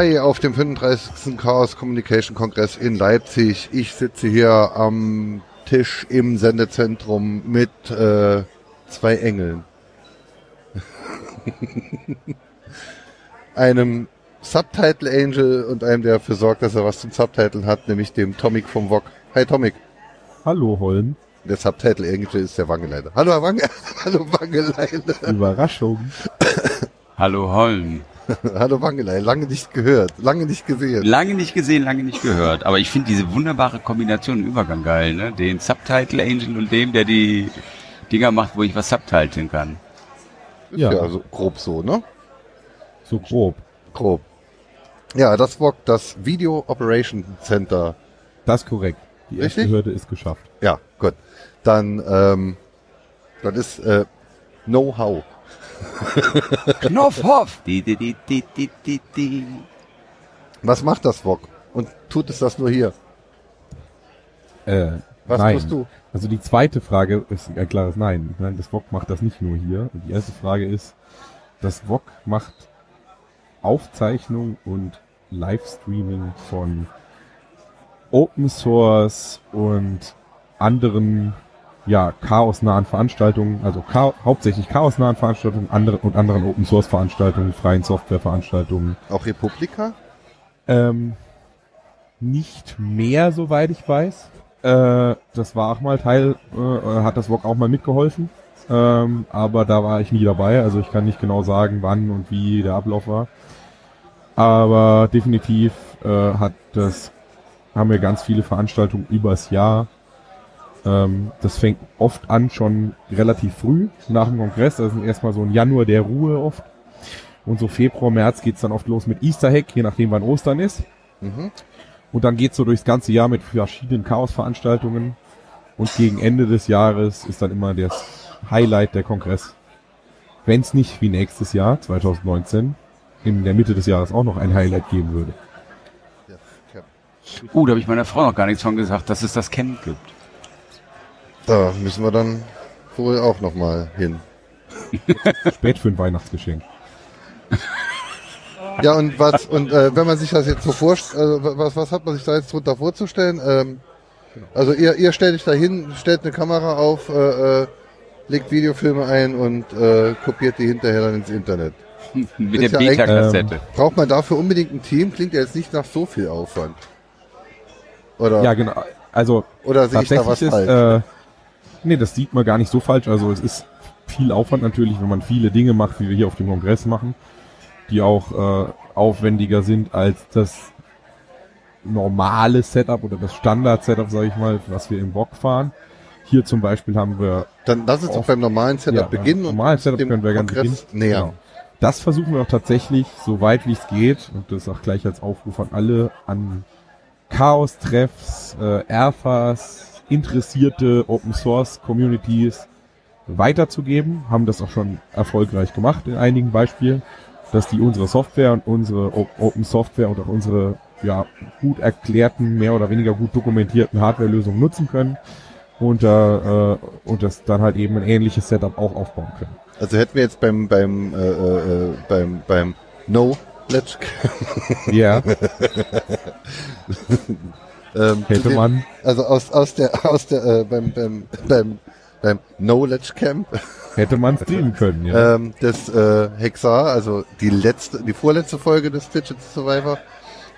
3 auf dem 35. Chaos Communication Kongress in Leipzig. Ich sitze hier am Tisch im Sendezentrum mit äh, zwei Engeln. einem Subtitle Angel und einem, der dafür sorgt, dass er was zum Subtitle hat, nämlich dem Tomic vom VOG. Hi Tomic. Hallo Holm. Der Subtitle Angel ist der Wangeleiter. Hallo Herr Wange Hallo Wangeleiter. Überraschung. Hallo Holm. Hallo Wangeleiter. Lange nicht gehört, lange nicht gesehen. Lange nicht gesehen, lange nicht gehört. Aber ich finde diese wunderbare Kombination im Übergang geil, ne? Den Subtitle Angel und dem, der die Dinger macht, wo ich was subtiteln kann. ja, Ja. also grob so, ne? So grob. Grob. Ja, das VOG, das Video Operation Center. Das ist korrekt. Die erste Richtig? Hürde ist geschafft. Ja, gut. Dann, ähm, das ist äh, Know-how. Knopfhoff! Die, die, die, die, die, die, die. Was macht das VOG? Und tut es das nur hier? Äh, Was nein. tust du? Also die zweite Frage ist ein klares Nein. Nein, das VOG macht das nicht nur hier. Und die erste Frage ist, das VOG macht Aufzeichnung und Livestreaming von Open Source und anderen ja, chaosnahen Veranstaltungen, also cha hauptsächlich chaosnahen Veranstaltungen andere, und anderen Open Source Veranstaltungen, freien Software Veranstaltungen. Auch Republika? Ähm, nicht mehr, soweit ich weiß. Äh, das war auch mal Teil, äh, hat das VOG auch mal mitgeholfen. Ähm, aber da war ich nie dabei, also ich kann nicht genau sagen, wann und wie der Ablauf war. Aber definitiv äh, hat das, haben wir ganz viele Veranstaltungen übers Jahr. Ähm, das fängt oft an schon relativ früh nach dem Kongress. Das ist erstmal so ein Januar der Ruhe oft. Und so Februar, März geht's dann oft los mit Easter Hack, je nachdem wann Ostern ist. Mhm. Und dann geht's so durchs ganze Jahr mit verschiedenen Chaos-Veranstaltungen. Und gegen Ende des Jahres ist dann immer das Highlight der Kongress. Wenn es nicht wie nächstes Jahr, 2019, in der Mitte des Jahres auch noch ein Highlight geben würde. Uh, da habe ich meiner Frau noch gar nichts von gesagt, dass es das Camp gibt. Da müssen wir dann wohl auch nochmal hin. Spät für ein Weihnachtsgeschenk. Ja, und was, und äh, wenn man sich das jetzt so vorstellt, also was, was hat man sich da jetzt drunter vorzustellen? Ähm, also ihr, ihr stellt euch da hin, stellt eine Kamera auf, äh, äh, legt Videofilme ein und äh, kopiert die hinterher dann ins Internet. Mit Ist der ja Beta-Kassette. Braucht man dafür unbedingt ein Team? Klingt ja jetzt nicht nach so viel Aufwand. Oder, Ja, genau. Also oder sehe ich da was tatsächlich ist, falsch? Nee, das sieht man gar nicht so falsch. Also es ist viel Aufwand natürlich, wenn man viele Dinge macht, wie wir hier auf dem Kongress machen, die auch äh, aufwendiger sind als das normale Setup oder das Standard-Setup, sage ich mal, was wir im Bock fahren. Hier zum Beispiel haben wir Dann lass uns doch beim normalen Setup ja, beginnen beim normalen Setup können wir ganz beginnen. nähern. Genau. Das versuchen wir auch tatsächlich, so weit wie es geht, und das auch gleich als Aufruf an alle, an Chaos-Treffs, äh, Erfas, interessierte Open Source Communities weiterzugeben. Haben das auch schon erfolgreich gemacht in einigen Beispielen, dass die unsere Software und unsere Open Software und auch unsere ja, gut erklärten, mehr oder weniger gut dokumentierten Hardware-Lösungen nutzen können und, äh, äh, und das dann halt eben ein ähnliches Setup auch aufbauen können. Also hätten wir jetzt beim beim äh, äh, beim beim No Let's Ja, Ähm, Hätte man. Also aus, aus der, aus der, äh, beim, beim, beim, beim Knowledge Camp Hätte man streamen können, ja. ähm, des äh, Hexar, also die letzte, die vorletzte Folge des Digital Survivor,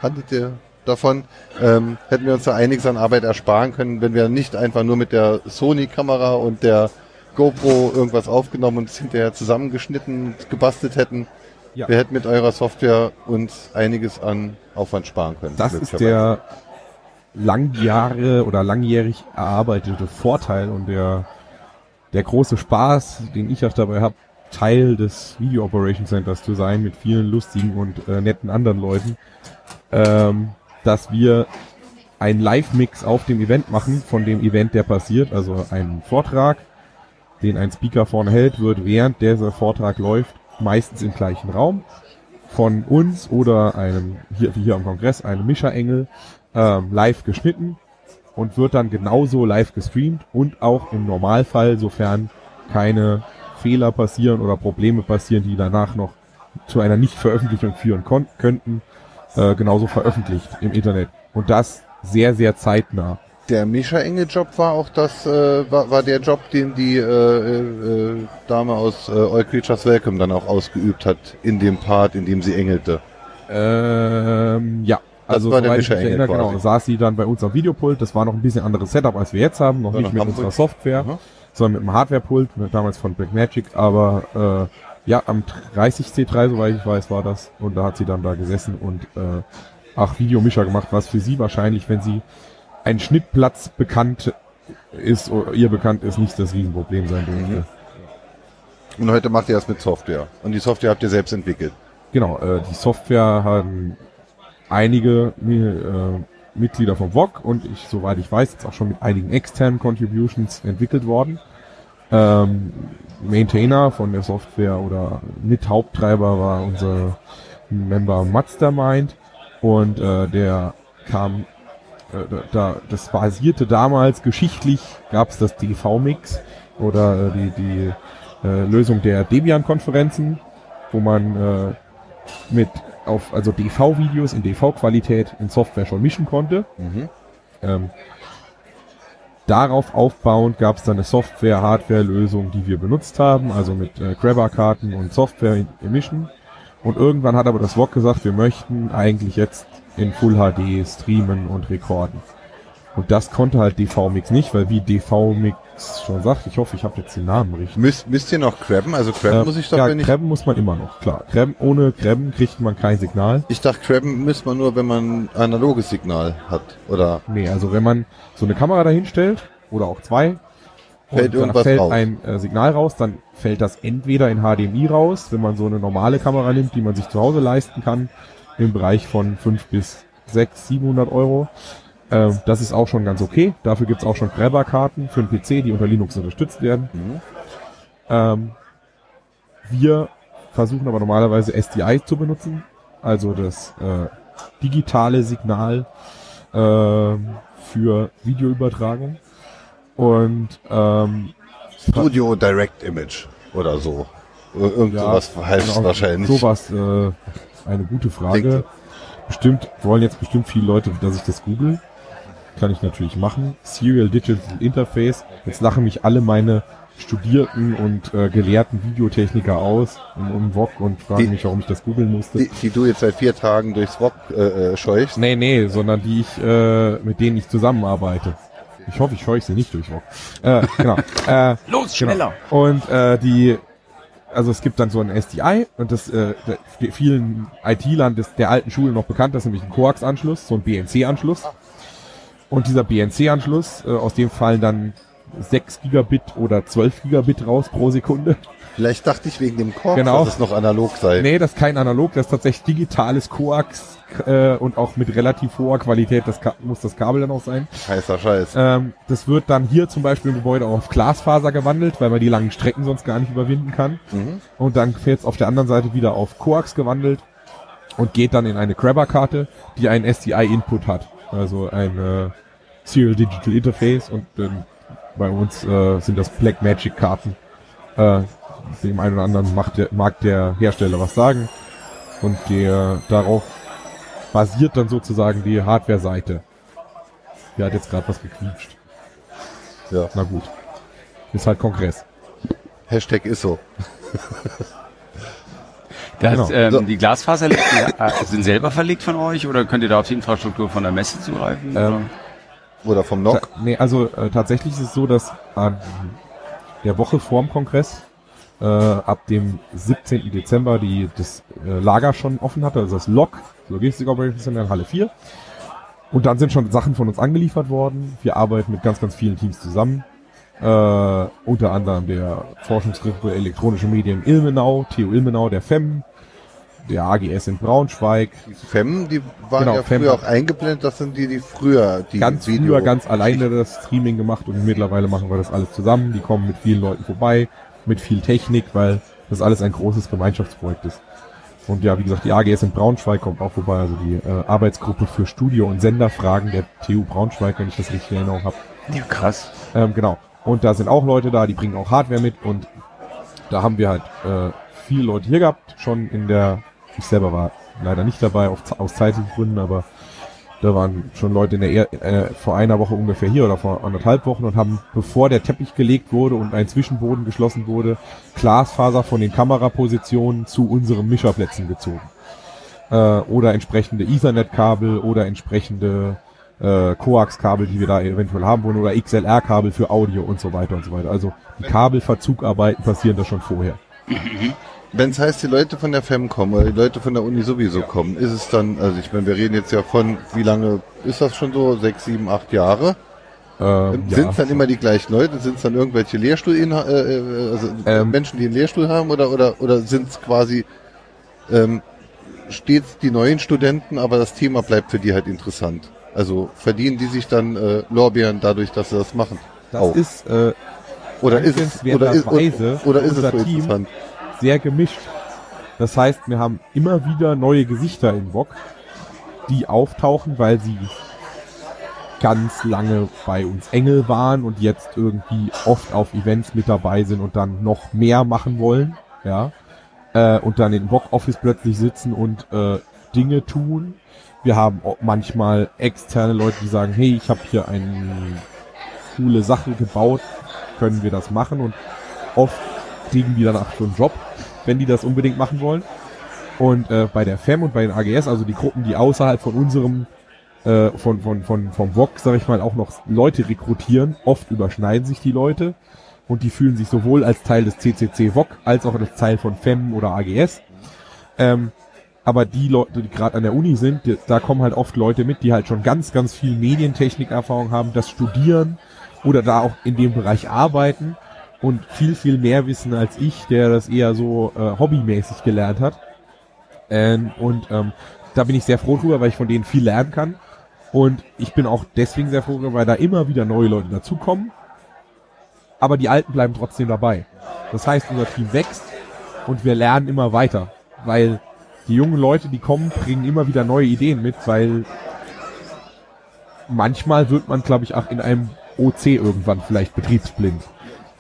handelt ihr davon, ähm, hätten wir uns da einiges an Arbeit ersparen können, wenn wir nicht einfach nur mit der Sony-Kamera und der GoPro irgendwas aufgenommen und es hinterher zusammengeschnitten und gebastelt hätten. Ja. Wir hätten mit eurer Software uns einiges an Aufwand sparen können. Das ist der langjahre oder langjährig erarbeitete Vorteil und der, der große Spaß, den ich auch dabei habe, Teil des Video Operation Centers zu sein mit vielen lustigen und äh, netten anderen Leuten, ähm, dass wir einen Live-Mix auf dem Event machen, von dem Event, der passiert, also einen Vortrag, den ein Speaker vorne hält, wird während dieser Vortrag läuft, meistens im gleichen Raum, von uns oder einem, hier, wie hier am Kongress, einem Mischerengel, ähm, live geschnitten und wird dann genauso live gestreamt und auch im Normalfall, sofern keine Fehler passieren oder Probleme passieren, die danach noch zu einer Nicht-Veröffentlichung führen könnten, äh, genauso veröffentlicht im Internet. Und das sehr, sehr zeitnah. Der Mischa Engel Job war auch das, äh, war, war der Job, den die äh, äh, Dame aus äh, All Creatures Welcome dann auch ausgeübt hat in dem Part, in dem sie engelte. Ähm, ja. Das Also, war der Mischer-Engel erinnere, genau, quasi. saß sie dann bei uns am Videopult. Das war noch ein bisschen anderes Setup, als wir jetzt haben. Noch nicht mit Hamburg. unserer Software, Aha. sondern mit einem Hardwarepult, damals von Blackmagic. Aber äh, ja, am 30C3, soweit ich weiß, war das. Und da hat sie dann da gesessen und äh, ach, Videomischer gemacht, was für sie wahrscheinlich, wenn sie ein Schnittplatz bekannt ist oder ihr bekannt ist, nicht das Riesenproblem sein dürfte. Und heute macht ihr das mit Software. Und die Software habt ihr selbst entwickelt. Genau, äh, die Software haben einige äh, Mitglieder vom VOG und ich, soweit ich weiß, jetzt auch schon mit einigen externen Contributions entwickelt worden. Ähm, Maintainer von der Software oder mit Haupttreiber war unser Member Mastermind und äh, der kam äh, da, das basierte damals geschichtlich, gab es das DV-Mix oder äh, die, die äh, Lösung der Debian-Konferenzen, wo man äh, mit auf also DV-Videos in DV-Qualität in Software schon mischen konnte. Mhm. Ähm, darauf aufbauend gab es dann eine Software-Hardware-Lösung, die wir benutzt haben, also mit äh, Grabber-Karten und Software in, in Mischen. Und irgendwann hat aber das VOG gesagt, wir möchten eigentlich jetzt in Full HD streamen und rekorden. Und das konnte halt DV-Mix nicht, weil wie DV-Mix schon sagt, ich hoffe, ich habe jetzt den Namen richtig. Müsst, müsst ihr noch grabben? Also grabben Äh, muss ich doch, ja, wenn ich... Grabben muss man immer noch, klar. Grabben, ohne Grabben kriegt man kein Signal. Ich dachte, grabben müsste man nur, wenn man analoges Signal hat. Oder Nee, also wenn man so eine Kamera dahin stellt, oder auch zwei, Fällt und da irgendwas fällt raus. ein äh, Signal raus, dann fällt das entweder in HDMI raus, wenn man so eine normale Kamera nimmt, die man sich zu Hause leisten kann, im Bereich von 5 bis 6, 700 Euro. Ähm, das ist auch schon ganz okay. Dafür gibt's auch schon Grabber-Karten für den PC, die unter Linux unterstützt werden. Mhm. Ähm, wir versuchen aber normalerweise SDI zu benutzen, also das äh, digitale Signal ähm, für Videoübertragung. Und ähm, Studio Direct Image oder so. Ir- Irgend Ja, sowas heißt es genau, wahrscheinlich. sowas äh, eine gute Frage. Bestimmt wollen jetzt bestimmt viele Leute, dass ich das google. Kann ich natürlich machen. Serial Digital Interface. Jetzt lachen mich alle meine studierten und äh, gelehrten Videotechniker aus im, im VOG und fragen Die- mich, warum ich das googeln musste. Die, die du jetzt seit vier Tagen durchs Wok äh, äh, scheuchst. Nee, nee, sondern die ich, äh, mit denen ich zusammenarbeite. Ich hoffe, ich scheuche sie nicht durch Rock. Äh, genau. Äh, Los, genau. schneller! Und äh, die, also es gibt dann so ein SDI und das äh, vielen IT-Lern des, der alten Schule noch bekannt, das ist nämlich ein Coax-Anschluss, so ein BNC-Anschluss. Und dieser BNC-Anschluss, äh, aus dem fallen dann 6 Gigabit oder 12 Gigabit raus pro Sekunde. Vielleicht dachte ich wegen dem Korb, Genau. dass es noch analog sei. Nee, das ist kein Analog, das ist tatsächlich digitales Coax äh, und auch mit relativ hoher Qualität, das Ka muss das Kabel dann auch sein. Heißer Scheiß. Ähm, das wird dann hier zum Beispiel im Gebäude auch auf Glasfaser gewandelt, weil man die langen Strecken sonst gar nicht überwinden kann. Mhm. Und dann wird es auf der anderen Seite wieder auf Coax gewandelt und geht dann in eine Grabber-Karte, die einen SDI-Input hat. Also ein äh, Serial Digital Interface und ähm, bei uns äh, sind das Blackmagic-Karten. Äh, dem einen oder anderen macht der, mag der Hersteller was sagen. Und der darauf basiert dann sozusagen die Hardware-Seite. Hier hat jetzt gerade was gequietscht. Ja. Na gut. Ist halt Kongress. Hashtag ist so. Das, Genau. ähm, So. Die Glasfaserleute äh, sind selber verlegt von euch oder könnt ihr da auf die Infrastruktur von der Messe zugreifen? Ähm, Oder vom NOC. Nee, also äh, tatsächlich ist es so, dass an der Woche vorm Kongress äh, ab dem 17. Dezember die das äh, Lager schon offen hatte, also das LOC, Logistik Operations Center in Halle 4. Und dann sind schon Sachen von uns angeliefert worden. Wir arbeiten mit ganz, ganz vielen Teams zusammen. Äh, unter anderem der Forschungsgruppe Elektronische Medien Ilmenau, TU Ilmenau, der FEM, der AGS in Braunschweig, Die FEM, die waren Genau, ja FEM früher auch eingeblendet. Das sind die, die früher die ganz Video früher ganz alleine das Streaming gemacht und mittlerweile machen wir das alles zusammen. Die kommen mit vielen Leuten vorbei, mit viel Technik, weil das alles ein großes Gemeinschaftsprojekt ist. Und ja, wie gesagt, die AGS in Braunschweig kommt auch vorbei, also die äh, Arbeitsgruppe für Studio- und Senderfragen der TU Braunschweig, wenn ich das richtig in Erinnerung habe. ja, krass. Ähm, genau. Und da sind auch Leute da, die bringen auch Hardware mit und da haben wir halt äh, viele Leute hier gehabt, schon in der, ich selber war leider nicht dabei aus zeitlichen Gründen, aber da waren schon Leute in der er äh, vor einer Woche ungefähr hier oder vor anderthalb Wochen und haben, bevor der Teppich gelegt wurde und ein Zwischenboden geschlossen wurde, Glasfaser von den Kamerapositionen zu unseren Mischerplätzen gezogen. Äh, oder entsprechende Ethernet-Kabel oder entsprechende äh, Coax-Kabel, die wir da eventuell haben wollen, oder XLR-Kabel für Audio und so weiter und so weiter. Also die Kabelverzugarbeiten passieren da schon vorher. Wenn es heißt, die Leute von der FEM kommen oder die Leute von der Uni sowieso kommen, ist es dann, also ich meine, wir reden jetzt ja von, wie lange ist das schon so? Sechs, sieben, acht Jahre? Ähm, Sind es dann immer die gleichen Leute? Sind es dann irgendwelche Lehrstuhl äh, äh, also Ähm. Menschen, die einen Lehrstuhl haben oder oder oder sind es quasi ähm, stets die neuen Studenten, aber das Thema bleibt für die halt interessant? Also verdienen die sich dann äh, Lorbeeren dadurch, dass sie das machen? Das Auch. ist äh, oder ist es oder ist, dankenswerterweise oder ist es so Team interessant? Sehr gemischt. Das heißt, wir haben immer wieder neue Gesichter im Bock, die auftauchen, weil sie ganz lange bei uns Engel waren und jetzt irgendwie oft auf Events mit dabei sind und dann noch mehr machen wollen, ja, äh, und dann im Bock Office plötzlich sitzen und äh, Dinge tun. Wir haben manchmal externe Leute, die sagen, hey, ich habe hier eine coole Sache gebaut, können wir das machen und oft kriegen die danach schon einen Job, wenn die das unbedingt machen wollen. Und äh, bei der FEM und bei den AGS, also die Gruppen, die außerhalb von unserem, äh, von, von, von, vom VOG, sag ich mal, auch noch Leute rekrutieren, oft überschneiden sich die Leute und die fühlen sich sowohl als Teil des CCC VOG als auch als Teil von FEM oder AGS. Ähm, aber die Leute, die gerade an der Uni sind, die, da kommen halt oft Leute mit, die halt schon ganz, ganz viel Medientechnik-Erfahrung haben, das studieren oder da auch in dem Bereich arbeiten und viel, viel mehr wissen als ich, der das eher so äh, hobbymäßig gelernt hat. Ähm, und ähm, da bin ich sehr froh drüber, weil ich von denen viel lernen kann. Und ich bin auch deswegen sehr froh drüber, weil da immer wieder neue Leute dazukommen. Aber die Alten bleiben trotzdem dabei. Das heißt, unser Team wächst und wir lernen immer weiter. Weil die jungen Leute, die kommen, bringen immer wieder neue Ideen mit, weil manchmal wird man, glaube ich, auch in einem OC irgendwann vielleicht betriebsblind.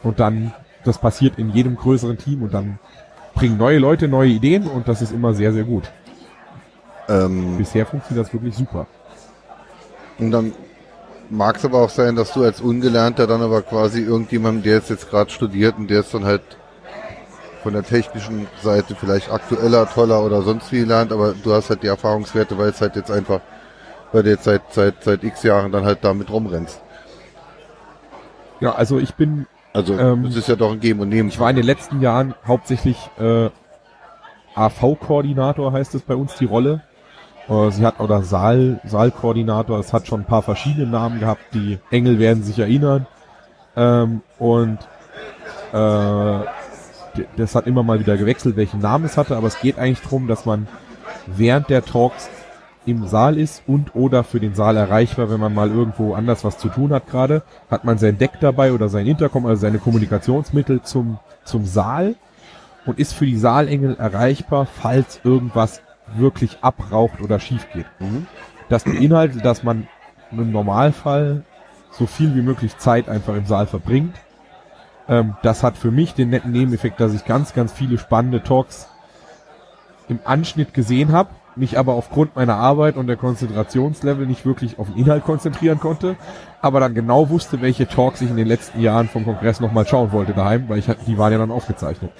Und dann, das passiert in jedem größeren Team und dann bringen neue Leute neue Ideen und das ist immer sehr, sehr gut. Ähm, Bisher funktioniert das wirklich super. Und dann mag es aber auch sein, dass du als Ungelernter dann aber quasi irgendjemandem, der jetzt, jetzt gerade studiert und der ist dann halt von der technischen Seite vielleicht aktueller, toller oder sonst wie lernt, aber du hast halt die Erfahrungswerte, weil es halt jetzt einfach, weil du jetzt seit, seit, seit x Jahren dann halt damit rumrennst. Ja, also ich bin, Also Ähm, es ist ja doch ein Geben und Nehmen. ich war in den letzten Jahren hauptsächlich äh, AV-Koordinator heißt es bei uns die Rolle. Äh, sie hat oder Saal, Saalkoordinator, es hat schon ein paar verschiedene Namen gehabt, die Engel werden sich erinnern. Ähm, und äh, das hat immer mal wieder gewechselt, welchen Namen es hatte, aber es geht eigentlich darum, dass man während der Talks im Saal ist und oder für den Saal erreichbar, wenn man mal irgendwo anders was zu tun hat gerade, hat man sein Deck dabei oder sein Intercom, also seine Kommunikationsmittel zum, zum Saal und ist für die Saalengel erreichbar, falls irgendwas wirklich abraucht oder schief geht. Das beinhaltet, dass man im Normalfall so viel wie möglich Zeit einfach im Saal verbringt. Ähm, das hat für mich den netten Nebeneffekt, dass ich ganz, ganz viele spannende Talks im Anschnitt gesehen habe mich aber aufgrund meiner Arbeit und der Konzentrationslevel nicht wirklich auf den Inhalt konzentrieren konnte, aber dann genau wusste, welche Talks ich in den letzten Jahren vom Kongress nochmal schauen wollte daheim, weil ich die waren ja dann aufgezeichnet.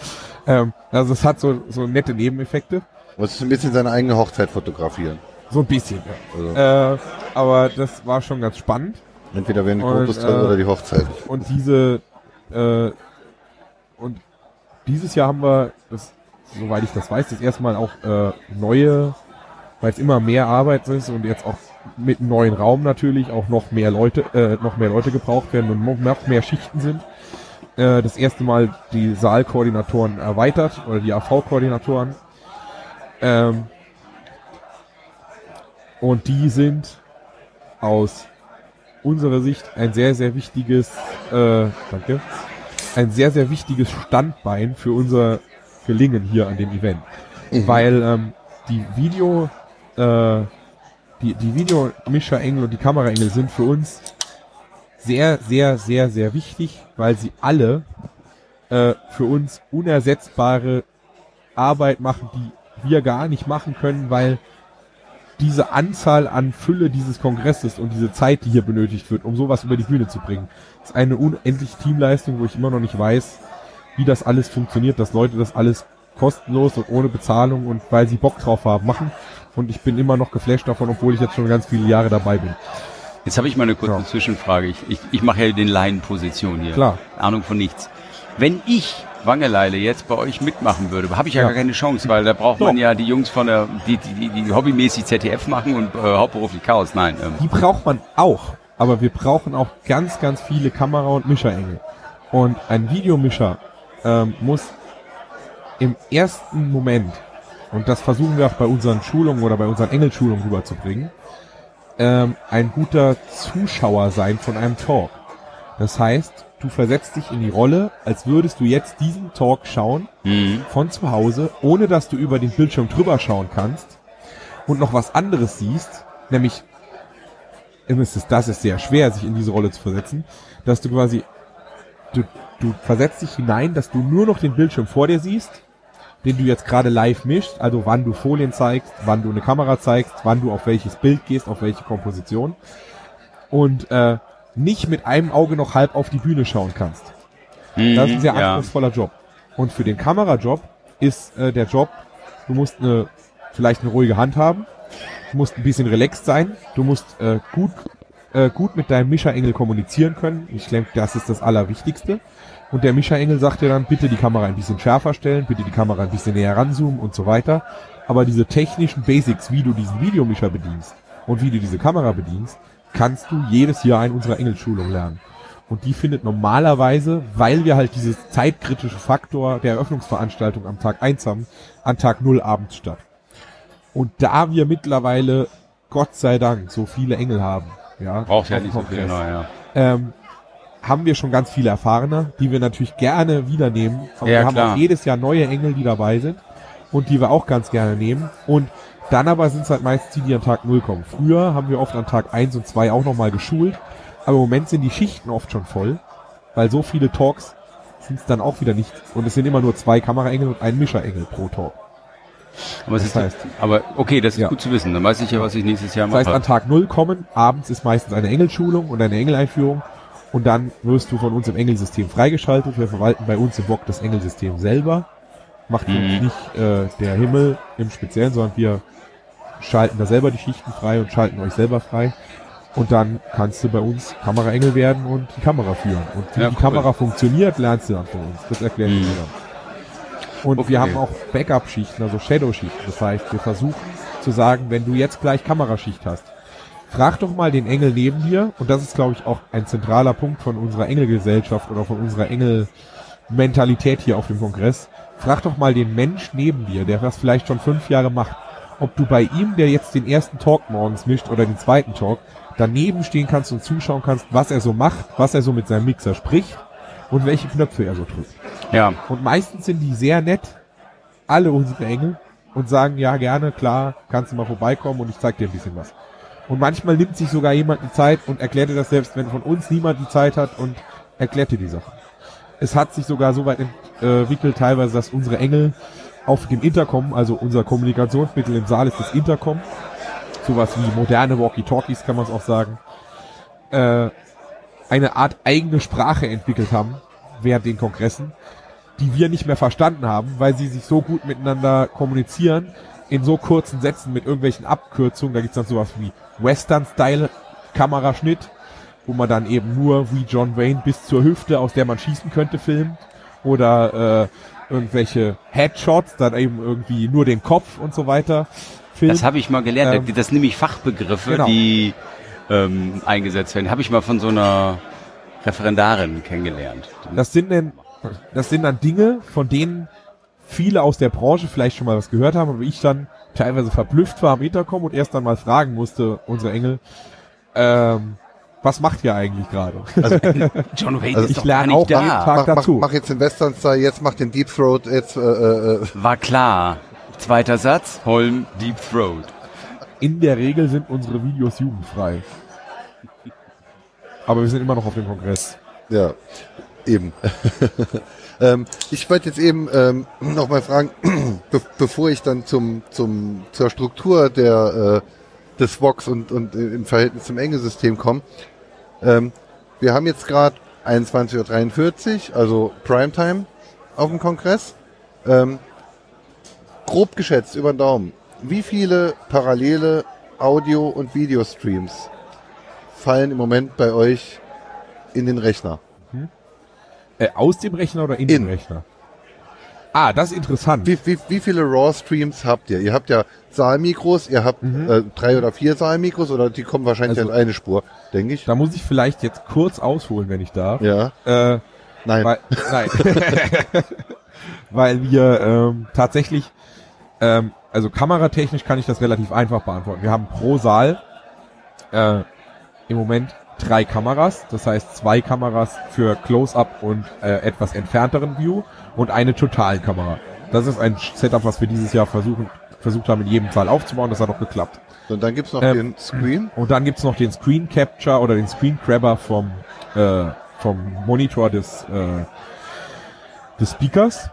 Ähm, also es hat so, so nette Nebeneffekte. Muss ein bisschen seine eigene Hochzeit fotografieren. So ein bisschen, Also, ja. Äh, aber das war schon ganz spannend. entweder werden die Fotos drin äh, oder die Hochzeit. Und diese äh, und dieses Jahr haben wir, das, soweit ich das weiß, das erste Mal auch äh, neue, weil es immer mehr Arbeit ist und jetzt auch mit einem neuen Raum natürlich auch noch mehr Leute, äh, noch mehr Leute gebraucht werden und noch mehr Schichten sind. Äh, das erste Mal die Saalkoordinatoren erweitert oder die AV-Koordinatoren. Ähm, und die sind aus unserer Sicht ein sehr, sehr wichtiges, äh, danke, ein sehr, sehr wichtiges Standbein für unser Gelingen hier an dem Event. Weil ähm, die Video, äh, die, die Videomischer-Engel und die Kameraengel sind für uns sehr, sehr, sehr, sehr wichtig, weil sie alle äh, für uns unersetzbare Arbeit machen, die wir gar nicht machen können, weil diese Anzahl an Fülle dieses Kongresses und diese Zeit, die hier benötigt wird, um sowas über die Bühne zu bringen, ist eine unendliche Teamleistung, wo ich immer noch nicht weiß, wie das alles funktioniert, dass Leute das alles kostenlos und ohne Bezahlung und weil sie Bock drauf haben, machen. Und ich bin immer noch geflasht davon, obwohl ich jetzt schon ganz viele Jahre dabei bin. Jetzt habe ich mal eine kurze Ja. Zwischenfrage. Ich, ich, ich mache ja den Laienposition hier. Klar. Ahnung von nichts. Wenn ich Wangeleile jetzt bei euch mitmachen würde, habe ich ja, Ja. gar keine Chance, weil da braucht Doch. man ja die Jungs von der, die, die, die, die hobbymäßig ZDF machen und äh, hauptberuflich Chaos. Nein. Ähm, Die braucht man auch, aber wir brauchen auch ganz, ganz viele Kamera- und Mischerengel. Und ein Videomischer ähm, muss im ersten Moment, und das versuchen wir auch bei unseren Schulungen oder bei unseren Engelschulungen rüberzubringen, ähm, ein guter Zuschauer sein von einem Talk. Das heißt, du versetzt dich in die Rolle, als würdest du jetzt diesen Talk schauen mhm. von zu Hause, ohne dass du über den Bildschirm drüber schauen kannst und noch was anderes siehst, nämlich das ist sehr schwer, sich in diese Rolle zu versetzen, dass du quasi, du, du versetzt dich hinein, dass du nur noch den Bildschirm vor dir siehst, den du jetzt gerade live mischst, also wann du Folien zeigst, wann du eine Kamera zeigst, wann du auf welches Bild gehst, auf welche Komposition und äh, nicht mit einem Auge noch halb auf die Bühne schauen kannst. Mhm. Das ist ein sehr ja. anspruchsvoller Job. Und für den Kamerajob ist äh, der Job, du musst eine, vielleicht eine ruhige Hand haben, du musst ein bisschen relaxed sein, du musst äh, gut, äh, gut mit deinem Mischerengel kommunizieren können. Ich denke, das ist das Allerwichtigste. Und der Mischerengel sagt dir dann, bitte die Kamera ein bisschen schärfer stellen, bitte die Kamera ein bisschen näher ranzoomen und so weiter. Aber diese technischen Basics, wie du diesen Videomischer bedienst und wie du diese Kamera bedienst, kannst du jedes Jahr in unserer Engelschulung lernen. Und die findet normalerweise, weil wir halt dieses zeitkritische Faktor der Eröffnungsveranstaltung am Tag 1 haben, an Tag 0 abends statt. Und da wir mittlerweile, Gott sei Dank, so viele Engel haben, ja, Braucht ja nicht so viel. Genau, ja. ähm, haben wir schon ganz viele Erfahrene, die wir natürlich gerne wieder nehmen. Aber Ja, wir haben klar. auch jedes Jahr neue Engel, die dabei sind und die wir auch ganz gerne nehmen. Und dann aber sind es halt meistens die, die an Tag 0 kommen. Früher haben wir oft an Tag 1 und 2 auch nochmal geschult, aber im Moment sind die Schichten oft schon voll, weil so viele Talks sind es dann auch wieder nicht. Und es sind immer nur zwei Kameraengel und ein Mischerengel pro Talk. Aber, Das ist, heißt- aber okay, das ist Ja. gut zu wissen. Dann weiß ich ja, was ich nächstes Jahr Das heißt, mache. an Tag 0 kommen, abends ist meistens eine Engelschulung und eine Engeleinführung und dann wirst du von uns im Engelsystem freigeschaltet. Wir verwalten bei uns im Bock das Engelsystem selber. Macht Mhm. nicht äh, der Himmel im Speziellen, sondern wir schalten da selber die Schichten frei und schalten euch selber frei. Und dann kannst du bei uns Kameraengel werden und die Kamera führen. Und wie Ja, die cool. Kamera funktioniert, lernst du dann von uns. Das erklären wir Mhm. dir dann. Und Okay. wir haben auch Backup-Schichten, also Shadow-Schichten. Das heißt, wir versuchen zu sagen, wenn du jetzt gleich Kameraschicht hast, frag doch mal den Engel neben dir. Und das ist, glaube ich, auch ein zentraler Punkt von unserer Engelgesellschaft oder von unserer Engel-Mentalität hier auf dem Kongress. Frag doch mal den Mensch neben dir, der das vielleicht schon fünf Jahre macht, ob du bei ihm, der jetzt den ersten Talk morgens mischt oder den zweiten Talk, daneben stehen kannst und zuschauen kannst, was er so macht, was er so mit seinem Mixer spricht und welche Knöpfe er so drückt. Ja, Und meistens sind die sehr nett, alle unsere Engel, und sagen, ja, gerne, klar, kannst du mal vorbeikommen und ich zeig dir ein bisschen was. Und manchmal nimmt sich sogar jemand die Zeit und erklärt dir das selbst, wenn von uns niemand die Zeit hat und erklärt dir die Sachen. Es hat sich sogar so weit entwickelt teilweise, dass unsere Engel auf dem Intercom, also unser Kommunikationsmittel im Saal ist das Intercom, sowas wie moderne Walkie-Talkies kann man es auch sagen, äh, eine Art eigene Sprache entwickelt haben während den Kongressen, die wir nicht mehr verstanden haben, weil sie sich so gut miteinander kommunizieren, in so kurzen Sätzen mit irgendwelchen Abkürzungen. Da gibt's dann sowas wie Western-Style-Kameraschnitt, wo man dann eben nur wie John Wayne bis zur Hüfte, aus der man schießen könnte, filmt. Oder äh, irgendwelche Headshots, dann eben irgendwie nur den Kopf und so weiter filmt. Das habe ich mal gelernt. Ähm, das sind nämlich Fachbegriffe, genau. die ähm, eingesetzt werden. Habe ich mal von so einer Referendarin kennengelernt. Das sind denn, das sind dann Dinge, von denen viele aus der Branche vielleicht schon mal was gehört haben, aber ich dann teilweise verblüfft war am Intercom und erst dann mal fragen musste, unsere Engel, ähm, was macht ihr eigentlich gerade? John Wayne Also ist ich doch lerne gar nicht auch jeden da. Tag Mach, mach, dazu. mach jetzt den Western Style, jetzt mach den Deep Throat, jetzt äh, äh, äh, War klar. Zweiter Satz, Holm Deep Throat. In der Regel sind unsere Videos jugendfrei. Aber wir sind immer noch auf dem Kongress. Ja, eben. ähm, ich wollte jetzt eben ähm, noch mal fragen, be bevor ich dann zum, zum, zur Struktur der, äh, des VOX und, und äh, im Verhältnis zum Enge-System komme. Ähm, wir haben jetzt gerade 21.43 Uhr, also Primetime auf dem Kongress. Ähm, grob geschätzt über den Daumen, wie viele parallele Audio- und Videostreams fallen im Moment bei euch in den Rechner? Äh, aus dem Rechner oder in, In. dem Rechner? Ah, das ist interessant. Wie, wie, wie viele RAW-Streams habt ihr? Ihr habt ja Saalmikros, ihr habt äh, drei oder vier Saalmikros oder die kommen wahrscheinlich Mhm. Also- als eine Spur, denke ich. Da muss ich vielleicht jetzt kurz ausholen, wenn ich darf. Ja, Äh, nein. Weil, nein. weil wir ähm, tatsächlich, ähm, also kameratechnisch kann ich das relativ einfach beantworten. Wir haben pro Saal äh, im Moment drei Kameras, das heißt zwei Kameras für Close-Up und äh, etwas entfernteren View und eine Totalkamera. Das ist ein Setup, was wir dieses Jahr versuchen, versucht haben, in jedem Saal aufzubauen. Das hat auch geklappt. Und dann gibt's noch Ähm, den Screen. Und dann gibt's noch den Screen Capture oder den Screen Grabber vom, äh, vom Monitor des, äh, des Speakers.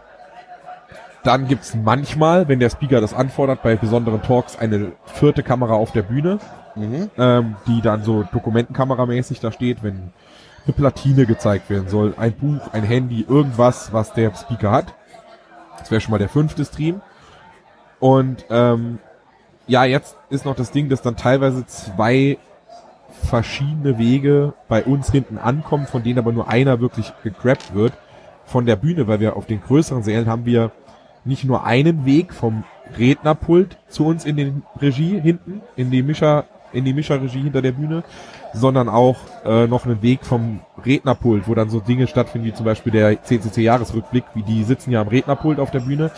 Dann gibt's manchmal, wenn der Speaker das anfordert, bei besonderen Talks eine vierte Kamera auf der Bühne, Mhm. ähm, die dann so dokumentenkameramäßig da steht, wenn eine Platine gezeigt werden soll, ein Buch, ein Handy, irgendwas, was der Speaker hat. Das wäre schon mal der fünfte Stream. Und ähm, ja, jetzt ist noch das Ding, dass dann teilweise zwei verschiedene Wege bei uns hinten ankommen, von denen aber nur einer wirklich gegrabt wird von der Bühne, weil wir auf den größeren Sälen haben wir nicht nur einen Weg vom Rednerpult zu uns in den Regie hinten, in die Mischer, in die Mischerregie hinter der Bühne, sondern auch äh, noch einen Weg vom Rednerpult, wo dann so Dinge stattfinden, wie zum Beispiel der CCC-Jahresrückblick, wie die sitzen ja am Rednerpult auf der Bühne.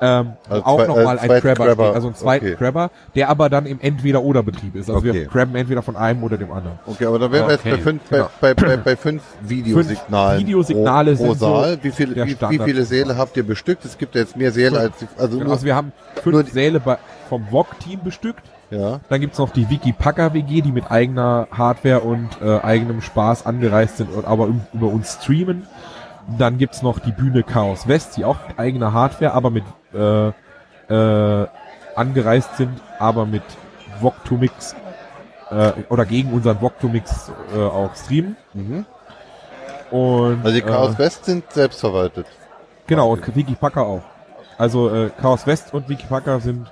Ähm, Also auch nochmal äh, ein zweiten Grabber, Grabber, steht, also ein zweiten okay. Grabber, der aber dann im Entweder-Oder-Betrieb ist. Also Okay. wir grabben entweder von einem oder dem anderen. Okay, aber dann wären wir jetzt Okay, bei fünf, genau. bei, bei, bei, bei fünf Videosignalen Videosignale pro, pro sind so Saal. wie, viel, der wie, wie viele Säle habt ihr bestückt? Es gibt ja jetzt mehr Säle Fünf. als also Genau, nur, also wir haben fünf nur die- Säle bei, vom VOG-Team bestückt. Ja. Dann gibt's noch die Wikipacker WG, die mit eigener Hardware und äh, eigenem Spaß angereist sind, und aber über uns streamen. Dann gibt's noch die Bühne Chaos West, die auch mit eigener Hardware, aber mit äh, äh, angereist sind, aber mit VOG-to-Mix äh, oder gegen unseren VOG-to-Mix äh, auch streamen. Mhm. Und, Also die Chaos äh, West sind selbstverwaltet. Genau, und Wikipacker auch. Also äh, Chaos West und Wikipacker sind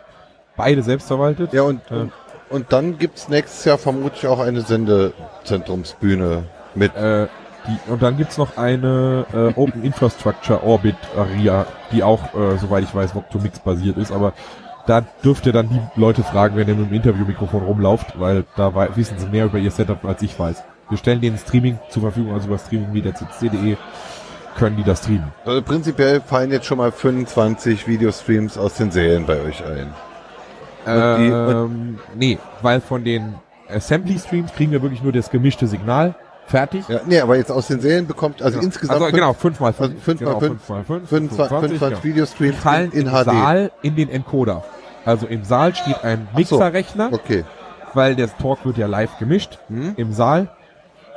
beide selbstverwaltet. Ja, und, Äh. und, dann gibt's nächstes Jahr vermutlich auch eine Sendezentrumsbühne mit. Äh, die, und dann gibt's noch eine äh, Open Infrastructure Orbit Area, die auch, äh, soweit ich weiß, Voctomix basiert ist, aber da dürft ihr dann die Leute fragen, wenn ihr mit dem Interviewmikrofon rumlauft, weil da wissen sie mehr über ihr Setup, als ich weiß. Wir stellen denen Streaming zur Verfügung, also über Streaming wie der CCD können die das streamen. Also prinzipiell fallen jetzt schon mal 25 Videostreams aus den Sälen bei euch ein. Und die- ähm, nee, weil von den Assembly Streams kriegen wir wirklich nur das gemischte Signal fertig. Ja, nee, aber jetzt aus den Sälen bekommt, also insgesamt also genau, 5 mal 5. also fünf mal genau, fünf, fünf mal 5, 25, 25 Videostreams fallen in, in im HD. Saal in den Encoder. Also im Saal steht ein Mixerrechner, Okay. weil der Talk wird ja live gemischt Hm? im Saal.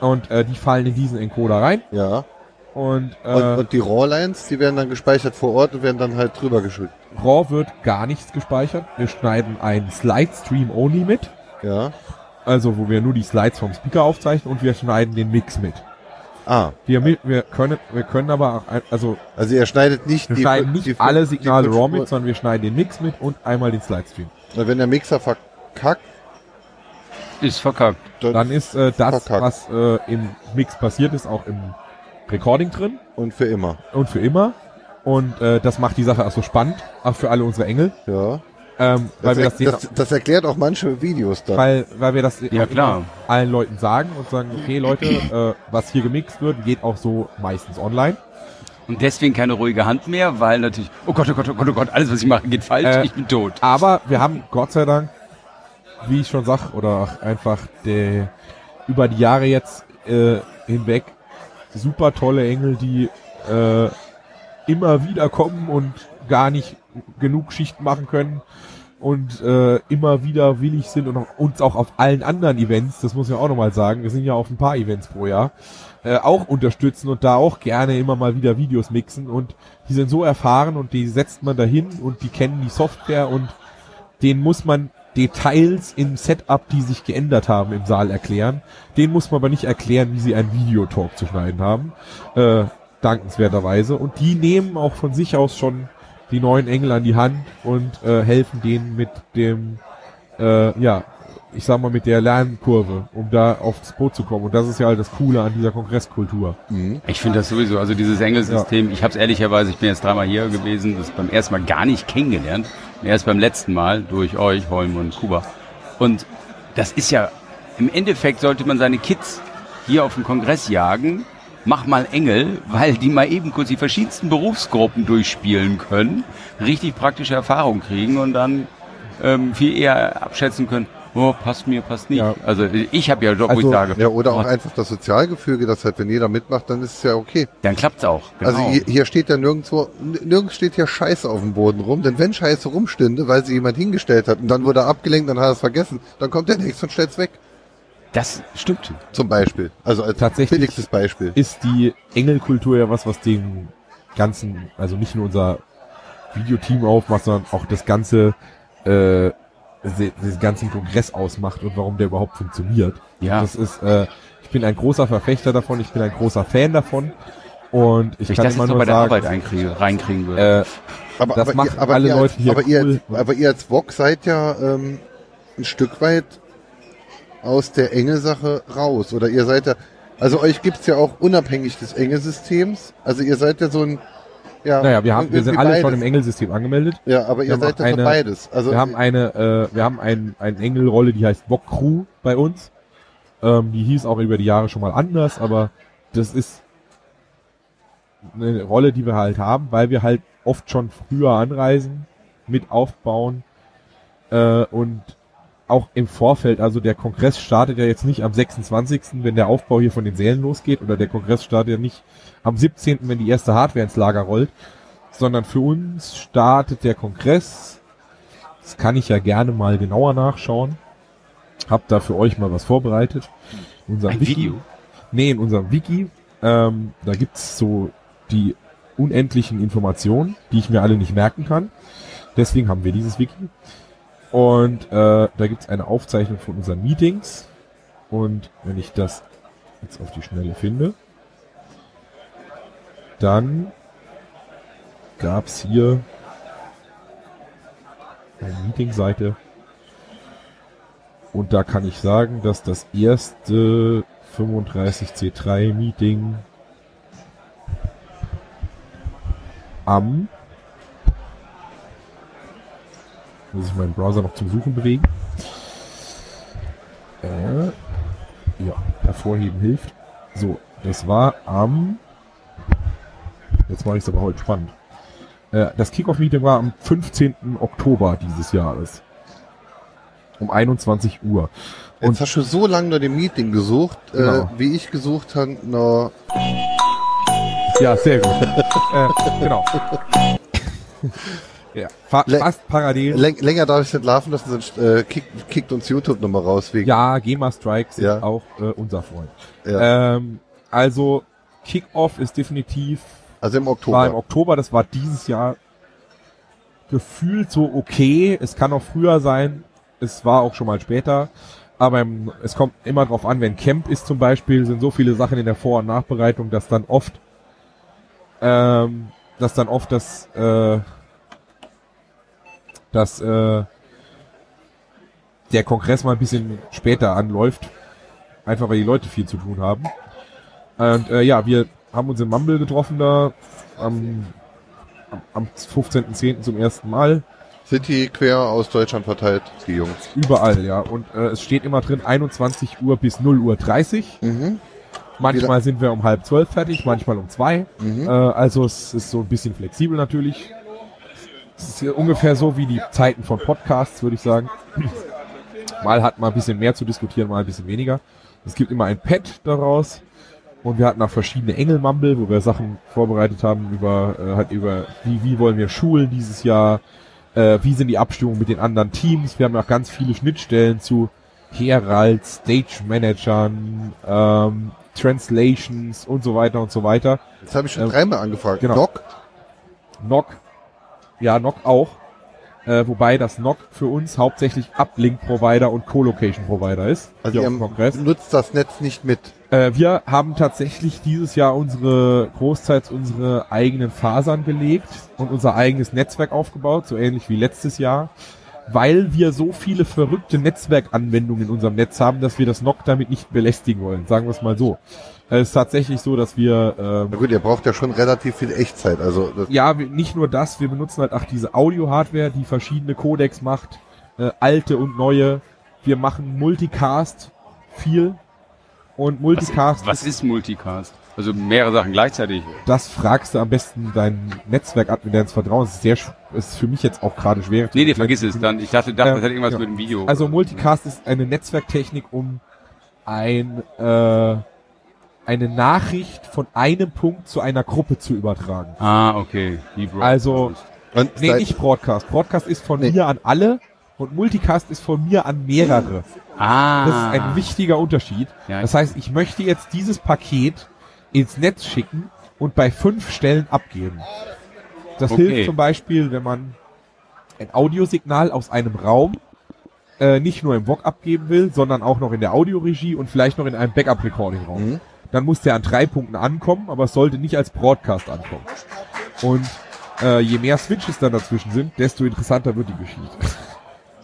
Und äh, die fallen in diesen Encoder rein. Ja. Und, äh, Und, und die RAW-Lines, die werden dann gespeichert vor Ort und werden dann halt drüber geschickt. RAW wird gar nichts gespeichert. Wir schneiden einen Slide-Stream only mit. Ja. Also, wo wir nur die Slides vom Speaker aufzeichnen und wir schneiden den Mix mit. Ah, Wir, wir können, wir können aber auch, also, also ihr schneidet nicht wir die schneiden nicht die- alle Signale RAW mit, sondern wir schneiden den Mix mit und einmal den Slide-Stream. Wenn der Mixer verkackt, Ist verkackt. dann, Dann ist äh, das, Verkackt. was äh, im Mix passiert ist, auch im Recording drin und für immer. und für immer. Und äh, das macht die Sache auch so spannend, auch für alle unsere Engel, Ja. ähm, weil Das, wir das, denen, das, das erklärt auch manche Videos dann. weil, weil wir das Ja, klar. allen Leuten sagen und sagen, okay Leute, äh, was hier gemixt wird, geht auch so meistens online. Und deswegen keine ruhige Hand mehr, weil natürlich, oh Gott, oh Gott, oh Gott, oh Gott, alles, was ich mache, geht falsch, Äh, ich bin tot. Aber wir haben Gott sei Dank, wie ich schon sag, oder auch einfach der, über die Jahre jetzt äh, hinweg super tolle Engel, die äh, immer wieder kommen und gar nicht genug Schichten machen können und äh, immer wieder willig sind und uns auch auf allen anderen Events, das muss ich auch nochmal sagen, wir sind ja auf ein paar Events pro Jahr, äh, auch unterstützen und da auch gerne immer mal wieder Videos mixen und die sind so erfahren und die setzt man dahin und die kennen die Software und denen muss man Details im Setup, die sich geändert haben im Saal erklären. Den muss man aber nicht erklären, wie sie einen Videotalk zu schneiden haben. Äh, dankenswerterweise. Und die nehmen auch von sich aus schon die neuen Engel an die Hand und äh, helfen denen mit dem, äh, ja, ich sag mal mit der Lernkurve, um da aufs Boot zu kommen. Und das ist ja halt das Coole an dieser Kongresskultur. Mhm. Ich finde das sowieso, also dieses Engelsystem, ich habe es ehrlicherweise, ich bin jetzt dreimal hier gewesen, das beim ersten Mal gar nicht kennengelernt, erst beim letzten Mal durch euch, Holm und Kuba. Und das ist ja, im Endeffekt sollte man seine Kids hier auf dem Kongress jagen, mach mal Engel, weil die mal eben kurz die verschiedensten Berufsgruppen durchspielen können, richtig praktische Erfahrung kriegen und dann ähm, viel eher abschätzen können, oh, passt mir, passt nicht. Ja. Also ich habe ja einen Job, wo Also, ich sage, Ja, oder auch oh, einfach das Sozialgefüge, dass halt, wenn jeder mitmacht, dann ist es ja okay. dann klappt's auch. Genau. Also hier, hier steht ja nirgendwo, nirgends steht hier Scheiße auf dem Boden rum, denn wenn Scheiße rumstünde, weil sie jemand hingestellt hat und dann wurde er abgelenkt, dann hat er es vergessen, dann kommt der nächste und stellt's weg. das stimmt. Zum Beispiel. Also als Tatsächlich- billigstes Beispiel. ist die Engelkultur ja was, was den ganzen, also nicht nur unser Videoteam aufmacht, sondern auch das ganze, äh, den ganzen Kongress ausmacht und warum der überhaupt funktioniert. Ja. Das ist, äh, ich bin ein großer Verfechter davon, ich bin ein großer Fan davon und ich ich kann das immer nur bei der sagen, Arbeit einkriege, reinkriegen würde. äh, Aber, das aber, machen ihr, aber, alle ihr Leute als, hier aber, ihr cool. als, aber ihr als VOG seid ja ähm, ein Stück weit aus der Enge-Sache raus. Oder ihr seid ja, also euch gibt's ja auch unabhängig des Enge-Systems. Also ihr seid ja so ein, ja, naja, wir haben, wir sind alle schon beides. im Engelsystem angemeldet. Ja, aber Wir ihr seid so eine- beides. Also Wir haben eine, äh, wir haben ein, eine Engelrolle, die heißt Bock Crew bei uns. Ähm, die hieß auch über die Jahre schon mal anders, aber das ist eine Rolle, die wir halt haben, weil wir halt oft schon früher anreisen, mit aufbauen äh, und auch im Vorfeld, also der Kongress startet ja jetzt nicht am 26., wenn der Aufbau hier von den Sälen losgeht, oder der Kongress startet ja nicht am 17., wenn die erste Hardware ins Lager rollt, sondern für uns startet der Kongress das kann ich ja gerne mal genauer nachschauen. Hab da für euch mal was vorbereitet. Unser Ein Wiki. Video? Nee, in unserem Wiki. Ähm, da gibt's so die unendlichen Informationen, die ich mir alle nicht merken kann. Deswegen haben wir dieses Wiki. Und äh, da gibt's eine Aufzeichnung von unseren Meetings. Und wenn ich das jetzt auf die Schnelle finde, dann gab's hier eine Meeting-Seite. Und da kann ich sagen, dass das erste 35C3 Meeting am muss ich meinen Browser noch zum Suchen bewegen. Äh, ja, hervorheben hilft. So, das war am jetzt mache ich es aber heute spannend. Äh, das Kickoff-Meeting war am 15. Oktober dieses Jahres. Um 21 Uhr. Jetzt hast du so lange nach dem Meeting gesucht, Genau. äh, wie ich gesucht habe, nach Ja, sehr gut. äh, genau. ja, fa Le- fast parallel. Läng länger darf ich nicht laufen lassen, sonst äh, kickt, kickt uns YouTube nochmal raus wegen. ja, GEMA Strikes Ja. sind auch äh, unser Freund. Ja. Ähm, also Kickoff ist definitiv Also im war im Oktober. Oktober, das war dieses Jahr gefühlt so okay. Es kann auch früher sein, es war auch schon mal später. Aber im, es kommt immer drauf an, wenn Camp ist zum Beispiel, sind so viele Sachen in der Vor- und Nachbereitung, dass dann oft, ähm, dass dann oft das, äh, dass äh, der Kongress mal ein bisschen später anläuft, einfach weil die Leute viel zu tun haben. Und äh, ja, wir haben uns in Mumble getroffen da am, am, am 15.10. zum ersten Mal. Sind die quer aus Deutschland verteilt, die Jungs? Überall, ja. Und äh, es steht immer drin 21 Uhr bis 0 Uhr 30. Mhm. Manchmal sind wir um halb zwölf fertig, manchmal um zwei. Mhm. Äh, also es ist so ein bisschen flexibel natürlich. Ist ungefähr so wie die Zeiten von Podcasts, würde ich sagen. Mal hat man ein bisschen mehr zu diskutieren, mal ein bisschen weniger. Es gibt immer ein Pad daraus. Und wir hatten auch verschiedene Engelmumble, wo wir Sachen vorbereitet haben über, äh, halt über, wie, wie wollen wir schulen dieses Jahr, äh, wie sind die Abstimmungen mit den anderen Teams. Wir haben auch ganz viele Schnittstellen zu Heralds, Stage Managern, ähm, Translations und so weiter und so weiter. Das habe ich schon Ähm, dreimal angefragt. genau. Doc? NOC, ja, NOC auch. Äh, wobei das NOC für uns hauptsächlich Uplink-Provider und Co-Location-Provider ist. Also ihr Kongress. nutzt das Netz nicht mit. Äh, wir haben tatsächlich dieses Jahr unsere, großteils unsere eigenen Fasern gelegt und unser eigenes Netzwerk aufgebaut, so ähnlich wie letztes Jahr, weil wir so viele verrückte Netzwerkanwendungen in unserem Netz haben, dass wir das NOC damit nicht belästigen wollen, sagen wir es mal so. Äh, Es ist tatsächlich so, dass wir ähm, Na gut, ihr braucht ja schon relativ viel Echtzeit. Also das, ja, wir, nicht nur das, wir benutzen halt auch diese Audio-Hardware, die verschiedene Codecs macht, äh, alte und neue. Wir machen Multicast viel und Multicast, Was ist Multicast? Also mehrere Sachen gleichzeitig. das fragst du am besten deinen Netzwerkadmin, der ins Vertrauen ist. Sehr, sch- ist für mich jetzt auch gerade schwer. Nee, nee, vergiss es dann. Ich dachte, dachte das hat irgendwas ja. mit dem Video. Also Multicast ist eine Netzwerktechnik, um ein äh, eine Nachricht von einem Punkt zu einer Gruppe zu übertragen. Ah, okay. Also und Nee, seit- nicht Broadcast. Broadcast ist von Nee. mir an alle und Multicast ist von mir an mehrere. ah. Das ist ein wichtiger Unterschied. Ja, Das heißt, ich möchte jetzt dieses Paket ins Netz schicken und bei fünf Stellen abgeben. Das Okay. hilft zum Beispiel, wenn man ein Audiosignal aus einem Raum äh, nicht nur im VOG abgeben will, sondern auch noch in der Audioregie und vielleicht noch in einem Backup-Recording-Raum. Mhm. Dann muss der an drei Punkten ankommen, aber es sollte nicht als Broadcast ankommen. Und äh, je mehr Switches dann dazwischen sind, desto interessanter wird die Geschichte.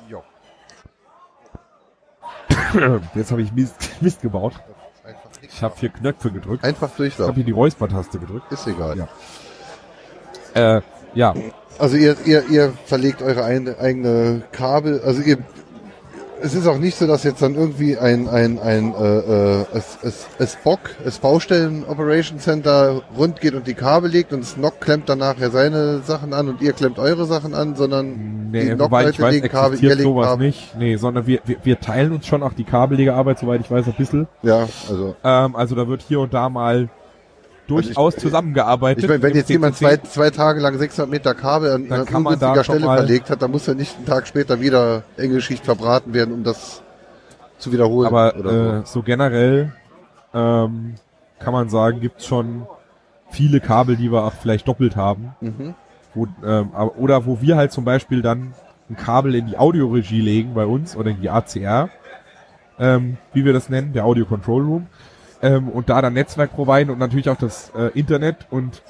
Jo. Jetzt habe ich Mist, Mist gebaut. Ich habe vier Knöpfe gedrückt. einfach Ich habe durchlaufen. hier die Räuspertaste gedrückt. Ist egal. Ja. Äh, ja, Also ihr, ihr, ihr verlegt eure ein, eigene Kabel, also ihr es ist auch nicht so, dass jetzt dann irgendwie ein, ein, ein äh, äh, es, es, es Bock, es Baustellen Operation Center rund geht und die Kabel legt und Snock klemmt dann nachher seine Sachen an und ihr klemmt eure Sachen an, sondern nee, die wobei ich Nock-Leute weiß, legen Kabel, ihr legt Kabel. nicht. Nee, sondern wir, wir, wir teilen uns schon auch die Kabellegearbeit, soweit ich weiß, ein bisschen. Ja, also Ähm, also da wird hier und da mal durchaus Also ich- zusammengearbeitet. ich meine, wenn jetzt jemand zwei, zwei Tage lang 600 Meter Kabel an einer ungünstiger Stelle verlegt hat, dann muss ja nicht einen Tag später wieder Engelschicht verbraten werden, um das zu wiederholen. Aber äh, so generell ähm, kann man sagen, gibt's schon viele Kabel, die wir auch vielleicht doppelt haben. Mhm. Wo, ähm, oder wo wir halt zum Beispiel dann ein Kabel in die Audioregie legen bei uns oder in die ACR, ähm, wie wir das nennen, der Audio Control Room, ähm, und da dann Netzwerk providen und natürlich auch das äh, Internet und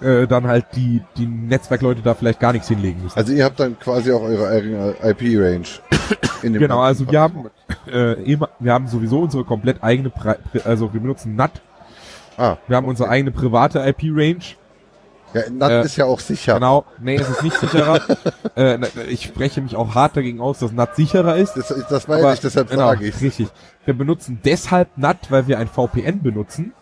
äh, dann halt die, die Netzwerkleute da vielleicht gar nichts hinlegen müssen. Also ihr habt dann quasi auch eure eigene IP-Range. in dem Genau, also wir haben äh, immer, wir haben sowieso unsere komplett eigene, Pri also wir benutzen NAT, Ah, wir haben unsere eigene private IP-Range. Ja, NAT äh, ist ja auch sicher. Genau, nee, es ist nicht sicherer. äh, ich spreche mich auch hart dagegen aus, dass NAT sicherer ist. Das, das weiß Aber- ich, deshalb genau, frage ich. Richtig. Wir benutzen deshalb NAT, weil wir ein VPN benutzen.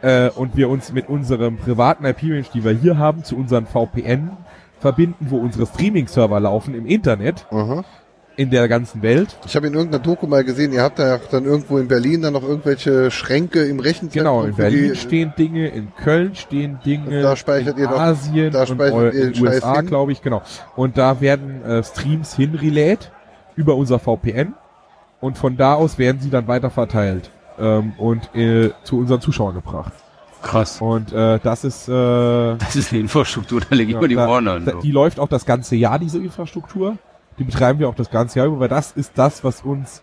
Äh, und wir uns mit unserem privaten IP-Range, die wir hier haben, zu unseren VPN verbinden, wo unsere Streaming-Server laufen im Internet, Aha. In der ganzen Welt. Ich habe in irgendeiner Doku mal gesehen, ihr habt da ja dann irgendwo in Berlin dann noch irgendwelche Schränke im Rechenzentrum. Genau, in Berlin die- stehen Dinge, in Köln stehen Dinge, da speichert in ihr doch- Asien da und speichert eu- ihr den in USA, Scheiß hin. glaube ich, genau. Und da werden äh, Streams hinrelayed über unser VPN und von da aus werden sie dann weiter verteilt. ähm, und äh, zu unseren Zuschauern gebracht. Krass. Und äh, das ist äh, Das ist eine Infrastruktur, da lege ich Ja, mal die Ohren an. So. die läuft auch das ganze Jahr, diese Infrastruktur. Die betreiben wir auch das ganze Jahr über, weil das ist das, was uns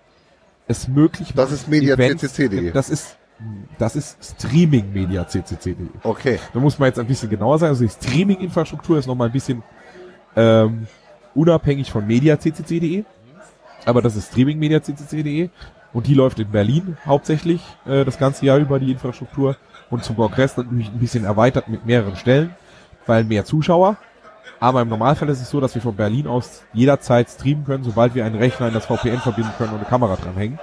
es möglich Das ist Media Events- CCC.de. Das ist, das ist Streaming Media CCC.de. Okay. Da muss man jetzt ein bisschen genauer sein. Also die Streaming-Infrastruktur ist nochmal ein bisschen ähm, unabhängig von mediaccc.de. Aber das ist Streaming Media CCC.de. Und die läuft in Berlin hauptsächlich äh, das ganze Jahr über die Infrastruktur. Und zum Kongress natürlich ein bisschen erweitert mit mehreren Stellen, weil mehr Zuschauer. Aber im Normalfall ist es so, dass wir von Berlin aus jederzeit streamen können, sobald wir einen Rechner in das VPN verbinden können und eine Kamera dranhängen.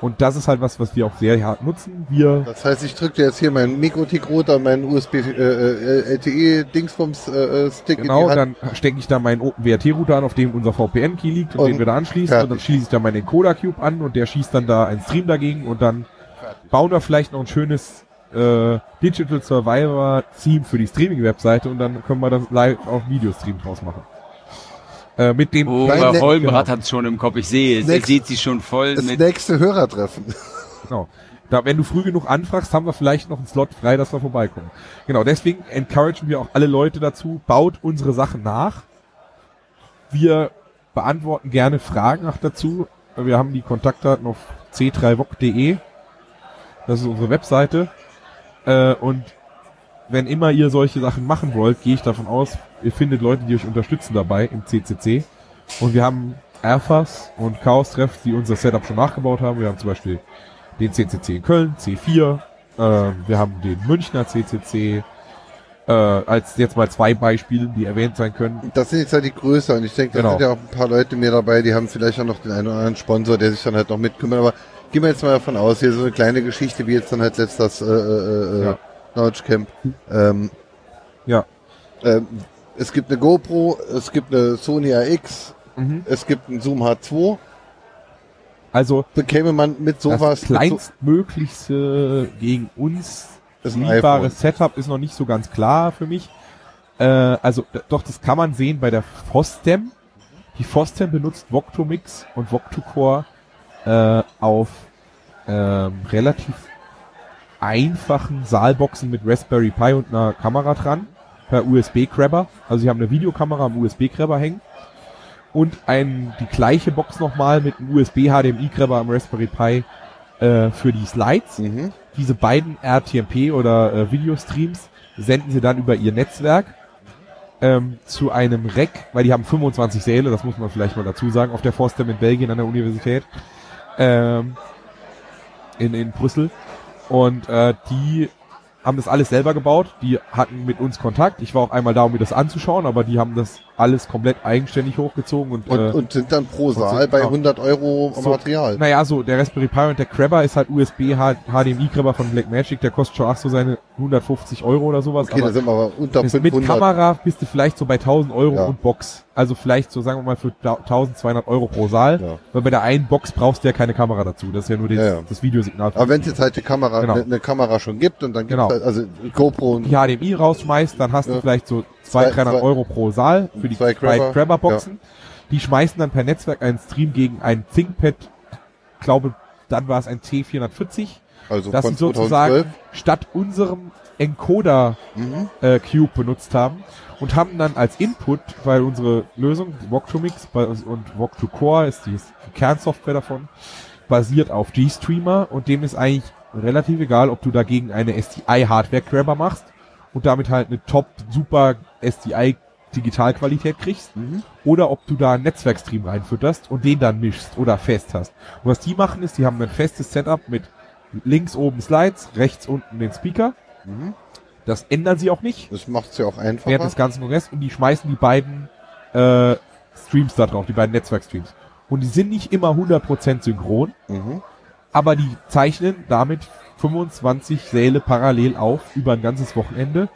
Und das ist halt was, was wir auch sehr hart nutzen. Wir Das heißt, ich drücke dir jetzt hier meinen Mikrotik-Router, meinen USB äh, äh, äh, äh, Stick Genau, dann stecke ich da meinen OpenWRT-Router an, auf dem unser VPN-Key liegt und, Und den wir da anschließen. fertig. Und dann schließe ich da meinen Encoder-Cube an und der schießt dann da einen Stream dagegen und dann bauen wir vielleicht noch ein schönes äh, Digital Survivor-Theme für die Streaming-Webseite und dann können wir das live auf Videostream draus machen. Äh, mit dem Oh, Holmrad genau. hat schon im Kopf. Ich sehe es. Er sieht sie schon voll Das mit. nächste Hörertreffen. Genau. Da, wenn du früh genug anfragst, haben wir vielleicht noch einen Slot frei, dass wir vorbeikommen. Genau, deswegen encouragen wir auch alle Leute dazu, baut unsere Sachen nach. Wir beantworten gerne Fragen auch dazu. Wir haben die Kontaktdaten auf c3voc.de. Das ist unsere Webseite. Äh, und wenn immer ihr solche Sachen machen wollt, gehe ich davon aus, ihr findet Leute, die euch unterstützen dabei im CCC. Und wir haben Alphas und Chaos-Treffs, die unser Setup schon nachgebaut haben. Wir haben zum Beispiel den CCC in Köln, C4. Äh, wir haben den Münchner CCC. Äh, als jetzt mal zwei Beispiele, die erwähnt sein können. Das sind jetzt halt die größeren. Ich denke, da Genau. sind ja auch ein paar Leute mehr dabei, die haben vielleicht auch noch den einen oder anderen Sponsor, der sich dann halt noch mitkümmert. Aber gehen wir jetzt mal davon aus, hier so eine kleine Geschichte, wie jetzt dann halt letzt das äh, äh, äh, Ja. Knowledge Camp. Ähm, Ja. ähm, es gibt eine GoPro, es gibt eine Sony AX, Mhm. es gibt einen Zoom H2. Also Bekäme man mit sowas das mit so, kleinstmöglichste gegen uns liebbare. Setup ist noch nicht so ganz klar für mich. Äh, also doch, das kann man sehen bei der Fostem. Die Fostem benutzt Voctomix und Voctocore äh, auf ähm, relativ einfachen Saalboxen mit Raspberry Pi und einer Kamera dran per USB-Grabber. Also sie haben eine Videokamera am USB-Grabber hängen und ein, die gleiche Box nochmal mit einem USB-HDMI-Grabber am Raspberry Pi äh, für die Slides Mhm. diese beiden RTMP oder äh, Videostreams senden sie dann über ihr Netzwerk ähm, zu einem Rack, weil die haben 25 Säle, das muss man vielleicht mal dazu sagen, auf der Forstem in Belgien an der Universität ähm, in, in Brüssel. Und äh, die haben das alles selber gebaut. Die hatten mit uns Kontakt. Ich war auch einmal da, um mir das anzuschauen, aber die haben das alles komplett eigenständig hochgezogen und, Und, äh, und sind dann pro sind- Saal bei genau. 100 Euro So, Material. Naja, so der Raspberry Pi und der Grabber ist halt USB HDMI-Grabber von Blackmagic, der kostet schon ach so seine 150 Euro oder sowas. Okay, da sind wir aber unter ist mit 500. Kamera bist du vielleicht so bei 1000 Euro Ja. und Box. Also vielleicht so sagen wir mal für 1200 Euro pro Saal. Ja. Weil bei der einen Box brauchst du ja keine Kamera dazu. Das ist ja nur das, Ja, das Videosignal. Aber wenn es jetzt halt die Kamera, Genau. eine, eine Kamera schon gibt und dann gibt Genau. halt, also GoPro und die HDMI rausschmeißt, dann hast du vielleicht so Zwei- 200, 300 zwei- Euro pro Saal für die zwei Grabber. Grabber-Boxen. Die schmeißen dann per Netzwerk einen Stream gegen ein ThinkPad, glaube, dann war es ein T440, also das von sie sozusagen 2012. statt unserem Encoder Mhm. äh, Cube benutzt haben und haben dann als Input, weil unsere Lösung, Voc2Mix bei- und Voc2Core ist die Kernsoftware davon, basiert auf GStreamer und dem ist eigentlich relativ egal, ob du dagegen eine SDI-Hardware-Grabber machst und damit halt eine top, super SDI-Digitalqualität kriegst Mhm. oder ob du da einen Netzwerkstream reinfütterst und den dann mischst oder fest hast. Und was die machen ist, die haben ein festes Setup mit links oben Slides, rechts unten den Speaker. Mhm. Das ändern sie auch nicht Das macht's ja auch während einfacher. des ganzen Kongresses und die schmeißen die beiden äh, Streams da drauf, die beiden Netzwerkstreams. Und die sind nicht immer 100% synchron, Mhm. aber die zeichnen damit 25 Säle parallel auf über ein ganzes Wochenende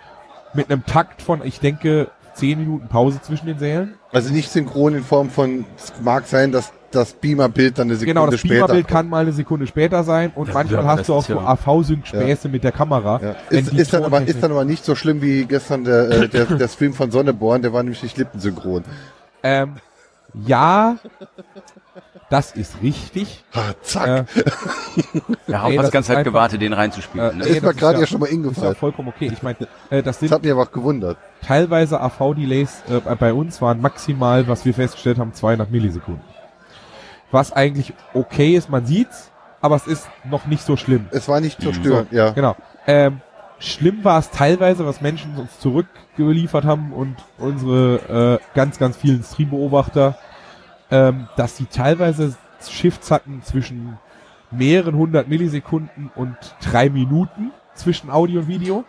mit einem Takt von, ich denke, 10 Minuten Pause zwischen den Sälen. Also nicht synchron in Form von, es mag sein, dass das Beamer-Bild dann eine Sekunde genau, das später Beamerbild kann mal eine Sekunde später sein und Ja, manchmal ja, hast das du auch so ja- AV-Sync-Späße mit der Kamera. Ja. Ist, ist, dann aber, ist dann aber nicht so schlimm wie gestern der, äh, der, der Stream von Sonneborn, der war nämlich nicht lippensynchron. Ähm, Ja, das ist richtig. Ah, zack. Äh, Nee, hast das du ganz ist halt einfach- gewartet, den reinzuspielen. Äh, ne? ist mir das gerade ja- ja schon mal ist ja vollkommen okay. Ich meine, äh, das Das sind hat mich aber auch gewundert. Teilweise AV-Delays äh, bei uns waren maximal, was wir festgestellt haben, 200 Millisekunden. Was eigentlich okay ist, man sieht's, aber es ist noch nicht so schlimm. Es war nicht zu stören, ja. Genau. Ähm, schlimm war es teilweise, was Menschen uns zurückgeliefert haben und unsere äh, ganz, ganz vielen Streambeobachter, ähm, dass sie teilweise Shifts hatten zwischen mehreren hundert Millisekunden und drei Minuten zwischen Audio und Video.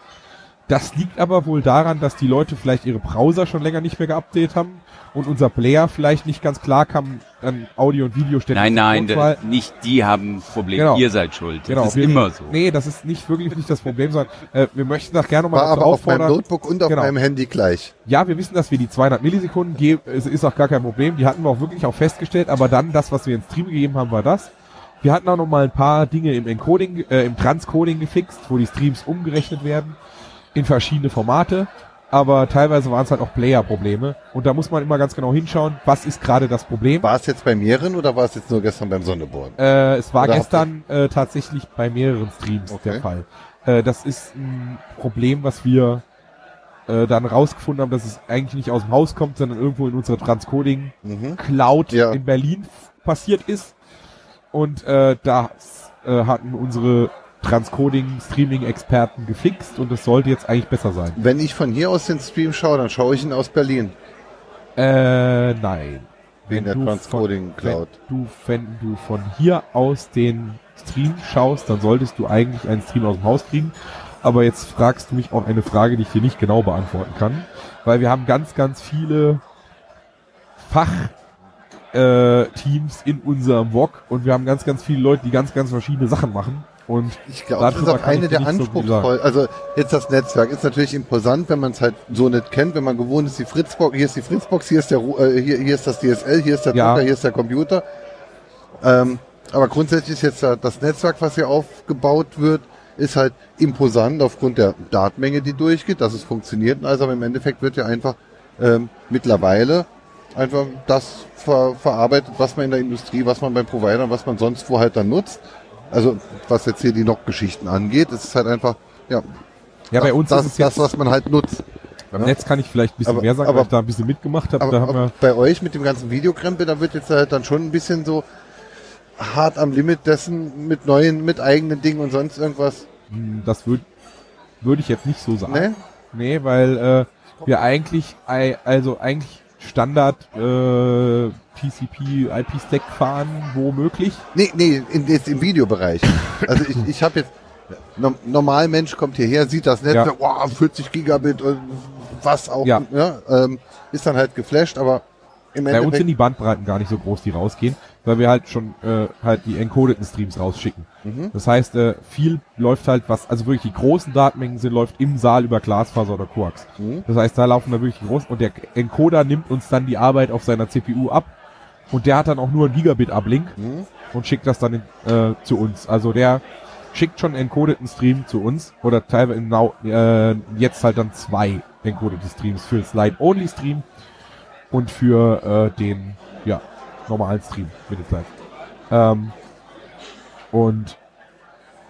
Das liegt aber wohl daran, dass die Leute vielleicht ihre Browser schon länger nicht mehr geupdatet haben und unser Player vielleicht nicht ganz klar kam, an Audio und Video ständig Nein, nein, da, nicht die haben ein Problem, Genau. ihr seid schuld. Das Genau, ist wir- immer so. Nee, das ist nicht wirklich nicht das Problem, sondern äh, wir möchten das gerne nochmal War aber auf meinem auffordern. Notebook und auf Genau. meinem Handy gleich. Ja, wir wissen, dass wir die 200 Millisekunden geben, es ist auch gar kein Problem. Die hatten wir auch wirklich auch festgestellt, aber dann das, was wir ins Stream gegeben haben, war das. Wir hatten auch noch mal ein paar Dinge im Encoding, äh, im Transcoding gefixt, wo die Streams umgerechnet werden in verschiedene Formate. Aber teilweise waren es halt auch Player-Probleme. Und da muss man immer ganz genau hinschauen, was ist gerade das Problem. War es jetzt bei mehreren oder war es jetzt nur gestern beim Sonneborn? Äh, es war Oder gestern äh, tatsächlich bei mehreren Streams Okay. der Fall. Äh, das ist ein Problem, was wir äh, dann rausgefunden haben, dass es eigentlich nicht aus dem Haus kommt, sondern irgendwo in unserer Transcoding Mhm. Cloud Ja. in Berlin passiert ist. Und äh, das äh, hatten unsere Transcoding-Streaming-Experten gefixt und es sollte jetzt eigentlich besser sein. Wenn ich von hier aus den Stream schaue, dann schaue ich ihn aus Berlin. Äh, nein. Wegen der Transcoding Cloud. Wenn du, wenn du von hier aus den Stream schaust, dann solltest du eigentlich einen Stream aus dem Haus kriegen. Aber jetzt fragst du mich auch eine Frage, die ich dir nicht genau beantworten kann. Weil wir haben ganz, ganz viele Fach äh, in unserem VOG und wir haben ganz, ganz viele Leute, die ganz, ganz verschiedene Sachen machen. Und Ich glaube, das ist auch eine der nicht so. Also jetzt das Netzwerk ist natürlich imposant, wenn man es halt so nicht kennt, wenn man gewohnt ist, die Fritzbox, hier ist die Fritzbox, hier ist der äh, hier, hier ist das DSL, hier ist der Ja. Drucker, hier ist der Computer. Ähm, aber grundsätzlich ist jetzt da das Netzwerk, was hier aufgebaut wird, ist halt imposant aufgrund der Datenmenge, die durchgeht, dass es funktioniert. Also aber im Endeffekt wird ja einfach ähm, mittlerweile einfach das ver verarbeitet, was man in der Industrie, was man beim Provider, was man sonst wo halt dann nutzt. Also was jetzt hier die NOC-Geschichten angeht, ist es halt einfach, ja, ja, bei das, uns das ist es das, was man halt nutzt. beim ja. Netz kann ich vielleicht ein bisschen Aber- mehr sagen, aber- weil ich da ein bisschen mitgemacht habe. Aber, aber bei euch mit dem ganzen Videokrempel, da wird jetzt halt dann schon ein bisschen so hart am Limit dessen mit neuen, mit eigenen Dingen und sonst irgendwas. Hm, Das würde würde ich jetzt nicht so sagen. Ne? Nee, weil äh, wir eigentlich, ei- also eigentlich Standard äh, TCP IP-Stack fahren, wo möglich. Nee, nee, in, jetzt im Videobereich. Also ich, ich habe jetzt, no, normal Mensch kommt hierher, sieht das Netzwerk, wow, 40 Gigabit und was auch, Ja. ja. ähm, ist dann halt geflasht, aber im Bei uns sind Endeffekt, die Bandbreiten gar nicht so groß, die rausgehen, weil wir halt schon äh, halt die encodeten Streams rausschicken. Mhm. Das heißt, äh, viel läuft halt, was, also wirklich die großen Datenmengen sind, läuft im Saal über Glasfaser oder Coax. Mhm. Das heißt, da laufen da wirklich die großen und der Encoder nimmt uns dann die Arbeit auf seiner CPU ab und der hat dann auch nur ein Gigabit-Uplink Mhm. und schickt das dann in, äh, zu uns. Also der schickt schon einen encodeten Stream zu uns oder teilweise genau, äh, jetzt halt dann zwei encodete Streams für Slide-Only-Stream und für äh, den ja, normalen Stream mit der Zeit. Ähm, und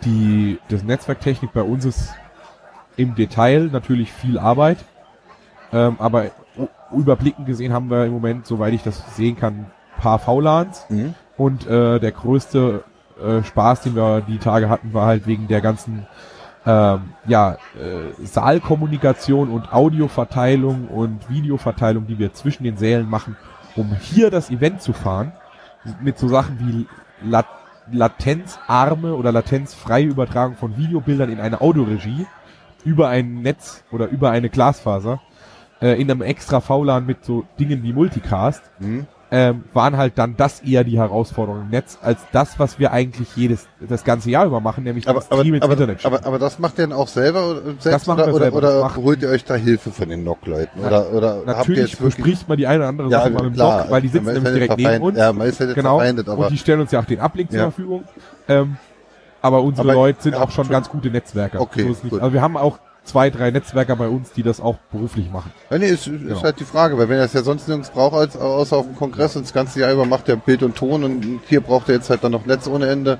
die das Netzwerktechnik bei uns ist im Detail natürlich viel Arbeit, ähm, aber überblickend gesehen haben wir im Moment, soweit ich das sehen kann, paar VLANs. Mhm. und äh, der größte äh, Spaß, den wir die Tage hatten, war halt wegen der ganzen ähm, ja, äh, Saalkommunikation und Audioverteilung und Videoverteilung, die wir zwischen den Sälen machen, um hier das Event zu fahren, mit so Sachen wie Lat latenzarme oder latenzfreie Übertragung von Videobildern in eine Audioregie über ein Netz oder über eine Glasfaser äh, in einem extra VLAN mit so Dingen wie Multicast Mhm. Ähm, waren halt dann das eher die Herausforderung im Netz, als das, was wir eigentlich jedes, das ganze Jahr über machen, nämlich Aber, den Stream ins aber, Internet aber, aber, aber das macht ihr dann auch selber oder, selbst Das machen oder, wir oder, selber. oder macht- holt ihr euch da Hilfe von den NOC-Leuten? Oder, oder habt ihr Natürlich jetzt wirklich bespricht man die eine oder andere Ja, Sache mal im klar. Blog, weil die sitzen nämlich ja nicht direkt neben uns. Ja, genau. aber- und die stellen uns ja auch den Uplink zur. Verfügung. Ähm, aber unsere Aber- Leute sind auch schon ganz gute Netzwerker. Okay, so nicht. Also wir haben auch zwei, drei Netzwerker bei uns, die das auch beruflich machen. Ja, nee, ist, Genau. ist halt die Frage, weil wenn er es ja sonst nirgends braucht, als außer auf dem Kongress und das ganze Jahr über macht er Bild und Ton und hier braucht er jetzt halt dann noch Netz ohne Ende,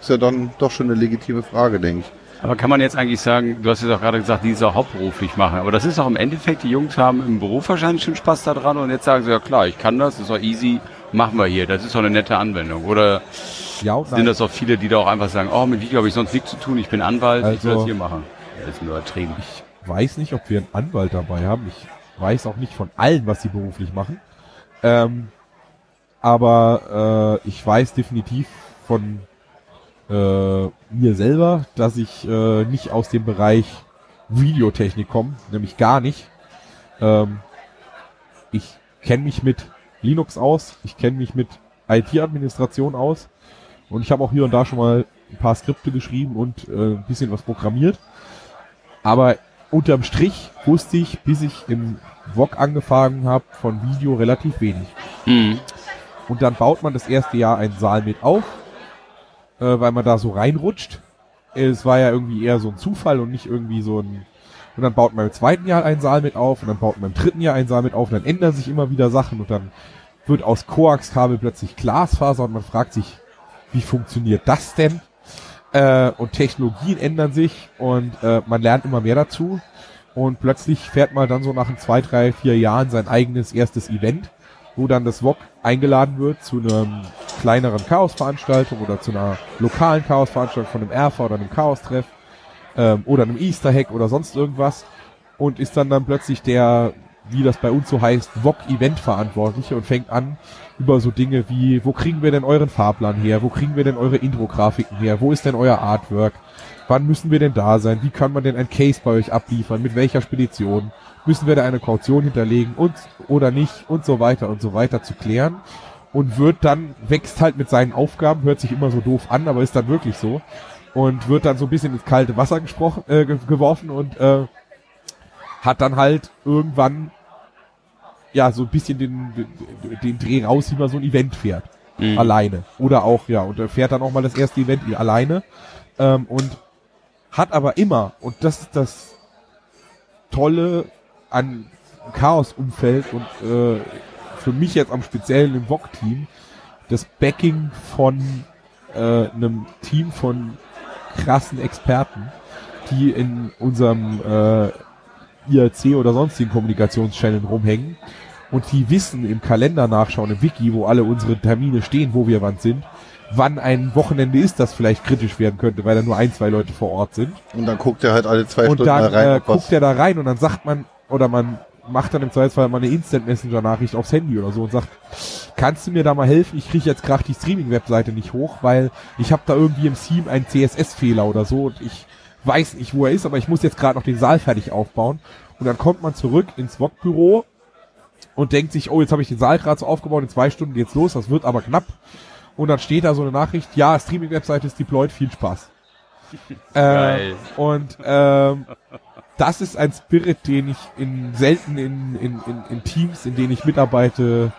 ist ja dann doch schon eine legitime Frage, denke ich. Aber kann man jetzt eigentlich sagen, du hast jetzt auch gerade gesagt, die auch hauptberuflich machen. Aber das ist auch im Endeffekt, die Jungs haben im Beruf wahrscheinlich schon Spaß daran und jetzt sagen sie, ja klar, ich kann das, ist doch easy, machen wir hier. Das ist doch eine nette Anwendung. Oder Ja sind nein. das auch viele, die da auch einfach sagen, oh, mit Video habe ich sonst nichts zu tun, ich bin Anwalt, ich will Also- das hier machen. Ist nur ertrieben. Ich weiß nicht, ob wir einen Anwalt dabei haben. Ich weiß auch nicht von allen, was sie beruflich machen. Ähm, aber äh, ich weiß definitiv von äh, mir selber, dass ich äh, nicht aus dem Bereich Videotechnik komme, nämlich gar nicht. Ähm, ich kenne mich mit Linux aus, ich kenne mich mit IT-Administration aus und ich habe auch hier und da schon mal ein paar Skripte geschrieben und äh, ein bisschen was programmiert. Aber unterm Strich wusste ich, bis ich im VOG angefangen habe, von Video relativ wenig. Mhm. Und dann baut man das erste Jahr einen Saal mit auf, äh, weil man da so reinrutscht. Es war ja irgendwie eher so ein Zufall und nicht irgendwie so ein. Und dann baut man im zweiten Jahr einen Saal mit auf und dann baut man im dritten Jahr einen Saal mit auf und dann ändern sich immer wieder Sachen und dann wird aus Koaxkabel plötzlich Glasfaser und man fragt sich, wie funktioniert das denn? Äh, und Technologien ändern sich und äh, man lernt immer mehr dazu. Und plötzlich fährt man dann so nach ein zwei, drei, vier Jahren sein eigenes erstes Event, wo dann das VOG eingeladen wird zu einem kleineren Chaos-Veranstaltung oder zu einer lokalen Chaos-Veranstaltung von einem Erfa oder einem Chaos-Treff ähm, oder einem Easter Hack oder sonst irgendwas und ist dann dann plötzlich der, wie das bei uns so heißt, VOG-Event-Verantwortliche und fängt an, über so Dinge wie, wo kriegen wir denn euren Fahrplan her? Wo kriegen wir denn eure Intro-Grafiken her? Wo ist denn euer Artwork? Wann müssen wir denn da sein? Wie kann man denn ein Case bei euch abliefern? Mit welcher Spedition? Müssen wir da eine Kaution hinterlegen und oder nicht und so weiter und so weiter zu klären und wird dann wächst halt mit seinen Aufgaben, hört sich immer so doof an, aber ist dann wirklich so und wird dann so ein bisschen ins kalte Wasser gesprochen, äh, ge- geworfen und äh, hat dann halt irgendwann ja so ein bisschen den, den, Dreh raus, wie man so ein Event fährt. Mhm. Alleine. Oder auch, ja, und er fährt dann auch mal das erste Event alleine. Ähm, und hat aber immer, und das ist das Tolle an Chaos-Umfeld und äh, für mich jetzt am speziellen im VOG-Team, das Backing von äh, einem Team von krassen Experten, die in unserem äh, IRC oder sonstigen Kommunikationschanneln rumhängen und die wissen im Kalender nachschauen, im Wiki, wo alle unsere Termine stehen, wo wir wann sind, wann ein Wochenende ist, das vielleicht kritisch werden könnte, weil da nur ein, zwei Leute vor Ort sind. Und dann guckt er halt alle zwei Und Stunden dann da rein, äh, ob was guckt er da rein und dann sagt man, oder man macht dann im Zweifelsfall mal eine Instant Messenger Nachricht aufs Handy oder so und sagt, kannst du mir da mal helfen? Ich kriege jetzt gerade die Streaming-Webseite nicht hoch, weil ich habe da irgendwie im Theme einen CSS-Fehler oder so und ich weiß nicht, wo er ist, aber ich muss jetzt gerade noch den Saal fertig aufbauen. Und dann kommt man zurück ins VOG-Büro und denkt sich, oh, jetzt habe ich den Saal gerade so aufgebaut, in zwei Stunden geht's los, das wird aber knapp. Und dann steht da so eine Nachricht, ja, Streaming-Webseite ist deployed, viel Spaß. Geil. Äh, und ähm, das ist ein Spirit, den ich in selten in, in, in, in Teams, in denen ich mitarbeite,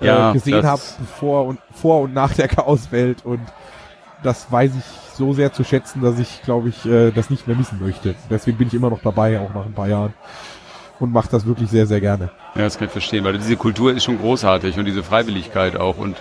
äh, Ja, gesehen habe, vor und vor und nach der Chaoswelt. Und das weiß ich so sehr zu schätzen, dass ich, glaube ich, äh, das nicht mehr missen möchte. Deswegen bin ich immer noch dabei, auch nach ein paar Jahren. Und mache das wirklich sehr, sehr gerne. Ja, das kann ich verstehen, weil diese Kultur ist schon großartig und diese Freiwilligkeit auch und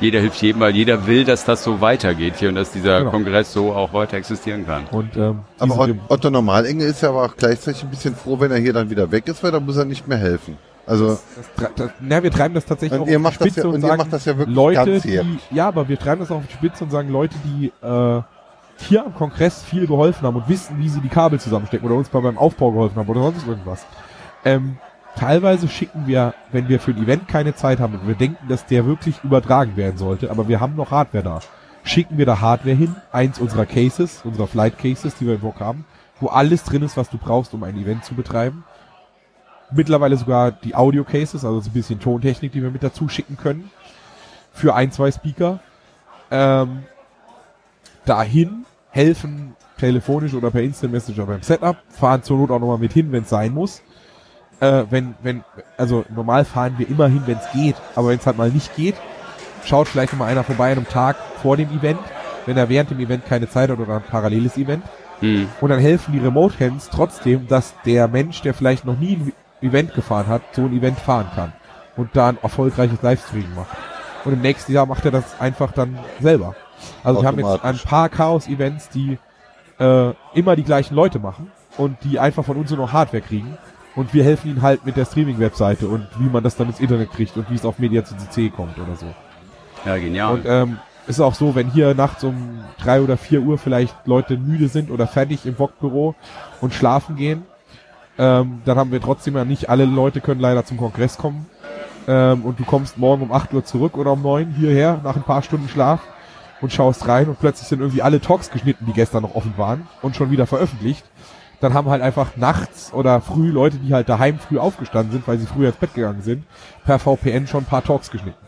jeder hilft jedem, weil jeder will, dass das so weitergeht hier und dass dieser Genau. Kongress so auch weiter existieren kann. Und ähm, Aber Otto Normalenge ist ja aber auch gleichzeitig ein bisschen froh, wenn er hier dann wieder weg ist, weil dann muss er nicht mehr helfen. Also, Das, tre- das, na, wir treiben das tatsächlich Und auch ihr auf macht die das Spitze ja- und und ihr sagen, macht das ja wirklich Leute, ganzjährig. die, ja, aber wir treiben das auch auf die Spitze und sagen Leute, die äh, hier am Kongress viel geholfen haben und wissen, wie sie die Kabel zusammenstecken oder uns bei beim Aufbau geholfen haben oder sonst irgendwas. Ähm, teilweise schicken wir, wenn wir für ein Event keine Zeit haben und wir denken, dass der wirklich übertragen werden sollte, aber wir haben noch Hardware da, schicken wir da Hardware hin, eins unserer Cases, unserer Flight Cases, die wir im Bock haben, wo alles drin ist, was du brauchst, um ein Event zu betreiben mittlerweile sogar die Audio Cases, also so ein bisschen Tontechnik, die wir mit dazu schicken können. Für ein, zwei Speaker. Ähm, dahin helfen telefonisch oder per Instant Messenger beim Setup, fahren zur Not auch nochmal mit hin, wenn es sein muss. Äh, wenn, wenn, also normal fahren wir immer hin, wenn es geht, aber wenn es halt mal nicht geht, schaut vielleicht noch mal einer vorbei an einem Tag vor dem Event, wenn er während dem Event keine Zeit hat oder ein paralleles Event. Hm. Und dann helfen die Remote Hands trotzdem, dass der Mensch, der vielleicht noch nie ein Event gefahren hat, so ein Event fahren kann. Und da ein erfolgreiches Livestreaming macht. Und im nächsten Jahr macht er das einfach dann selber. Also wir haben jetzt ein paar Chaos-Events, die äh, immer die gleichen Leute machen und die einfach von uns nur noch Hardware kriegen. Und wir helfen ihnen halt mit der Streaming-Webseite und wie man das dann ins Internet kriegt und wie es auf Media CC kommt oder so. Ja, genial. Und ähm, ist auch so, wenn hier nachts um drei oder vier Uhr vielleicht Leute müde sind oder fertig im Bockbüro und schlafen gehen, ähm, dann haben wir trotzdem ja nicht alle Leute können leider zum Kongress kommen. Ähm, und du kommst morgen um 8 Uhr zurück oder um 9 hierher nach ein paar Stunden Schlaf und schaust rein und plötzlich sind irgendwie alle Talks geschnitten, die gestern noch offen waren und schon wieder veröffentlicht. Dann haben halt einfach nachts oder früh Leute, die halt daheim früh aufgestanden sind, weil sie früher ins Bett gegangen sind, per VPN schon ein paar Talks geschnitten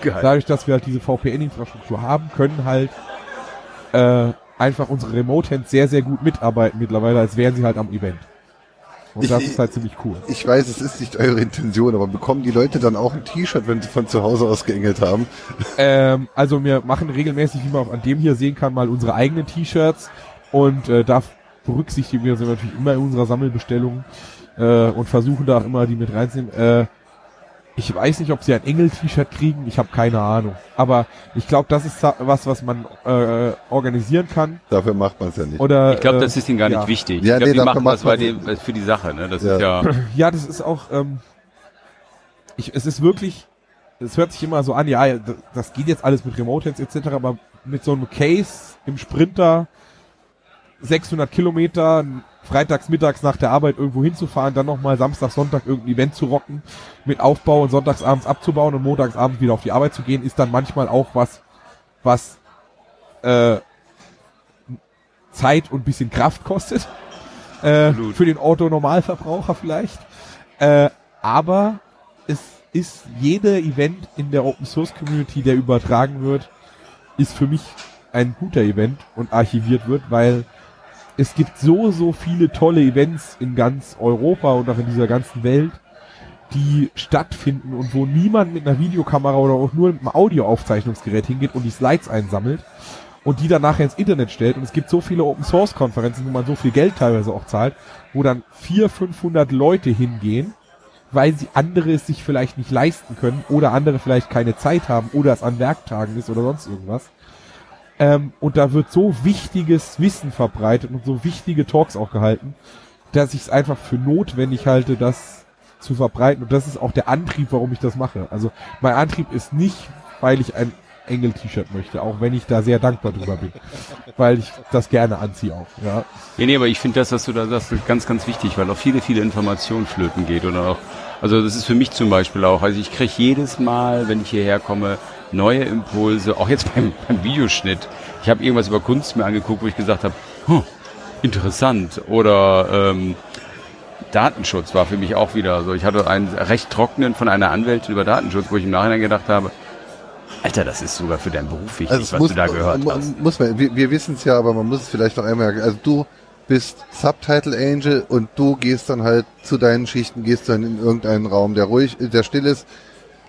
Geil. dadurch, dass wir halt diese VPN-Infrastruktur haben, können halt äh, einfach unsere Remote-Hands sehr, sehr gut mitarbeiten mittlerweile, als wären sie halt am Event. Und Ich- das ist halt ziemlich cool. Ich weiß, es ist nicht eure Intention, aber bekommen die Leute dann auch ein T-Shirt, wenn sie von zu Hause aus geengelt haben? Ähm, also wir machen regelmäßig, wie man auch an dem hier sehen kann, mal unsere eigenen T-Shirts und äh, da berücksichtigen wir sie natürlich immer in unserer Sammelbestellung äh, und versuchen da auch immer die mit reinzunehmen. Äh, ich weiß nicht, ob sie ein Engel-T-Shirt kriegen, ich habe keine Ahnung. Aber ich glaube, das ist was, was man äh, organisieren kann. Dafür macht man es ja nicht. Oder, Ich glaube, äh, das ist ihnen gar nicht ja. wichtig. Ja, ich glaube, nee, die dafür machen macht das weil man- die, für die Sache. Ne? Das Ja. ist ja. Ja, das ist auch, ähm, ich, es ist wirklich, es hört sich immer so an, ja, das, geht jetzt alles mit Remote Hands etc., aber mit so einem Case im Sprinter 600 Kilometer freitags, mittags nach der Arbeit irgendwo hinzufahren, dann nochmal Samstag, Sonntag irgendein Event zu rocken, mit Aufbau und sonntags abends abzubauen und montags abends wieder auf die Arbeit zu gehen, ist dann manchmal auch was, was äh, Zeit und bisschen Kraft kostet. Äh, für den Otto-Normalverbraucher vielleicht. Äh, aber es ist jeder Event in der Open Source Community, der übertragen wird, ist für mich ein guter Event und archiviert wird, weil es gibt so, so viele tolle Events in ganz Europa und auch in dieser ganzen Welt, die stattfinden und wo niemand mit einer Videokamera oder auch nur mit einem Audioaufzeichnungsgerät hingeht und die Slides einsammelt und die dann nachher ins Internet stellt. Und es gibt so viele Open Source Konferenzen, wo man so viel Geld teilweise auch zahlt, wo dann 400, 500 Leute hingehen, weil sie andere es sich vielleicht nicht leisten können oder andere vielleicht keine Zeit haben oder es an Werktagen ist oder sonst irgendwas. Ähm, und da wird so wichtiges Wissen verbreitet und so wichtige Talks auch gehalten, dass ich es einfach für notwendig halte, das zu verbreiten. Und das ist auch der Antrieb, warum ich das mache. Also mein Antrieb ist nicht, weil ich ein Engel-T-Shirt möchte, auch wenn ich da sehr dankbar drüber bin. weil ich das gerne anziehe auch. Ja. Ja, nee, aber ich finde das, was du da sagst, ganz, ganz wichtig, weil auch viele, viele Informationen flöten geht oder auch, also das ist für mich zum Beispiel auch, also ich kriege jedes Mal, wenn ich hierher komme, neue Impulse, auch jetzt beim, beim Videoschnitt. Ich habe irgendwas über Kunst mir angeguckt, wo ich gesagt habe, hm, interessant oder ähm, Datenschutz war für mich auch wieder so. Ich hatte einen recht trockenen von einer Anwältin über Datenschutz, wo ich im Nachhinein gedacht habe, Alter, das ist sogar für deinen Beruf wichtig, Also was muss, du da gehört hast. muss man, wir, wir wissen es ja, aber man muss es vielleicht noch einmal. Also du bist Subtitle Angel und du gehst dann halt zu deinen Schichten, gehst dann in irgendeinen Raum, der ruhig, der still ist,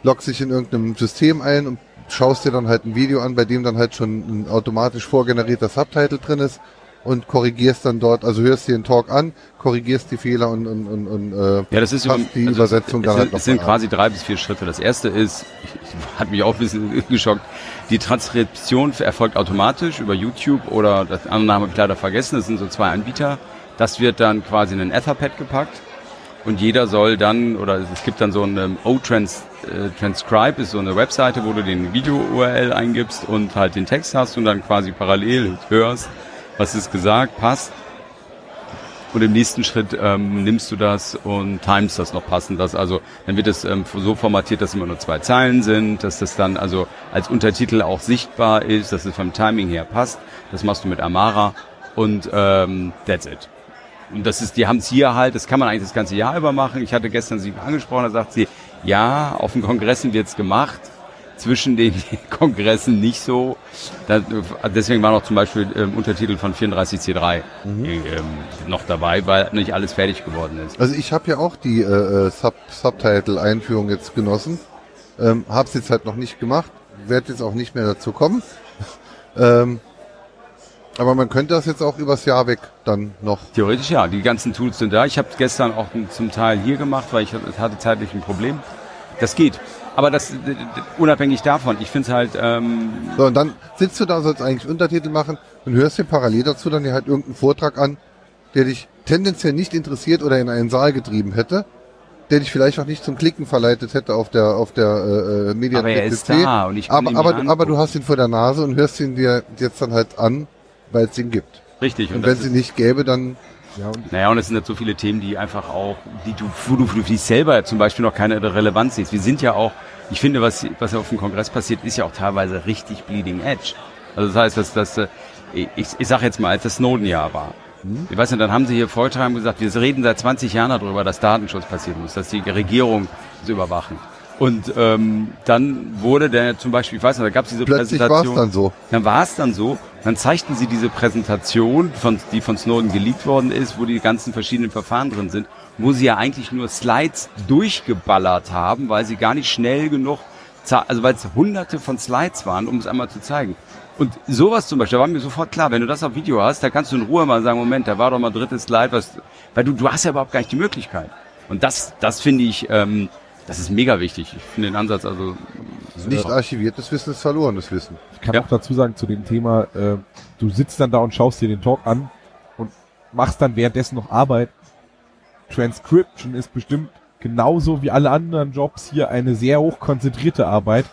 loggst dich in irgendeinem System ein und schaust dir dann halt ein Video an, bei dem dann halt schon ein automatisch vorgenerierter Subtitle drin ist und korrigierst dann dort, also hörst dir den Talk an, korrigierst die Fehler und, und, und, und äh, Ja, das ist passt die also Übersetzung dann halt sind- noch Es sind quasi drei bis vier Schritte. Das erste ist, ich, ich, hat mich auch ein bisschen geschockt, die Transkription erfolgt automatisch über YouTube oder das andere habe ich leider vergessen, das sind so zwei Anbieter. Das wird dann quasi in ein Etherpad gepackt und jeder soll dann, oder es gibt dann so ein ähm, O-Trans äh, Transcribe, ist so eine Webseite, wo du den Video-URL eingibst und halt den Text hast und dann quasi parallel hörst, was ist gesagt, passt. Und im nächsten Schritt ähm, nimmst du das und timest das noch passend. Das also, dann wird es ähm, so formatiert, dass immer nur zwei Zeilen sind, dass das dann also als Untertitel auch sichtbar ist, dass es vom Timing her passt. Das machst du mit Amara und ähm, that's it. Und das ist, die haben es hier halt, das kann man eigentlich das ganze Jahr über machen. Ich hatte gestern sie angesprochen, da sagt sie, ja, auf den Kongressen wird's gemacht, zwischen den Kongressen nicht so. Da, deswegen war noch zum Beispiel ähm, Untertitel von 34C3 Mhm. ähm, noch dabei, weil nicht alles fertig geworden ist. Also ich habe ja auch die äh, äh, Sub Subtitle-Einführung jetzt genossen. Ähm, hab's jetzt halt noch nicht gemacht, werde jetzt auch nicht mehr dazu kommen. ähm, Aber man könnte das jetzt auch übers Jahr weg dann noch. Theoretisch ja, die ganzen Tools sind da. Ich habe gestern auch zum Teil hier gemacht, weil ich hatte zeitlich ein Problem. Das geht. Aber das äh, unabhängig davon, ich finde es halt, ähm, So, und dann sitzt du da, sollst eigentlich Untertitel machen und hörst dir parallel dazu dann halt irgendeinen Vortrag an, der dich tendenziell nicht interessiert oder in einen Saal getrieben hätte, der dich vielleicht auch nicht zum Klicken verleitet hätte auf der auf der äh, äh, Mediathek aber er ist PC. da und ich kann aber ihn aber, aber du hast ihn vor der Nase und hörst ihn dir jetzt dann halt an, weil es ihn gibt. richtig. Und Und wenn es ihn nicht gäbe, dann Ja, und naja, und es sind halt so viele Themen, die einfach auch, die du, wo du für dich selber zum Beispiel noch keine Relevanz siehst. Wir sind ja auch, ich finde, was, was auf dem Kongress passiert, ist ja auch teilweise richtig bleeding edge. Also das heißt, dass, dass äh, ich, ich sage jetzt mal, als das Snowden-Jahr war, ich weiß nicht, dann haben sie hier Vortrag gesagt, wir reden seit 20 Jahren darüber, dass Datenschutz passieren muss, dass die Regierung das überwachen. Und ähm, dann wurde der zum Beispiel, ich weiß nicht, da gab es diese plötzlich war es Präsentation. dann so. Dann war es dann so, dann zeigten sie diese Präsentation, von, die von Snowden geleakt worden ist, wo die ganzen verschiedenen Verfahren drin sind, wo sie ja eigentlich nur Slides durchgeballert haben, weil sie gar nicht schnell genug, also weil es hunderte von Slides waren, um es einmal zu zeigen. Und sowas zum Beispiel, da war mir sofort klar, wenn du das auf Video hast, da kannst du in Ruhe mal sagen, Moment, da war doch mal drittes Slide, was, weil du, du hast ja überhaupt gar nicht die Möglichkeit. Und das, das finde ich, ähm, das ist mega wichtig. Ich finde den Ansatz also Nicht archiviertes Wissen ist verlorenes Wissen. ich kann Ja. auch dazu sagen zu dem Thema, äh, du sitzt dann da und schaust dir den Talk an und machst dann währenddessen noch Arbeit. Transcription ist bestimmt genauso wie alle anderen Jobs hier eine sehr hoch konzentrierte Arbeit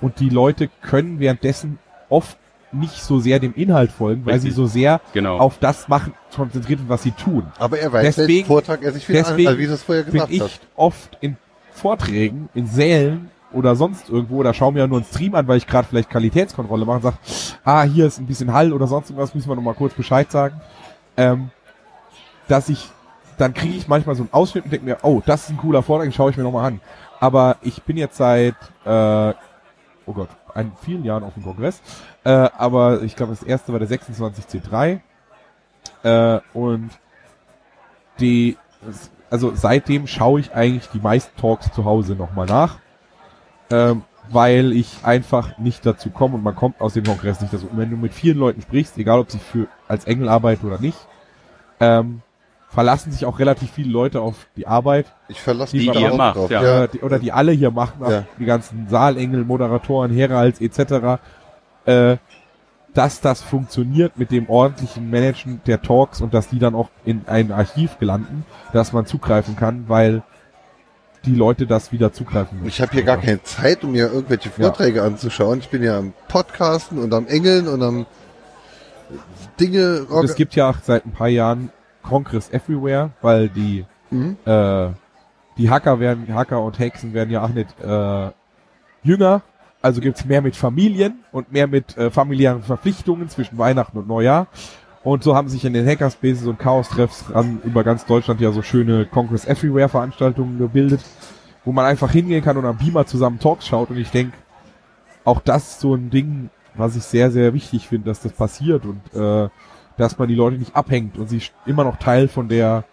und die Leute können währenddessen oft nicht so sehr dem Inhalt folgen, weil Richtig. sie so sehr genau. auf das machen, konzentriert sind, was sie tun. Aber er weiß, Deswegen- welchen Vortrag er sich wieder an, deswegen also wie du es vorher bin gesagt ich hast. oft in Vorträgen, in Sälen oder sonst irgendwo oder schaue mir nur einen Stream an, weil ich gerade vielleicht Qualitätskontrolle mache und sage, ah, hier ist ein bisschen Hall oder sonst irgendwas, müssen wir nochmal kurz Bescheid sagen. Ähm, dass ich, dann kriege ich manchmal so einen Ausschnitt und denke mir, oh, das ist ein cooler Vortrag, den schaue ich mir nochmal an. Aber ich bin jetzt seit, äh, oh Gott, ein, vielen Jahren auf dem Kongress, äh, aber ich glaube, das erste war der 26C3 äh, und die, also seitdem schaue ich eigentlich die meisten Talks zu Hause nochmal nach, ähm, weil ich einfach nicht dazu komme und man kommt aus dem Kongress nicht dazu. Und wenn du mit vielen Leuten sprichst, egal ob sie für als Engel arbeiten oder nicht, ähm, verlassen sich auch relativ viele Leute auf die Arbeit Ich verlasse Die mich da ihr macht, drauf. ja. äh, die, oder die alle hier machen, Ja. die ganzen Saalengel, Moderatoren, Heralds etc., äh, dass das funktioniert mit dem ordentlichen Managen der Talks und dass die dann auch in ein Archiv gelanden, dass man zugreifen kann, weil die Leute das wieder zugreifen müssen. Ich habe hier gar keine Zeit, um mir irgendwelche Vorträge anzuschauen. Ich bin ja am Podcasten und am Engeln und am Dinge. Und es gibt ja seit ein paar Jahren Congress Everywhere, weil die Mhm. äh, die Hacker werden, Hacker und Hexen werden ja auch nicht äh, jünger. Also gibt's mehr mit Familien und mehr mit äh, familiären Verpflichtungen zwischen Weihnachten und Neujahr. Und so haben sich in den Hackerspaces und Chaos-Treffs über ganz Deutschland ja so schöne Congress Everywhere Veranstaltungen gebildet, wo man einfach hingehen kann und am Beamer zusammen Talks schaut. Und ich denke, auch das ist so ein Ding, was ich sehr, sehr wichtig finde, dass das passiert und äh, dass man die Leute nicht abhängt und sie immer noch Teil von der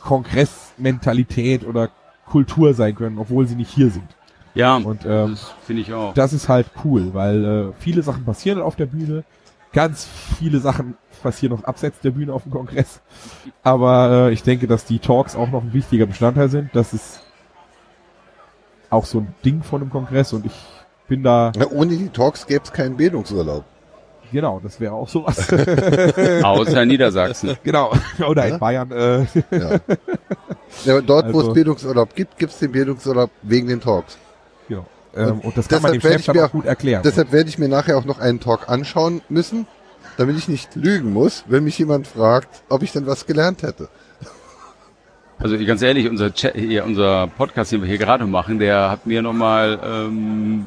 Kongressmentalität oder Kultur sein können, obwohl sie nicht hier sind. Ja, Und ähm, das finde ich auch. das ist halt cool, weil äh, viele Sachen passieren auf der Bühne, ganz viele Sachen passieren noch abseits der Bühne auf dem Kongress. Aber äh, ich denke, dass die Talks auch noch ein wichtiger Bestandteil sind. Das ist auch so ein Ding von einem Kongress und ich bin da, Na, ohne die Talks gäbe es keinen Bildungsurlaub. genau, das wäre auch sowas. Außer Niedersachsen. genau. Oder in Ja? Bayern. Äh, Ja. ja, dort, wo Also- es Bildungsurlaub gibt, gibt es den Bildungsurlaub wegen den Talks. Ähm, und das kann man dem deshalb werde Chef ich dann mir auch gut erklären. Deshalb werde ich mir nachher auch noch einen Talk anschauen müssen, damit ich nicht lügen muss, wenn mich jemand fragt, ob ich denn was gelernt hätte. Also ganz ehrlich, unser, Chat, hier, unser Podcast, den wir hier gerade machen, der hat mir nochmal ähm,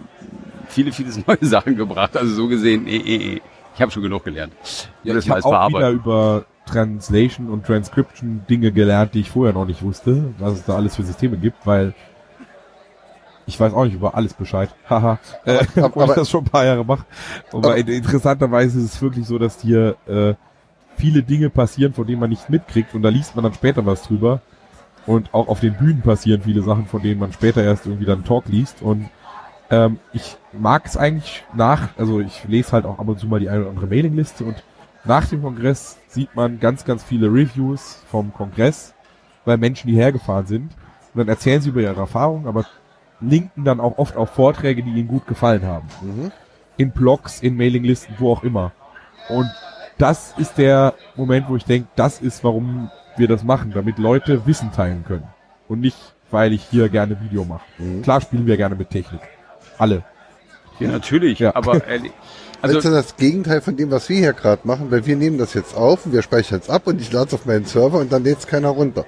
viele, viele neue Sachen gebracht. Also so gesehen, eh, eh, eh. ich habe schon genug gelernt. Ja, das ich habe auch wieder über Translation und Transcription Dinge gelernt, die ich vorher noch nicht wusste, was es da alles für Systeme gibt, weil ich weiß auch nicht über alles Bescheid. Haha. Äh, obwohl ich das schon ein paar Jahre mache. Aber in- interessanterweise ist es wirklich so, dass hier äh, viele Dinge passieren, von denen man nicht mitkriegt und da liest man dann später was drüber. Und auch auf den Bühnen passieren viele Sachen, von denen man später erst irgendwie dann einen Talk liest. Und Ähm, ich mag es eigentlich nach, also ich lese halt auch ab und zu mal die eine oder andere Mailingliste und nach dem Kongress sieht man ganz, ganz viele Reviews vom Kongress, weil Menschen, die hergefahren sind. Und dann erzählen sie über ihre Erfahrungen, aber linken dann auch oft auf Vorträge, die ihnen gut gefallen haben. Mhm. In Blogs, in Mailinglisten, wo auch immer. Und das ist der Moment, wo ich denke, das ist, warum wir das machen, damit Leute Wissen teilen können. Und nicht, weil ich hier gerne Video mache. Mhm. Klar spielen wir gerne mit Technik. Alle. Ja, natürlich. Ja. Aber ehrlich, Also also das ist das Gegenteil von dem, was wir hier gerade machen, weil wir nehmen das jetzt auf und wir speichern es ab und ich lade es auf meinen Server und dann lädt es keiner runter.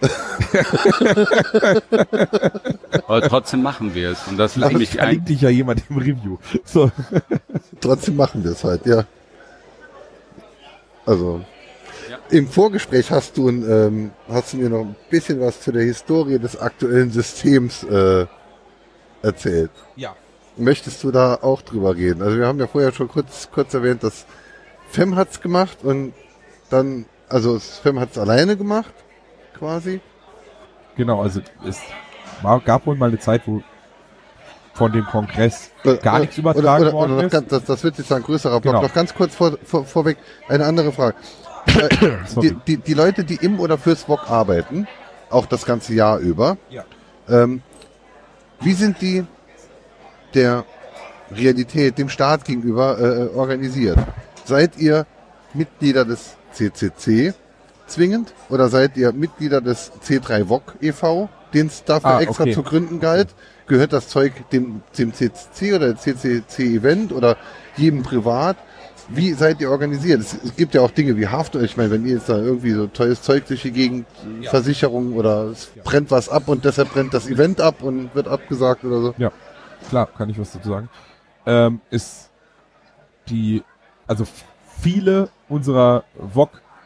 aber trotzdem machen wir es. Und das finde ich verlinkt ein, dich ja jemand im Review. So. Trotzdem machen wir es halt, ja. Also Ja. im Vorgespräch hast du, ein, ähm, hast du mir noch ein bisschen was zu der Historie des aktuellen Systems äh, erzählt. Ja. Möchtest du da auch drüber reden? Also wir haben ja vorher schon kurz, kurz erwähnt, dass Fem hat's gemacht und dann, also Fem hat's alleine gemacht, quasi. Genau, also es war, gab wohl mal eine Zeit, wo von dem Kongress gar nichts übertragen oder, oder, worden oder ist. ganz, das, das wird jetzt ein größerer Block. Genau. Noch ganz kurz vor, vor, vorweg eine andere Frage. Äh, die, die, die Leute, die im oder fürs VOG arbeiten, auch das ganze Jahr über, Ja. ähm, wie sind die der Realität, dem Staat gegenüber äh, organisiert? Seid ihr Mitglieder des CCC zwingend oder seid ihr Mitglieder des C3 VOG e.V., den es dafür Ah, extra okay. zu gründen galt? Gehört das Zeug dem, dem CCC oder dem CCC-Event oder jedem privat? Wie seid ihr organisiert? Es, es gibt ja auch Dinge wie Haft. Ich meine, wenn ihr jetzt da irgendwie so teures Zeug durch die Gegend, Versicherung oder es brennt was ab und deshalb brennt das Event ab und wird abgesagt oder so. Ja, klar, kann ich was dazu sagen. Ähm, ist die, also viele unserer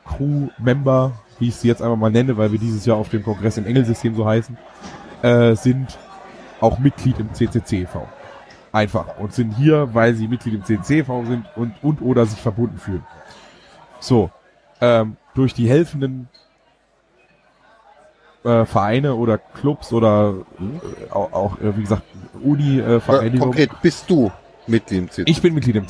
VOG-Crew-Member, wie ich sie jetzt einfach mal nenne, weil wir dieses Jahr auf dem Kongress im Engelsystem so heißen, äh, sind auch Mitglied im CCC-V. Einfach. Und sind hier, weil sie Mitglied im CCC-V sind und, und oder sich verbunden fühlen. So. Ähm, durch die helfenden äh, Vereine oder Clubs oder äh, auch, auch äh, wie gesagt Ja, Uni-Vereinigung. konkret bist du Mitglied im CCC. ich bin Mitglied im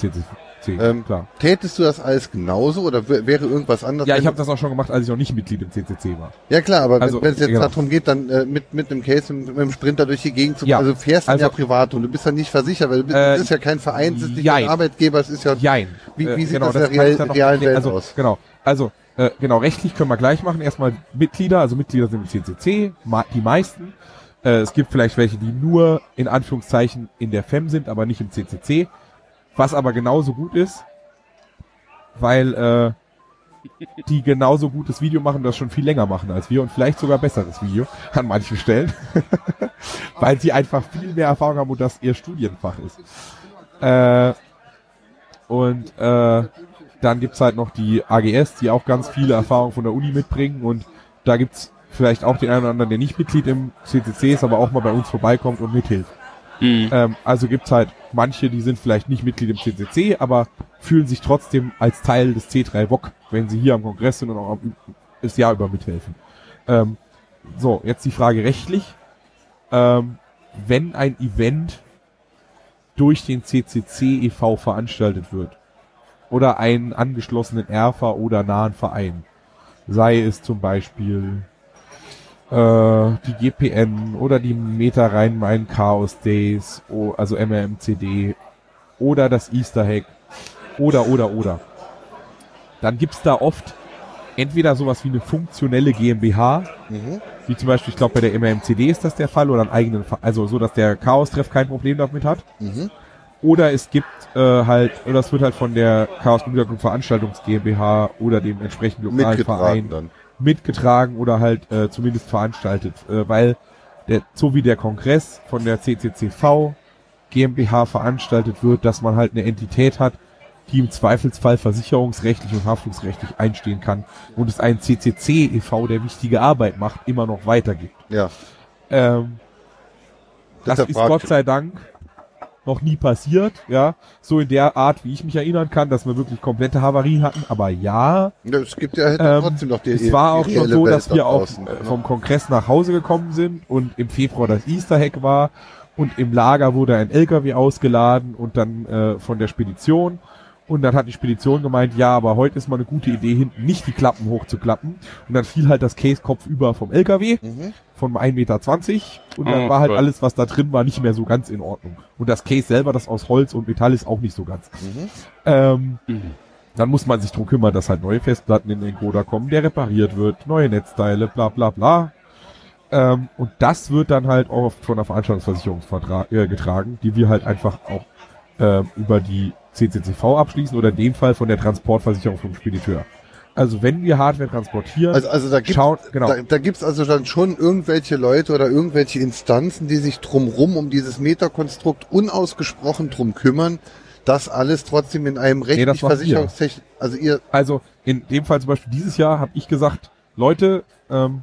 CCC, Ähm, klar. Tätest du das alles genauso oder wär- wäre irgendwas anderes? Ja, ich habe das auch schon gemacht, als ich noch nicht Mitglied im CCC war. Ja klar, aber Also, wenn es jetzt genau. darum geht, dann äh, mit mit einem Case mit, mit einem Sprinter durch die Gegend zu Ja, also fährst du also- ja privat und du bist ja nicht versichert, weil du bist, Äh, ist ja kein Verein, es ist nicht jein. ein Arbeitgeber, es ist ja Jein. Wie- wie sieht das in der real- dann noch realen. Welt also, aus? Genau. Also, äh, genau, rechtlich können wir gleich machen. Erstmal Mitglieder, also Mitglieder sind im CCC, die meisten. Äh, es gibt vielleicht welche, die nur in Anführungszeichen in der FEM sind, aber nicht im CCC. Was aber genauso gut ist, weil äh, die genauso gutes Video machen, das schon viel länger machen als wir und vielleicht sogar besseres Video an manchen Stellen, weil sie einfach viel mehr Erfahrung haben und das ihr Studienfach ist. Äh, und äh, dann gibt's halt noch die AGS, die auch ganz viele Erfahrungen von der Uni mitbringen und da gibt's vielleicht auch den einen oder anderen, der nicht Mitglied im CCC ist, aber auch mal bei uns vorbeikommt und mithilft. Mhm. Ähm, also gibt's halt manche, die sind vielleicht nicht Mitglied im CCC, aber fühlen sich trotzdem als Teil des C3 VOG, wenn sie hier am Kongress sind und auch das Jahr über mithelfen. Ähm, so, jetzt die Frage rechtlich. Ähm, wenn ein Event durch den CCC e.V. veranstaltet wird oder einen angeschlossenen ERFA oder nahen Verein, sei es zum Beispiel die GPN oder die Meta Rhein-Main Chaos Days, also MRMCD oder das Easter Hack oder oder oder. Dann gibt's da oft entweder sowas wie eine funktionelle GmbH, Mhm. wie zum Beispiel, ich glaube bei der MRMCD ist das der Fall oder einen eigenen, also so, dass der Chaos-Treff kein Problem damit hat. Mhm. Oder es gibt äh, halt, oder es wird halt von der Chaos Computer Group Veranstaltungs GmbH oder dem entsprechenden lokalen Verein dann. Mitgetragen oder halt äh, zumindest veranstaltet, äh, weil der, so wie der Kongress von der CCCV GmbH veranstaltet wird, dass man halt eine Entität hat, die im Zweifelsfall versicherungsrechtlich und haftungsrechtlich einstehen kann und es einen CCC e.V., der wichtige Arbeit macht, immer noch weitergibt. Ja. Ähm, das ist Gott sei Dank noch nie passiert, ja, so in der Art, wie ich mich erinnern kann, dass wir wirklich komplette Havarien hatten, aber ja. Es gibt ja ähm, trotzdem noch die es war auch schon so, dass da wir auch draußen, vom Kongress nach Hause gekommen sind und im Februar das Easter Hack war. Und im Lager wurde ein LKW ausgeladen und dann äh, von der Spedition und dann hat die Spedition gemeint, ja, aber heute ist mal eine gute Idee, hinten nicht die Klappen hochzuklappen. Und dann fiel halt das Case Kopf über vom LKW Mhm. von 1,20 Meter und dann Oh war halt Gott. alles, was da drin war, nicht mehr so ganz in Ordnung. Und das Case selber, das aus Holz und Metall ist auch nicht so ganz. Mhm. Ähm, Mhm. dann muss man sich drum kümmern, dass halt neue Festplatten in den Encoder kommen, der repariert wird, neue Netzteile, bla bla bla. Ähm, und das wird dann halt auch oft von der Veranstaltungsversicherung äh, getragen, die wir halt einfach auch ähm, über die CCCV abschließen oder in dem Fall von der Transportversicherung vom Spediteur. Also wenn wir Hardware transportieren, Also, also da gibt schauen, genau, da, da gibt's also dann schon irgendwelche Leute oder irgendwelche Instanzen, die sich drumrum um dieses Metakonstrukt unausgesprochen drum kümmern, dass alles trotzdem in einem rechtlich das machen wir. versicherungstechnisch, also ihr, Also in dem Fall zum Beispiel dieses Jahr habe ich gesagt, Leute, ähm,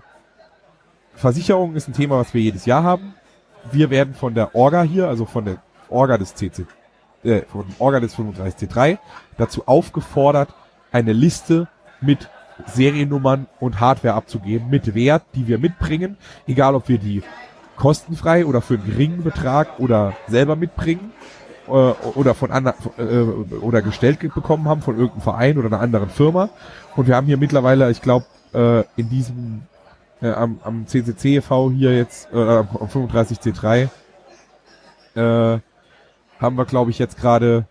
Versicherung ist ein Thema, was wir jedes Jahr haben. Wir werden von der Orga hier, also von der Orga des CC, äh, der Orga des 35C3 dazu aufgefordert, eine Liste mit Seriennummern und Hardware abzugeben, mit Wert, die wir mitbringen, egal ob wir die kostenfrei oder für einen geringen Betrag oder selber mitbringen äh, oder von anderen äh, oder gestellt ge- bekommen haben von irgendeinem Verein oder einer anderen Firma. Und wir haben hier mittlerweile, ich glaube, äh, in diesem äh, am, am e.V. hier jetzt äh, am 35C3 äh, haben wir, glaube ich, jetzt gerade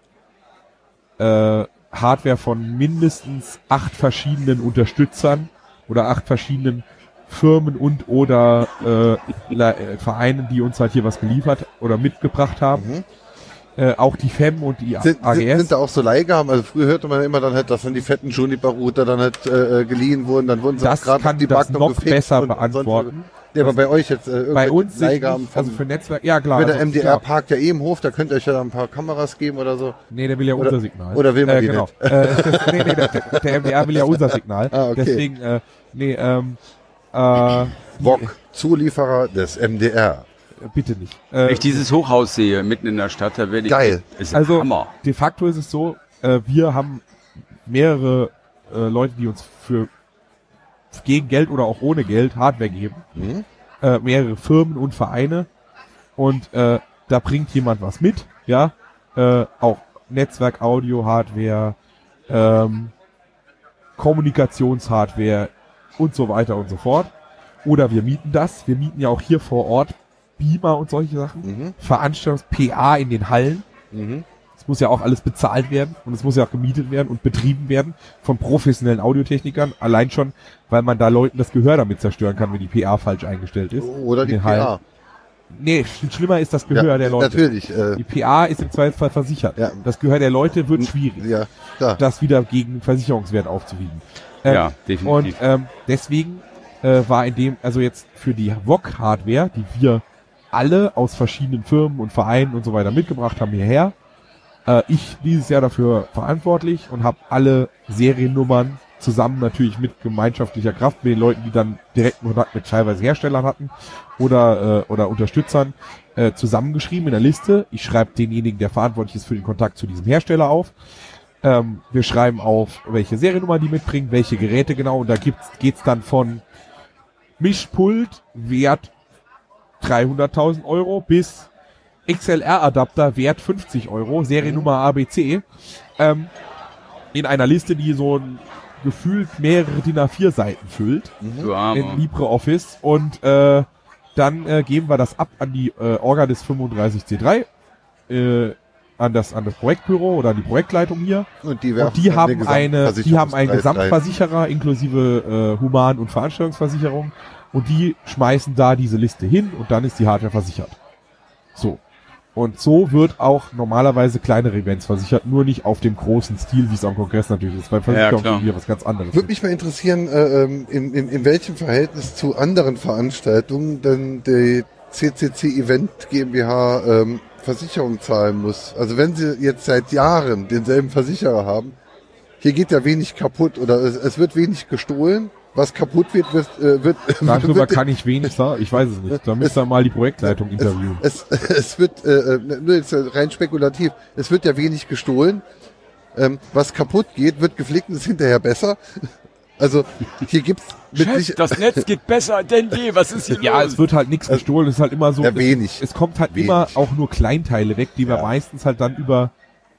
äh, Hardware von mindestens acht verschiedenen Unterstützern oder acht verschiedenen Firmen und oder äh, Vereinen, die uns halt hier was geliefert oder mitgebracht haben. Mhm. Äh, auch die FEM und die sind, sind, AGS. sind da auch so Leihgaben? Also früher hörte man immer dann halt, dass dann die fetten Juniper-Router dann halt äh, äh, geliehen wurden, dann wurden sie das gerade kann die das Backen noch besser und- und beantworten. Ja, aber bei euch jetzt äh, Bei uns sind Leihgaben nicht, also vom- für Netzwerk, ja klar. Wenn der also, MDR klar. parkt ja eh im Hof, da könnt ihr euch ja ein paar Kameras geben oder so. Nee, der will ja Oder- unser Signal. oder will man äh, die genau. Äh, das, nee, nee, der, der MDR will ja unser Signal. Ah, okay. Deswegen, äh, nee, ähm, äh, Wok, Zulieferer des MDR. Bitte nicht. Wenn Äh, ich dieses Hochhaus sehe, mitten in der Stadt, da werde ich... Geil. Ist Also- Hammer. de facto ist es so, äh, wir haben mehrere äh, Leute, die uns für gegen Geld oder auch ohne Geld Hardware geben. Mhm. Äh, mehrere Firmen und Vereine. Und äh, da bringt jemand was mit, ja. Äh, auch Netzwerk, Audio, Hardware, ähm, Kommunikationshardware und so weiter und so fort. Oder wir mieten das. Wir mieten ja auch hier vor Ort Beamer und solche Sachen. Mhm. Veranstaltungs-PA in den Hallen. Mhm. Es muss ja auch alles bezahlt werden und es muss ja auch gemietet werden und betrieben werden von professionellen Audiotechnikern. Allein schon, weil man da Leuten das Gehör damit zerstören kann, wenn die PA falsch eingestellt ist. Oder die den PA. Hallen. Nee, sch- schlimmer ist das Gehör ja, der Leute. Natürlich. Äh, Die PA ist im Zweifelsfall versichert. Ja. Das Gehör der Leute wird schwierig, ja, klar. das wieder gegen Versicherungswert aufzuwiegen. Ähm, Ja, Und definitiv. ähm, deswegen äh, war in dem, also jetzt für die VOG-Hardware, die wir alle aus verschiedenen Firmen und Vereinen und so weiter mitgebracht haben hierher, äh, ich dieses Jahr dafür verantwortlich und habe alle Seriennummern zusammen natürlich mit gemeinschaftlicher Kraft mit den Leuten, die dann direkten Kontakt mit teilweise Herstellern hatten oder äh, oder Unterstützern äh, zusammengeschrieben in der Liste. Ich schreibe denjenigen, der verantwortlich ist für den Kontakt zu diesem Hersteller auf. Ähm, wir schreiben auf, welche Seriennummer die mitbringen, welche Geräte genau. Und da gibt's, geht's dann von Mischpult, Wert 300.000 Euro, bis XLR-Adapter, Wert 50 Euro, Seriennummer ABC. Ähm, in einer Liste, die so ein gefühlt mehrere DIN A4 Seiten füllt Du in. LibreOffice und äh, dann äh, geben wir das ab an die äh, Orga des 35C3, äh, an das an das Projektbüro oder an die Projektleitung hier. Und die, Und die haben eine, die haben einen Gesamtversicherer inklusive äh, Human- und Veranstaltungsversicherung und die schmeißen da diese Liste hin und dann ist die Hardware versichert. So. Und so wird auch normalerweise kleinere Events versichert, nur nicht auf dem großen Stil, wie es am Kongress natürlich ist, weil Versicherung ist hier was ganz anderes. Würde mich mal interessieren, äh, ähm, in, in, in welchem Verhältnis zu anderen Veranstaltungen denn die CCC Event GmbH ähm, Versicherung zahlen muss. Also wenn sie jetzt seit Jahren denselben Versicherer haben, hier geht ja wenig kaputt oder es, es wird wenig gestohlen. Was kaputt wird, wird, äh, wird, Darüber wird kann ich wenig sagen, ich weiß es nicht. Da müsst ihr mal die Projektleitung interviewen. es, es wird, äh, äh, nur jetzt rein spekulativ, es wird ja wenig gestohlen. Ähm, was kaputt geht, wird gepflegt und ist hinterher besser. Also hier gibt's mit Chef, das Netz geht besser denn je. Was ist hier Ja, los? es wird halt nichts gestohlen, es ist halt immer so. Ja, wenig. Es, es kommt halt Wenig. immer auch nur Kleinteile weg, die wir Ja. meistens halt dann über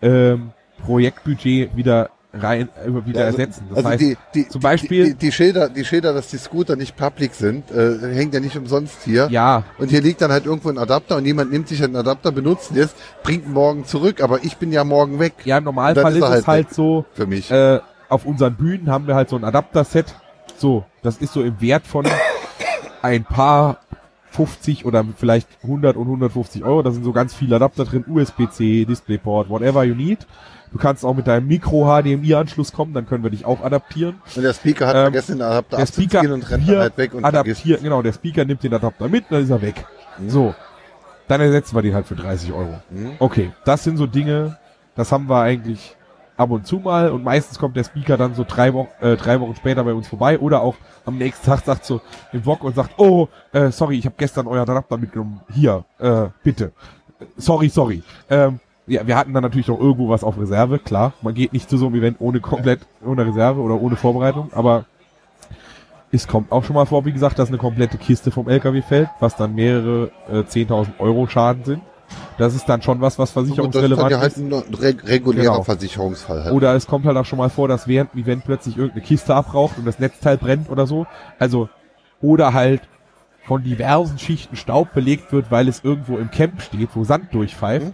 ähm, Projektbudget wieder rein, äh, wieder Ja, also, ersetzen. Das also heißt, die, die, zum Beispiel- die, die, die Schilder, die Schilder, dass die Scooter nicht public sind, äh, hängt ja nicht umsonst hier. ja, Und hier liegt dann halt irgendwo ein Adapter und jemand nimmt sich einen Adapter, benutzt ihn jetzt, bringt morgen zurück, aber ich bin ja morgen weg ja, im Normalfall ist ist, es halt halt so, für mich. äh, auf unseren Bühnen haben wir halt so ein Adapter-Set. So, das ist so im Wert von ein paar 50 oder vielleicht 100 und 150 Euro. Da sind so ganz viele Adapter drin, USB-C, DisplayPort, whatever you need. Du kannst auch mit deinem Micro-HDMI-Anschluss kommen, dann können wir dich auch adaptieren. und der Speaker hat ähm, vergessen, den Adapter Der Speaker und rennt dann halt weg und adaptiert, genau, der Speaker nimmt den Adapter mit, dann ist er weg. So. Dann ersetzen wir den halt für 30 Euro. Mhm. Okay, das sind so Dinge, das haben wir eigentlich ab und zu mal und meistens kommt der Speaker dann so drei Wochen, äh, drei Wochen später bei uns vorbei oder auch am nächsten Tag sagt so im Vlog und sagt, oh, äh, sorry, ich habe gestern euer Adapter mitgenommen. Hier, äh, bitte. Sorry, sorry. Ähm, ja, wir hatten dann natürlich noch irgendwo was auf Reserve, klar. Man geht nicht zu so einem Event ohne komplett, ohne Reserve oder ohne Vorbereitung, aber es kommt auch schon mal vor, wie gesagt, dass eine komplette Kiste vom LKW fällt, was dann mehrere äh, 10.000 Euro Schaden sind. Das ist dann schon was, was Und das ist versicherungsrelevant dann ja halt ist. ein re regulärer Genau. Versicherungsfall halt. Oder es kommt halt auch schon mal vor, dass während dem Event plötzlich irgendeine Kiste abraucht und das Netzteil brennt oder so. Also, oder halt von diversen Schichten Staub belegt wird, weil es irgendwo im Camp steht, wo Sand durchpfeift.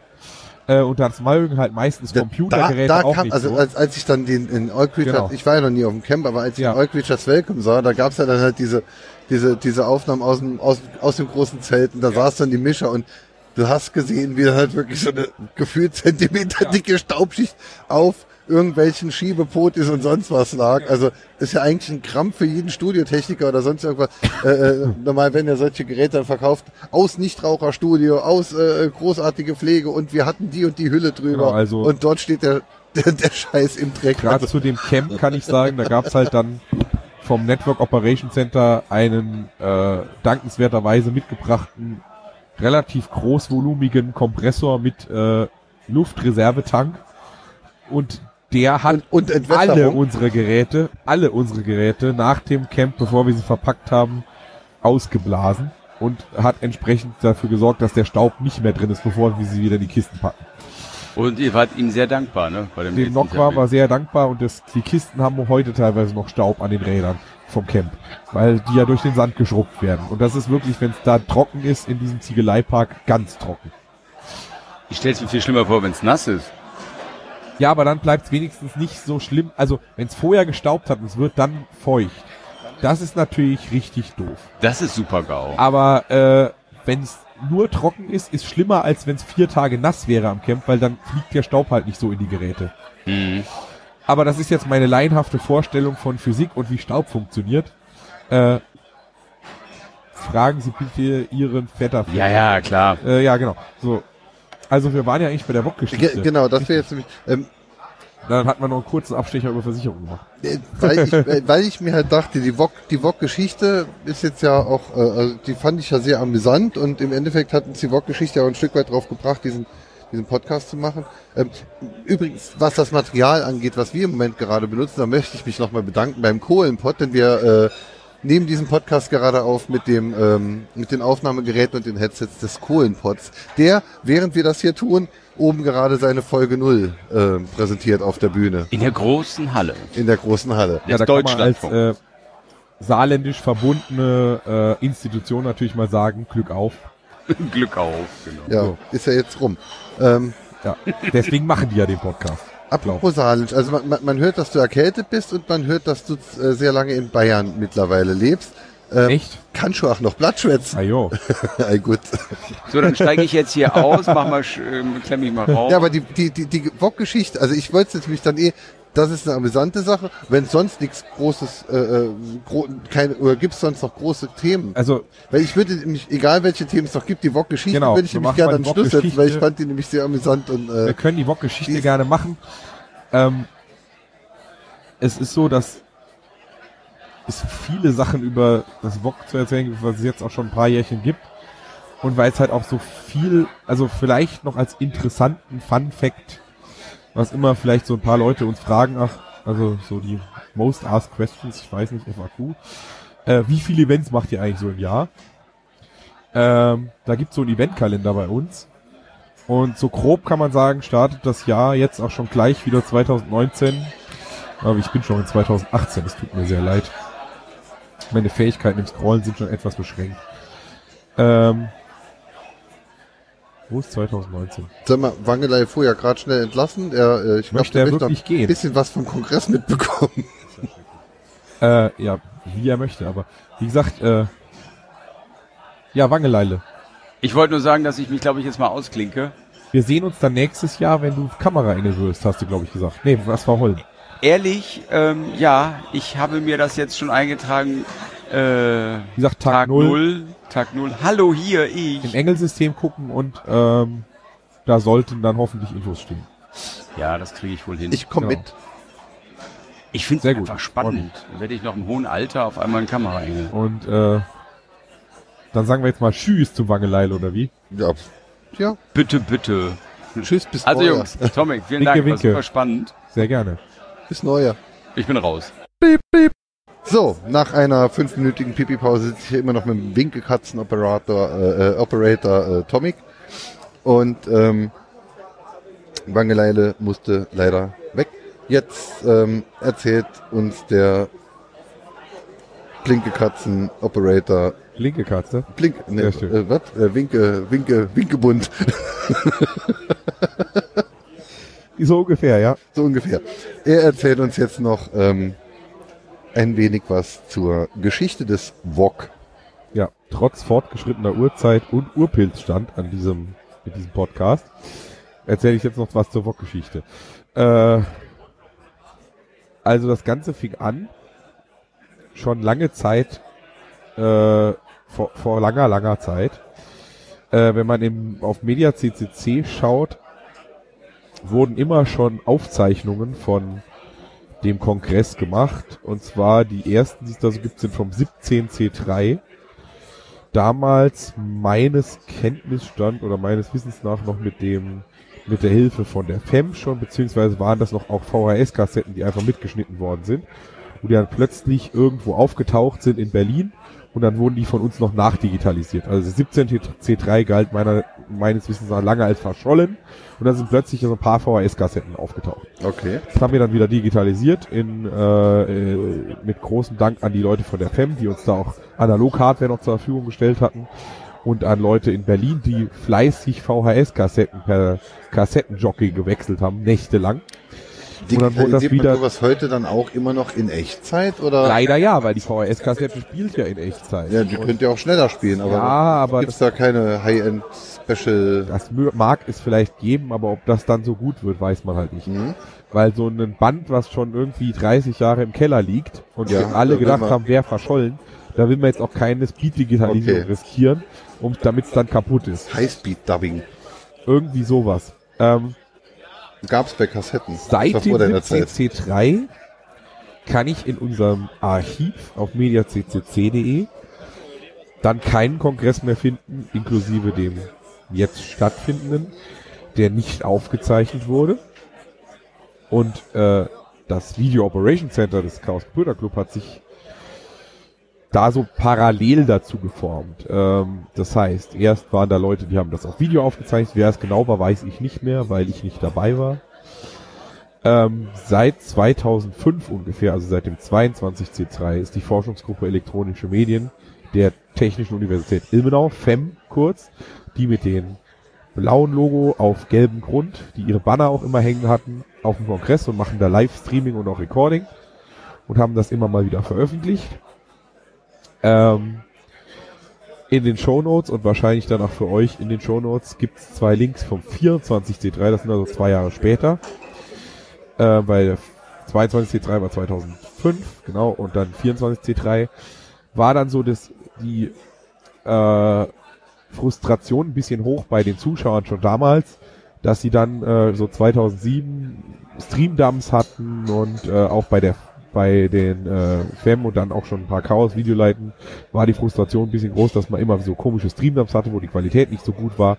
Äh, und das mögen halt meistens Da- Computergeräte da, da auch kam, nicht also so. als, als ich dann den in Oil Creatures, Genau. ich war ja noch nie auf dem Camp, aber als ich Ja. in Oil Creatures Welcome sah, da gab's ja dann halt diese, diese, diese Aufnahmen aus dem, aus, aus dem großen Zelt und da saß dann die Mischer und du hast gesehen, wie dann halt wirklich so eine gefühlt Zentimeter dicke Staubschicht auf irgendwelchen Schiebepotis und sonst was lag. Also ist ja eigentlich ein Krampf für jeden Studiotechniker oder sonst irgendwas. Äh, äh, normal werden ja solche Geräte dann verkauft aus Nichtraucherstudio, aus äh, großartige Pflege und wir hatten die und die Hülle drüber Genau, also- und dort steht der, der, der Scheiß im Dreck. Gerade Also, zu dem Camp kann ich sagen, da gab's halt dann vom Network Operation Center einen äh, dankenswerterweise mitgebrachten, relativ großvolumigen Kompressor mit äh, Luftreservetank. Und der hat und, und alle unsere Geräte, alle unsere Geräte nach dem Camp, bevor wir sie verpackt haben, ausgeblasen und hat entsprechend dafür gesorgt, dass der Staub nicht mehr drin ist, bevor wir sie wieder in die Kisten packen. Und ihr wart ihm sehr dankbar, ne? Bei dem Dem Nock war, war sehr dankbar und das, die Kisten haben heute teilweise noch Staub an den Rädern vom Camp, weil die ja durch den Sand geschrubbt werden. Und das ist wirklich, wenn es da trocken ist, in diesem Ziegeleipark ganz trocken. Ich stell's mir viel schlimmer vor, wenn's nass ist. Ja, aber dann bleibt es wenigstens nicht so schlimm. Also, wenn es vorher gestaubt hat und es wird dann feucht, das ist natürlich richtig doof. Das ist super GAU. Aber äh, wenn es nur trocken ist, ist schlimmer, als wenn es vier Tage nass wäre am Camp, weil dann fliegt der Staub halt nicht so in die Geräte. Mhm. Aber das ist jetzt meine laienhafte Vorstellung von Physik und wie Staub funktioniert. Äh, fragen Sie bitte Ihren Vetter. Ja, ja, klar. Äh, ja, genau. So. Also wir waren ja eigentlich bei der Ge Wok-Geschichte. genau, das wäre jetzt nämlich, ähm, Dann hatten wir noch einen kurzen Abstecher über Versicherung gemacht. äh, weil, ich, äh, weil ich mir halt dachte, die Wok, die Wok-Geschichte ist jetzt ja auch, äh, also die fand ich ja sehr amüsant und im Endeffekt hat uns die Wok-Geschichte ja auch ein Stück weit drauf gebracht, diesen, diesen Podcast zu machen. Ähm, übrigens, was das Material angeht, was wir im Moment gerade benutzen, da möchte ich mich nochmal bedanken beim Kohlenpott, denn wir äh, nehmen diesen Podcast gerade auf mit dem ähm, mit den Aufnahmegeräten und den Headsets des Kohlenpots, der, während wir das hier tun, oben gerade seine Folge null äh, präsentiert auf der Bühne In der großen Halle. in der großen Halle. Ja, da kann man als äh, saarländisch verbundene äh, Institution natürlich mal sagen, Glück auf. Glück auf, genau. Ja, So. ist ja jetzt rum. Ähm, Ja, deswegen machen die ja den Podcast. Apropos Saarland, also man, man, man hört, dass du erkältet bist und man hört, dass du äh, sehr lange in Bayern mittlerweile lebst. Ähm, Echt? Kannst du auch noch Blattschwätzen? Ah jo. ja, gut. So, dann steige ich jetzt hier aus, mach mal, ähm, klemm mich mal raus. Ja, aber die, die, die, die Wok-Geschichte, also ich wollte jetzt mich dann eh, das ist eine amüsante Sache, wenn sonst nichts Großes, äh, äh, gro keine, oder gibt's sonst noch große Themen? Also Weil ich würde nämlich, egal welche Themen es noch gibt, die Wok-Geschichte Genau, würde ich wir nämlich gerne an den Schluss setzen, weil ich fand die nämlich sehr amüsant und wir äh, können die Wok-Geschichte gerne machen. Ähm, es ist so, dass es viele Sachen über das Wok zu erzählen gibt, was es jetzt auch schon ein paar Jährchen gibt. Und weil es halt auch so viel, also vielleicht noch als interessanten Fun-Fact, was immer vielleicht so ein paar Leute uns fragen, ach, also so die Most Asked Questions, ich weiß nicht, FAQ. Äh, wie viele Events macht ihr eigentlich so im Jahr? Ähm, da gibt's so einen Eventkalender bei uns. Und so grob kann man sagen, startet das Jahr jetzt auch schon gleich wieder 2019. Aber ich bin schon in 2018, es tut mir sehr leid. Meine Fähigkeiten im Scrollen sind schon etwas beschränkt. Ähm, wo ist 2019? Sag mal, Wangelei fuhr ja gerade schnell entlassen. Er, äh, ich Möchte er noch wirklich gehen? ein bisschen was vom Kongress mitbekommen. Äh, ja, wie er möchte, aber wie gesagt, äh, ja, Wangeleile. Ich wollte nur sagen, dass ich mich, glaube ich, jetzt mal ausklinke. Wir sehen uns dann nächstes Jahr, wenn du Kameraengel wirst, hast du, glaube ich, gesagt. Nee, was war Holm? Ehrlich, ähm, ja, ich habe mir das jetzt schon eingetragen. Äh, Wie gesagt, Tag, Tag null null. Tag null. Hallo hier, ich. im Engelsystem gucken und ähm, da sollten dann hoffentlich Infos stehen. Ja, das kriege ich wohl hin. Ich komme Genau. mit. ich finde es einfach spannend. Werde ich noch im hohen Alter auf einmal ein Kameraengel. Und äh, dann sagen wir jetzt mal Tschüss zum Wangeleile, oder wie? Ja. ja. Bitte, bitte. Tschüss, bis Also neuer. Jungs, Tomek, vielen Winke, Dank, war winke. super spannend. Sehr gerne. Bis neuer. Ich bin raus. So, nach einer fünfminütigen Pipi-Pause sitze ich hier immer noch mit dem Winkekatzen-Operator, äh, äh, Operator äh, Tomic. Und ähm, Wangeleile musste leider weg. Jetzt ähm, erzählt uns der Blinkekatzen-Operator Linke Katze. Blink, ne, äh, was? Äh, Winke, Winke, Winkebund. So ungefähr, ja. so ungefähr. Er erzählt uns jetzt noch ähm, ein wenig was zur Geschichte des VOG. Ja, trotz fortgeschrittener Uhrzeit und Urpilzstand an diesem, in diesem Podcast, erzähle ich jetzt noch was zur VOG-Geschichte. Äh, also das Ganze fing an, schon lange Zeit, äh, vor, vor langer, langer Zeit. Äh, wenn man im, auf Media CCC schaut, wurden immer schon Aufzeichnungen von dem Kongress gemacht. Und zwar die ersten, die es da so gibt, sind vom 17C3 damals meines Kenntnisstand oder meines Wissens nach noch mit dem mit der Hilfe von der FEM schon, beziehungsweise waren das noch auch VHS-Kassetten, die einfach mitgeschnitten worden sind und die dann plötzlich irgendwo aufgetaucht sind in Berlin und dann wurden die von uns noch nachdigitalisiert. Also 17C3 galt meiner, meines Wissens nach lange als verschollen und dann sind plötzlich so ein paar VHS-Kassetten aufgetaucht. Okay. Das haben wir dann wieder digitalisiert in, äh, äh, mit großem Dank an die Leute von der FEM, die uns da auch Analog-Hardware noch zur Verfügung gestellt hatten und an Leute in Berlin, die fleißig VHS-Kassetten per Kassettenjockey gewechselt haben, nächtelang. Und dann wurde das Digitalisiert man sowas heute dann auch immer noch in Echtzeit oder? Leider ja, weil die VHS-Kassette spielt ja in Echtzeit. Ja, die könnt ihr auch schneller spielen, aber Ja, aber gibt's da keine High-End-Special? das mag es vielleicht geben, aber ob das dann so gut wird, weiß man halt nicht. Mhm. Weil so ein Band, was schon irgendwie 30 Jahre im Keller liegt und Ja, alle gedacht haben, wäre verschollen, da will man jetzt auch keine Speed-Digitalisierung Okay. riskieren, um, damit es dann kaputt ist. High-Speed-Dubbing. Irgendwie sowas. Ähm, Gab's bei Kassetten. seit dem vor deiner Zeit. 17C3 kann ich in unserem Archiv auf mediaccc.de dann keinen Kongress mehr finden, inklusive dem jetzt stattfindenden, der nicht aufgezeichnet wurde. Und äh, das Video Operation Center des Chaos Computer Club hat sich da so parallel dazu geformt. Ähm, das heißt, erst waren da Leute, die haben das auf Video aufgezeichnet. Wer es genau war, weiß ich nicht mehr, weil ich nicht dabei war. Ähm, seit 2005 ungefähr, also seit dem 22C3, ist die Forschungsgruppe Elektronische Medien der Technischen Universität Ilmenau, FEM kurz, die mit dem blauen Logo auf gelbem Grund, die ihre Banner auch immer hängen hatten, auf dem Kongress und machen da Livestreaming und auch Recording und haben das immer mal wieder veröffentlicht. Ähm, in den Shownotes und wahrscheinlich dann auch für euch in den Shownotes gibt es zwei Links vom 24C3, das sind also zwei Jahre später. Äh, weil der 22C3 war 2005, genau, und dann 24C3 war dann so das, die äh, Frustration ein bisschen hoch bei den Zuschauern schon damals, dass sie dann äh, so 2007 Streamdumps hatten und äh, auch bei der bei den äh, FEM und dann auch schon ein paar Chaos-Videoleiten war die Frustration ein bisschen groß, dass man immer so komische Streamdumps hatte, wo die Qualität nicht so gut war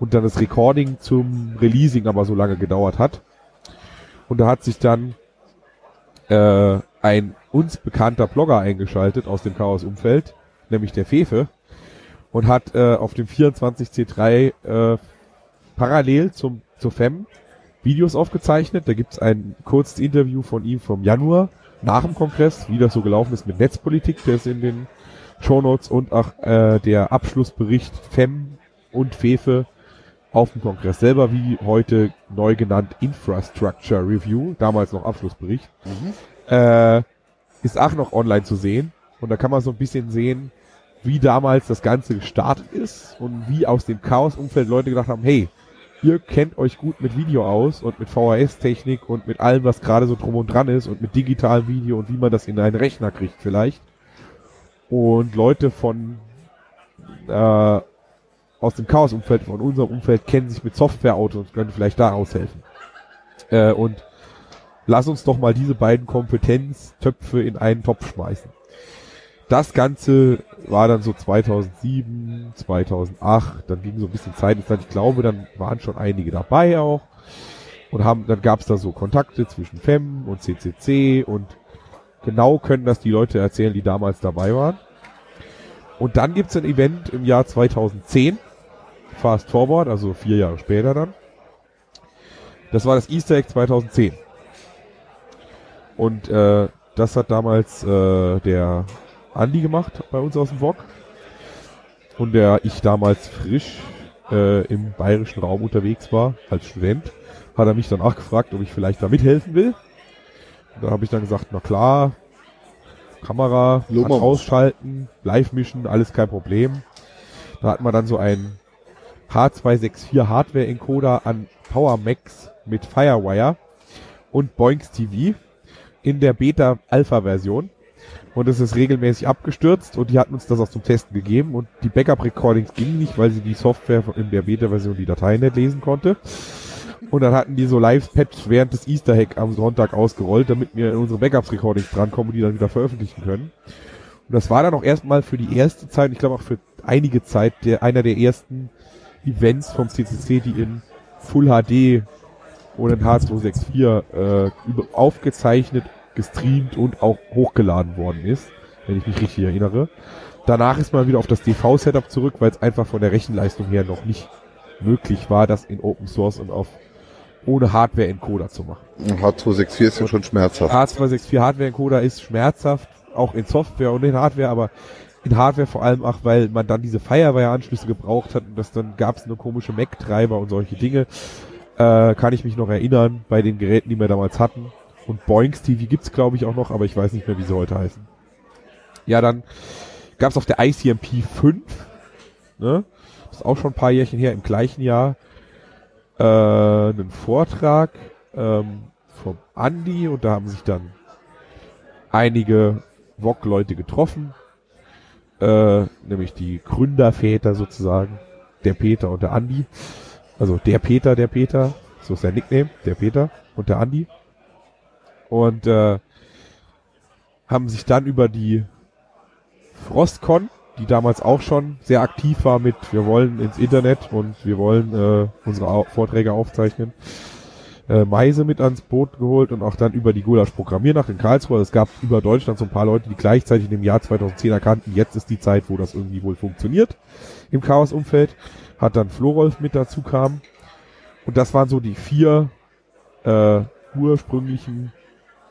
und dann das Recording zum Releasing aber so lange gedauert hat. Und da hat sich dann äh, ein uns bekannter Blogger eingeschaltet aus dem Chaos-Umfeld, nämlich der Fefe, und hat äh, auf dem 24C3 äh, parallel zum zur FEM Videos aufgezeichnet. Da gibt's ein kurzes Interview von ihm vom Januar nach dem Kongress, wie das so gelaufen ist mit Netzpolitik, der ist in den Shownotes und auch äh, der Abschlussbericht FEM und Fefe auf dem Kongress selber, wie heute neu genannt Infrastructure Review, damals noch Abschlussbericht, äh, ist auch noch online zu sehen. Und da kann man so ein bisschen sehen, wie damals das Ganze gestartet ist und wie aus dem Chaos-Umfeld Leute gedacht haben, hey, ihr kennt euch gut mit Video aus und mit VHS-Technik und mit allem, was gerade so drum und dran ist und mit digitalem Video und wie man das in einen Rechner kriegt vielleicht. Und Leute von äh, aus dem Chaos-Umfeld, von unserem Umfeld, kennen sich mit Software-Autos und können vielleicht da aushelfen. Äh, und lass uns doch mal diese beiden Kompetenztöpfe in einen Topf schmeißen. Das Ganze war dann so 2007, 2008, dann ging so ein bisschen Zeit ins Land. Ich glaube, dann waren schon einige dabei auch und haben, dann gab es da so Kontakte zwischen FEM und CCC und genau können das die Leute erzählen, die damals dabei waren. Und dann gibt's ein Event im Jahr 2010, Fast Forward, also vier Jahre später dann. Das war das Easter Egg 2010. Und äh, das hat damals äh, der Andi gemacht bei uns aus dem VOG. Und der ich damals frisch äh, im bayerischen Raum unterwegs war, als Student, hat er mich dann auch gefragt, ob ich vielleicht da mithelfen will. Und da habe ich dann gesagt, na klar, Kamera ausschalten, live mischen, alles kein Problem. Da hat man dann so einen H264 Hardware Encoder an PowerMax mit Firewire und Boinks TV in der Beta Alpha Version. Und es ist regelmäßig abgestürzt und die hatten uns das auch zum Testen gegeben und die Backup Recordings gingen nicht, weil sie die Software in der Beta Version die Dateien nicht lesen konnte. Und dann hatten die so Live-Patch während des Easter Hack am Sonntag ausgerollt, damit wir in unsere Backups-Recordings drankommen und die dann wieder veröffentlichen können. Und das war dann auch erstmal für die erste Zeit, ich glaube auch für einige Zeit, der, einer der ersten Events vom CCC, die in Full HD oder in H264 äh, aufgezeichnet, gestreamt und auch hochgeladen worden ist, wenn ich mich richtig erinnere. Danach ist man wieder auf das DV-Setup zurück, weil es einfach von der Rechenleistung her noch nicht möglich war, das in Open Source und auf ohne Hardware-Encoder zu machen. H264 ist ja schon schmerzhaft. H264 Hardware-Encoder ist schmerzhaft, auch in Software und in Hardware, aber in Hardware vor allem auch, weil man dann diese Firewire-Anschlüsse gebraucht hat und das dann gab es eine komische Mac-Treiber und solche Dinge. Äh, kann ich mich noch erinnern bei den Geräten, die wir damals hatten. Und Boinks TV gibt's glaube ich auch noch, aber ich weiß nicht mehr, wie sie heute heißen. Ja, dann gab's auf der ICMP 5, ne? Das ist auch schon ein paar Jährchen her, im gleichen Jahr, äh, einen Vortrag ähm, vom Andi und da haben sich dann einige VOG-Leute getroffen, äh, nämlich die Gründerväter sozusagen, der Peter und der Andi. Also der Peter, der Peter, so ist sein Nickname, der Peter und der Andi. Und äh, haben sich dann über die Frostcon, die damals auch schon sehr aktiv war mit, wir wollen ins Internet und wir wollen äh, unsere Au Vorträge aufzeichnen, äh, Meise mit ans Boot geholt und auch dann über die Gulasch Programmiernacht in Karlsruhe. Es gab über Deutschland so ein paar Leute, die gleichzeitig dem Jahr 2010 erkannten, jetzt ist die Zeit, wo das irgendwie wohl funktioniert im Chaos-Umfeld. Hat dann Florolf mit dazu kam. Und das waren so die vier äh, ursprünglichen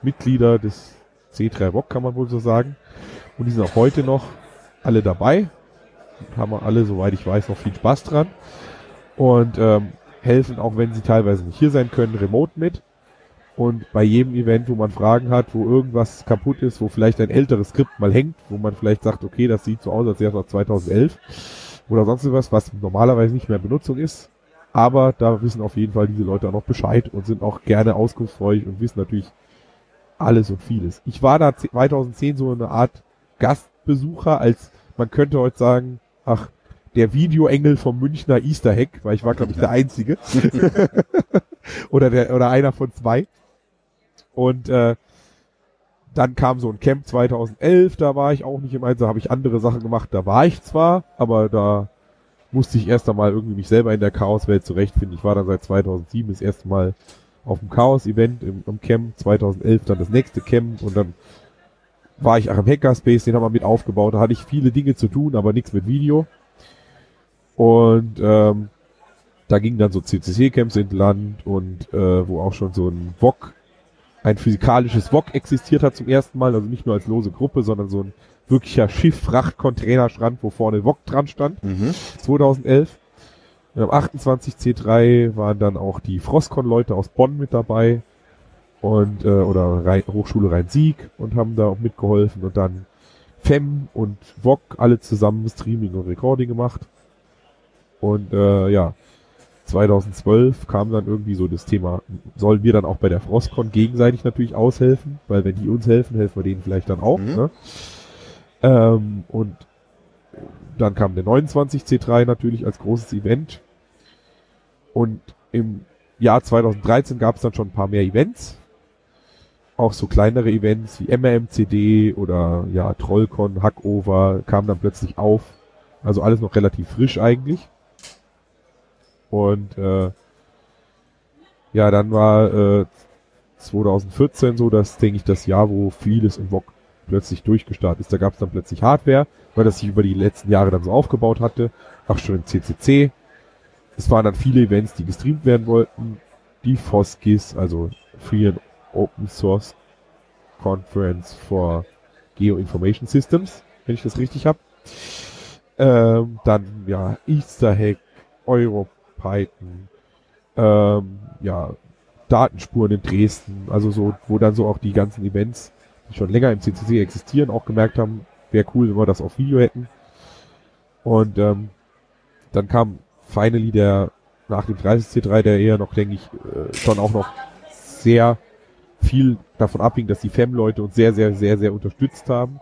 Mitglieder des C3 Rock, kann man wohl so sagen. Und die sind auch heute noch alle dabei. Haben alle, soweit ich weiß, noch viel Spaß dran. Und ähm, helfen, auch wenn sie teilweise nicht hier sein können, remote mit. Und bei jedem Event, wo man Fragen hat, wo irgendwas kaputt ist, wo vielleicht ein älteres Skript mal hängt, wo man vielleicht sagt, okay, das sieht so aus, als wäre es aus 2011 oder sonst was, was normalerweise nicht mehr Benutzung ist. Aber da wissen auf jeden Fall diese Leute auch noch Bescheid und sind auch gerne auskunftsfreudig und wissen natürlich alles und vieles. Ich war da 2010 so eine Art Gastbesucher, als man könnte heute sagen, ach, der Videoengel vom Münchner Easter Hack, weil ich war, glaube ich, der Einzige. oder der, oder einer von zwei. Und äh, dann kam so ein Camp 2011, da war ich auch nicht im Einsatz, da habe ich andere Sachen gemacht, da war ich zwar, aber da musste ich erst einmal irgendwie mich selber in der Chaoswelt zurechtfinden. Ich war dann seit 2007 das erste Mal auf dem Chaos-Event im, im Camp 2011 dann das nächste Camp und dann war ich auch im Hackerspace, den haben wir mit aufgebaut. Da hatte ich viele Dinge zu tun, aber nichts mit Video. Und ähm, da gingen dann so CCC-Camps in Land und äh, wo auch schon so ein VOG, ein physikalisches VOG existiert hat zum ersten Mal, also nicht nur als lose Gruppe, sondern so ein wirklicher Schiff, Fracht, Containerstrand, wo vorne VOG dran stand, Mhm. 2011. Und am 28C3 waren dann auch die Frostcon-Leute aus Bonn mit dabei und äh, oder Rhein, Hochschule Rhein-Sieg und haben da auch mitgeholfen und dann FEM und VOG alle zusammen Streaming und Recording gemacht. Und äh, ja, 2012 kam dann irgendwie so das Thema, sollen wir dann auch bei der Frostcon gegenseitig natürlich aushelfen, weil wenn die uns helfen, helfen wir denen vielleicht dann auch. Mhm. Ne? Ähm, und dann kam der 29C3 natürlich als großes Event. Und im Jahr 2013 gab es dann schon ein paar mehr Events. Auch so kleinere Events wie MRMCD oder ja, Trollcon, Hackover kamen dann plötzlich auf. Also alles noch relativ frisch eigentlich. Und äh, ja, dann war äh, 2014 so, das denke ich das Jahr, wo vieles im VOG plötzlich durchgestartet ist. Da gab es dann plötzlich Hardware, weil das sich über die letzten Jahre dann so aufgebaut hatte. Auch schon im CCC. Es waren dann viele Events, die gestreamt werden wollten. Die FOSGIS, also Free and Open Source Conference for Geoinformation Systems, wenn ich das richtig habe. Ähm, dann ja Easter Hack, Europython, ähm, ja Datenspuren in Dresden, also so, wo dann so auch die ganzen Events, die schon länger im CCC existieren, auch gemerkt haben, wäre cool, wenn wir das auf Video hätten. Und ähm, dann kam finally der nach dem 30C3, der eher noch, denke ich, äh, schon auch noch sehr viel davon abhing, dass die FEM-Leute uns sehr, sehr, sehr, sehr unterstützt haben.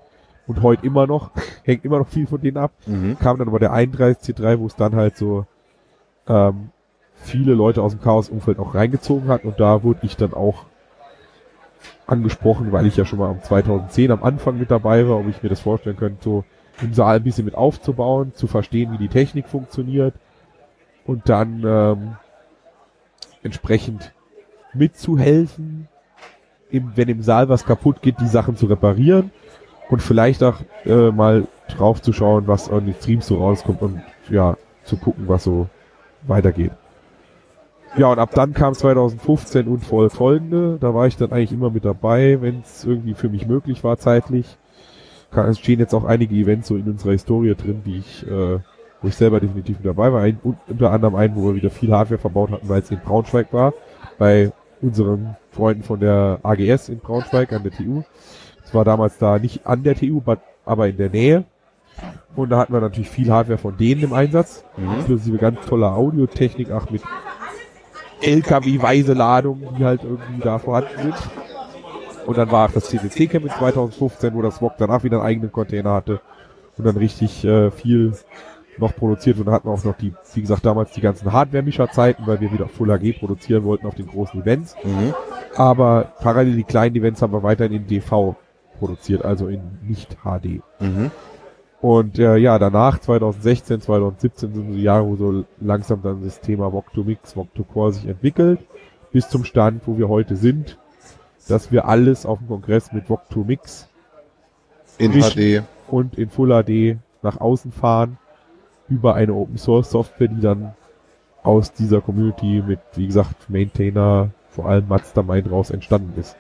Und heute immer noch, hängt immer noch viel von denen ab. Mhm. Kam dann aber der 31C3, wo es dann halt so ähm, viele Leute aus dem Chaos-Umfeld auch reingezogen hat. Und da wurde ich dann auch angesprochen, weil ich ja schon mal am 2010 am Anfang mit dabei war, ob ich mir das vorstellen könnte, so im Saal ein bisschen mit aufzubauen, zu verstehen, wie die Technik funktioniert und dann ähm, entsprechend mitzuhelfen, im, wenn im Saal was kaputt geht, die Sachen zu reparieren und vielleicht auch äh, mal drauf zu schauen, was an den Streams so rauskommt und ja, zu gucken, was so weitergeht. Ja, und ab dann kam 2015 und voll folgende. Da war ich dann eigentlich immer mit dabei, wenn es irgendwie für mich möglich war zeitlich. Es stehen jetzt auch einige Events so in unserer Historie drin, die ich, äh, wo ich selber definitiv mit dabei war. Ein, unter anderem einen, wo wir wieder viel Hardware verbaut hatten, weil es in Braunschweig war, bei unseren Freunden von der AGS in Braunschweig an der TU. Es war damals da nicht an der TU, aber in der Nähe. Und da hatten wir natürlich viel Hardware von denen im Einsatz. Inklusive ganz toller Audiotechnik, auch mit LKW-weise Ladungen, die halt irgendwie da vorhanden sind. Und dann war auch das CCC-Camp in 2015, wo das VOG danach wieder einen eigenen Container hatte und dann richtig äh, viel noch produziert. Und hatten auch noch die, wie gesagt, damals die ganzen Hardware-Mischer-Zeiten, weil wir wieder Full HD produzieren wollten auf den großen Events. Mhm. Aber parallel die kleinen Events haben wir weiterhin in DV produziert, also in nicht HD. Mhm. Und äh, ja, danach, 2016, 2017 sind so die Jahre, wo so langsam dann das Thema Vogue to Mix, Vogue to Core sich entwickelt, bis zum Stand, wo wir heute sind, dass wir alles auf dem Kongress mit Vogue to Mix In HD. und in Full HD nach außen fahren, über eine Open Source Software, die dann aus dieser Community mit, wie gesagt, Maintainer, vor allem Mazda Mind raus entstanden ist.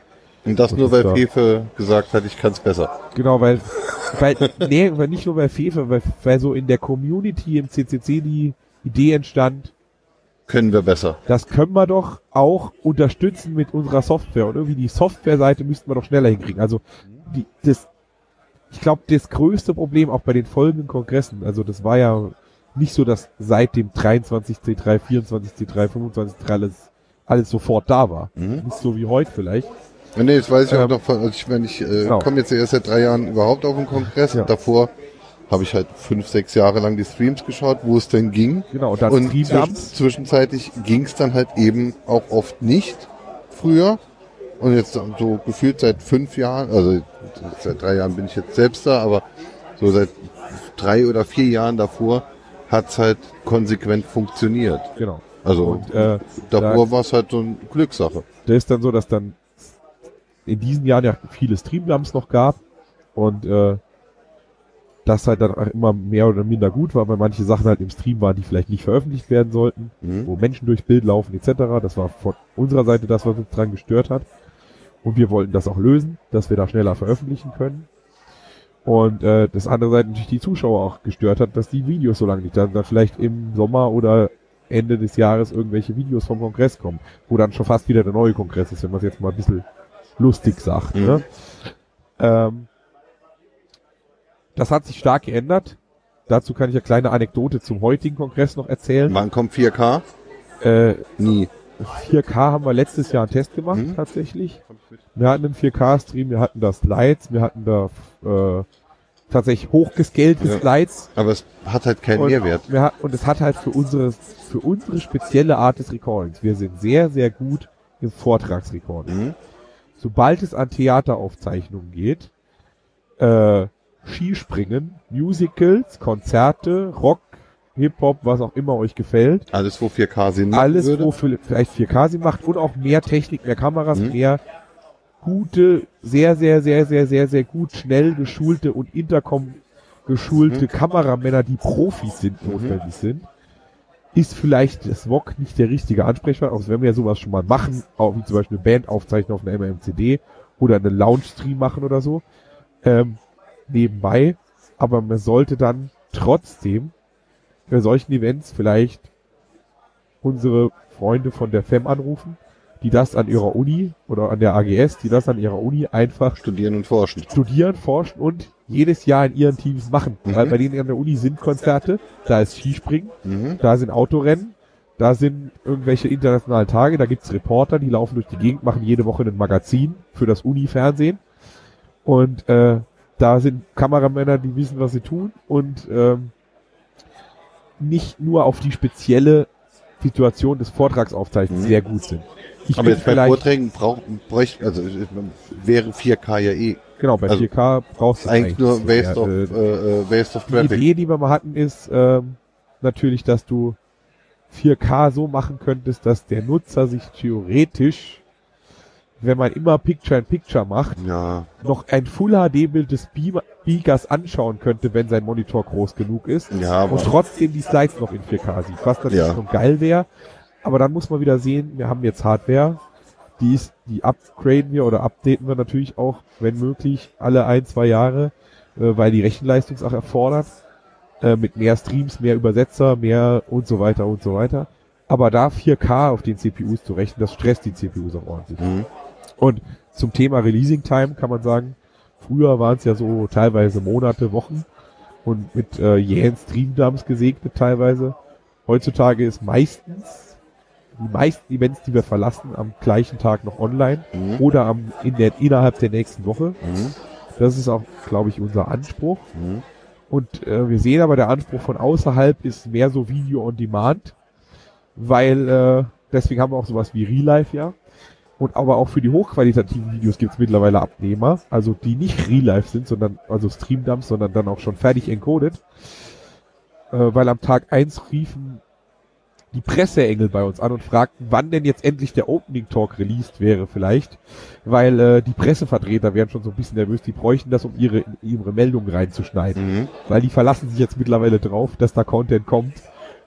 Und das Das nur, weil da. Fefe gesagt hat, ich kann's besser. Genau, weil, weil, nee, weil nicht nur bei Fefe, weil, weil so in der Community im CCC die Idee entstand, Können wir besser. das können wir doch auch unterstützen mit unserer Software und irgendwie die Softwareseite müssten wir doch schneller hinkriegen. Also, die, das, ich glaube, das größte Problem auch bei den folgenden Kongressen, also das war ja nicht so, dass seit dem 23C3, 24C3, 25C3 alles, alles sofort da war. Mhm. Nicht so wie heute vielleicht. Nee, das weiß ich auch Ähm, noch von, also ich meine, ich äh, genau. komme jetzt erst seit drei Jahren überhaupt auf den Kongress Ja. davor habe ich halt fünf, sechs Jahre lang die Streams geschaut, wo es denn ging. Genau, und dann Und Dumps. zwischenzeitlich ging es dann halt eben auch oft nicht früher. Und jetzt so gefühlt seit fünf Jahren, also seit drei Jahren bin ich jetzt selbst da, aber so seit drei oder vier Jahren davor hat's halt konsequent funktioniert. Genau. Also Und äh, davor war es halt so eine Glückssache. da ist dann so, dass dann in diesen Jahren ja viele Streamlamps noch gab und äh, das halt dann auch immer mehr oder minder gut war, weil manche Sachen halt im Stream waren, die vielleicht nicht veröffentlicht werden sollten, Mhm. wo Menschen durchs Bild laufen etc. Das war von unserer Seite das, was uns dran gestört hat. Und wir wollten das auch lösen, dass wir da schneller veröffentlichen können. Und äh, das andere Seite natürlich die Zuschauer auch gestört hat, dass die Videos so lange nicht da sind, dann vielleicht im Sommer oder Ende des Jahres irgendwelche Videos vom Kongress kommen, wo dann schon fast wieder der neue Kongress ist, wenn man es jetzt mal ein bisschen lustig sagt. Mhm. Ne? Ähm, das hat sich stark geändert. Dazu kann ich eine kleine Anekdote zum heutigen Kongress noch erzählen. Wann kommt 4K? Äh, Nie. 4K haben wir letztes Jahr einen Test gemacht, Mhm. tatsächlich. Wir hatten einen 4K-Stream, wir hatten da Slides, wir hatten da äh, tatsächlich hochgescalte Ja. Slides. Aber es hat halt keinen Und, Mehrwert. Hat- und es hat halt für unsere, für unsere spezielle Art des Recordings. Wir sind sehr, sehr gut im Vortragsrecording. Mhm. Sobald es an Theateraufzeichnungen geht, äh, Skispringen, Musicals, Konzerte, Rock, Hip-Hop, was auch immer euch gefällt, Alles, wo 4K Sinn machen alles, würde. wo für, vielleicht 4K sie macht und auch mehr Technik, mehr Kameras, Mhm. mehr gute, sehr, sehr, sehr, sehr, sehr, sehr gut, schnell geschulte und Intercom geschulte Mhm. Kameramänner, die Profis sind, notwendig sind, ist vielleicht das VOG nicht der richtige Ansprechpartner, auch wenn wir sowas schon mal machen, auch wie zum Beispiel eine Band aufzeichnen auf einer MMCD oder einen Lounge-Stream machen oder so, ähm, nebenbei, aber man sollte dann trotzdem bei solchen Events vielleicht unsere Freunde von der FEM anrufen, die das an ihrer Uni oder an der AGS, die das an ihrer Uni einfach Studieren und forschen. studieren, forschen und jedes Jahr in ihren Teams machen. Mhm. Weil bei denen an der Uni sind Konzerte, da ist Skispringen, Mhm. da sind Autorennen, da sind irgendwelche internationalen Tage, da gibt's Reporter, die laufen durch die Gegend, machen jede Woche ein Magazin für das Uni-Fernsehen. Und äh, da sind Kameramänner, die wissen, was sie tun und ähm, nicht nur auf die spezielle Situation des Vortragsaufzeichnens Mhm. sehr gut sind. Ich Aber jetzt bei Vorträgen braucht, bräuchte, also wäre 4K ja eh. genau, bei also 4K brauchst du Eigentlich nur Waste of, äh, äh, äh, Waste of Die Traffic. Idee, die wir mal hatten, ist ähm, natürlich, dass du 4K so machen könntest, dass der Nutzer sich theoretisch, wenn man immer Picture-in-Picture macht, Ja, noch ein Full-HD-Bild des Beamer- Speakers anschauen könnte, wenn sein Monitor groß genug ist ja, und trotzdem die Slides noch in 4K sieht, was natürlich Ja. schon geil wäre. Aber dann muss man wieder sehen, wir haben jetzt Hardware, die ist, die upgraden wir oder updaten wir natürlich auch, wenn möglich, alle ein, zwei Jahre, äh, weil die Rechenleistung es auch erfordert, äh, mit mehr Streams, mehr Übersetzer, mehr und so weiter und so weiter. Aber da 4K auf den CPUs zu rechnen, das stresst die CPUs auch ordentlich. Mhm. Und zum Thema Releasing Time kann man sagen, früher waren es ja so teilweise Monate, Wochen und mit äh, jähen Streamdumps gesegnet teilweise. Heutzutage ist meistens die meisten Events, die wir verlassen, am gleichen Tag noch online Mhm. oder am, in der, innerhalb der nächsten Woche. Mhm. Das ist auch, glaube ich, unser Anspruch. Mhm. Und äh, wir sehen aber, der Anspruch von außerhalb ist mehr so Video on Demand, weil äh, deswegen haben wir auch sowas wie Real Life ja. Und aber auch für die hochqualitativen Videos gibt es mittlerweile Abnehmer, also die nicht Real Life sind, sondern also Streamdumps, sondern dann auch schon fertig encoded. Äh, weil am Tag eins riefen die Presseengel bei uns an und fragten, wann denn jetzt endlich der Opening Talk released wäre vielleicht, weil äh, die Pressevertreter wären schon so ein bisschen nervös, die bräuchten das, um ihre, ihre Meldungen reinzuschneiden Mhm. weil die verlassen sich jetzt mittlerweile drauf, dass da Content kommt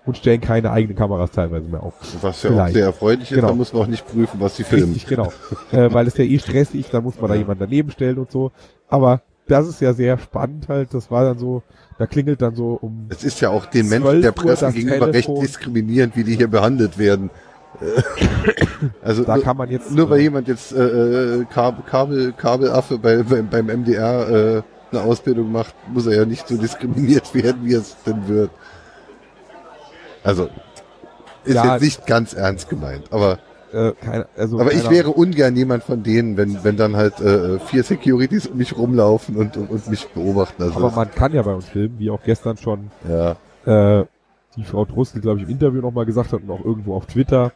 und stellen keine eigenen Kameras teilweise mehr auf. Was ja auch Vielleicht. sehr erfreulich ist, Genau. da muss man auch nicht prüfen, was sie filmen. Richtig, genau. äh, weil es ja eh stressig, da muss man da jemanden daneben stellen und so. Aber das ist ja sehr spannend halt. Das war dann so, da klingelt dann so um. Es ist ja auch den 12 Menschen der Presse gegenüber recht Telefon. diskriminierend, wie die hier behandelt werden. Äh, also Da nur, kann man jetzt. nur weil äh, jemand jetzt äh, äh, Kabel, Kabel, Kabelaffe bei, bei, beim MDR äh, eine Ausbildung macht, muss er ja nicht so diskriminiert werden, wie es denn wird. Also ist Ja. jetzt nicht ganz ernst gemeint, aber äh, keine, also aber ich wäre ungern jemand von denen, wenn wenn dann halt äh, vier Securities um mich rumlaufen und, und, und mich beobachten. Also Aber man kann ja bei uns filmen, wie auch gestern schon ja, äh, die Frau Trustel, glaube ich, im Interview nochmal gesagt hat und auch irgendwo auf Twitter.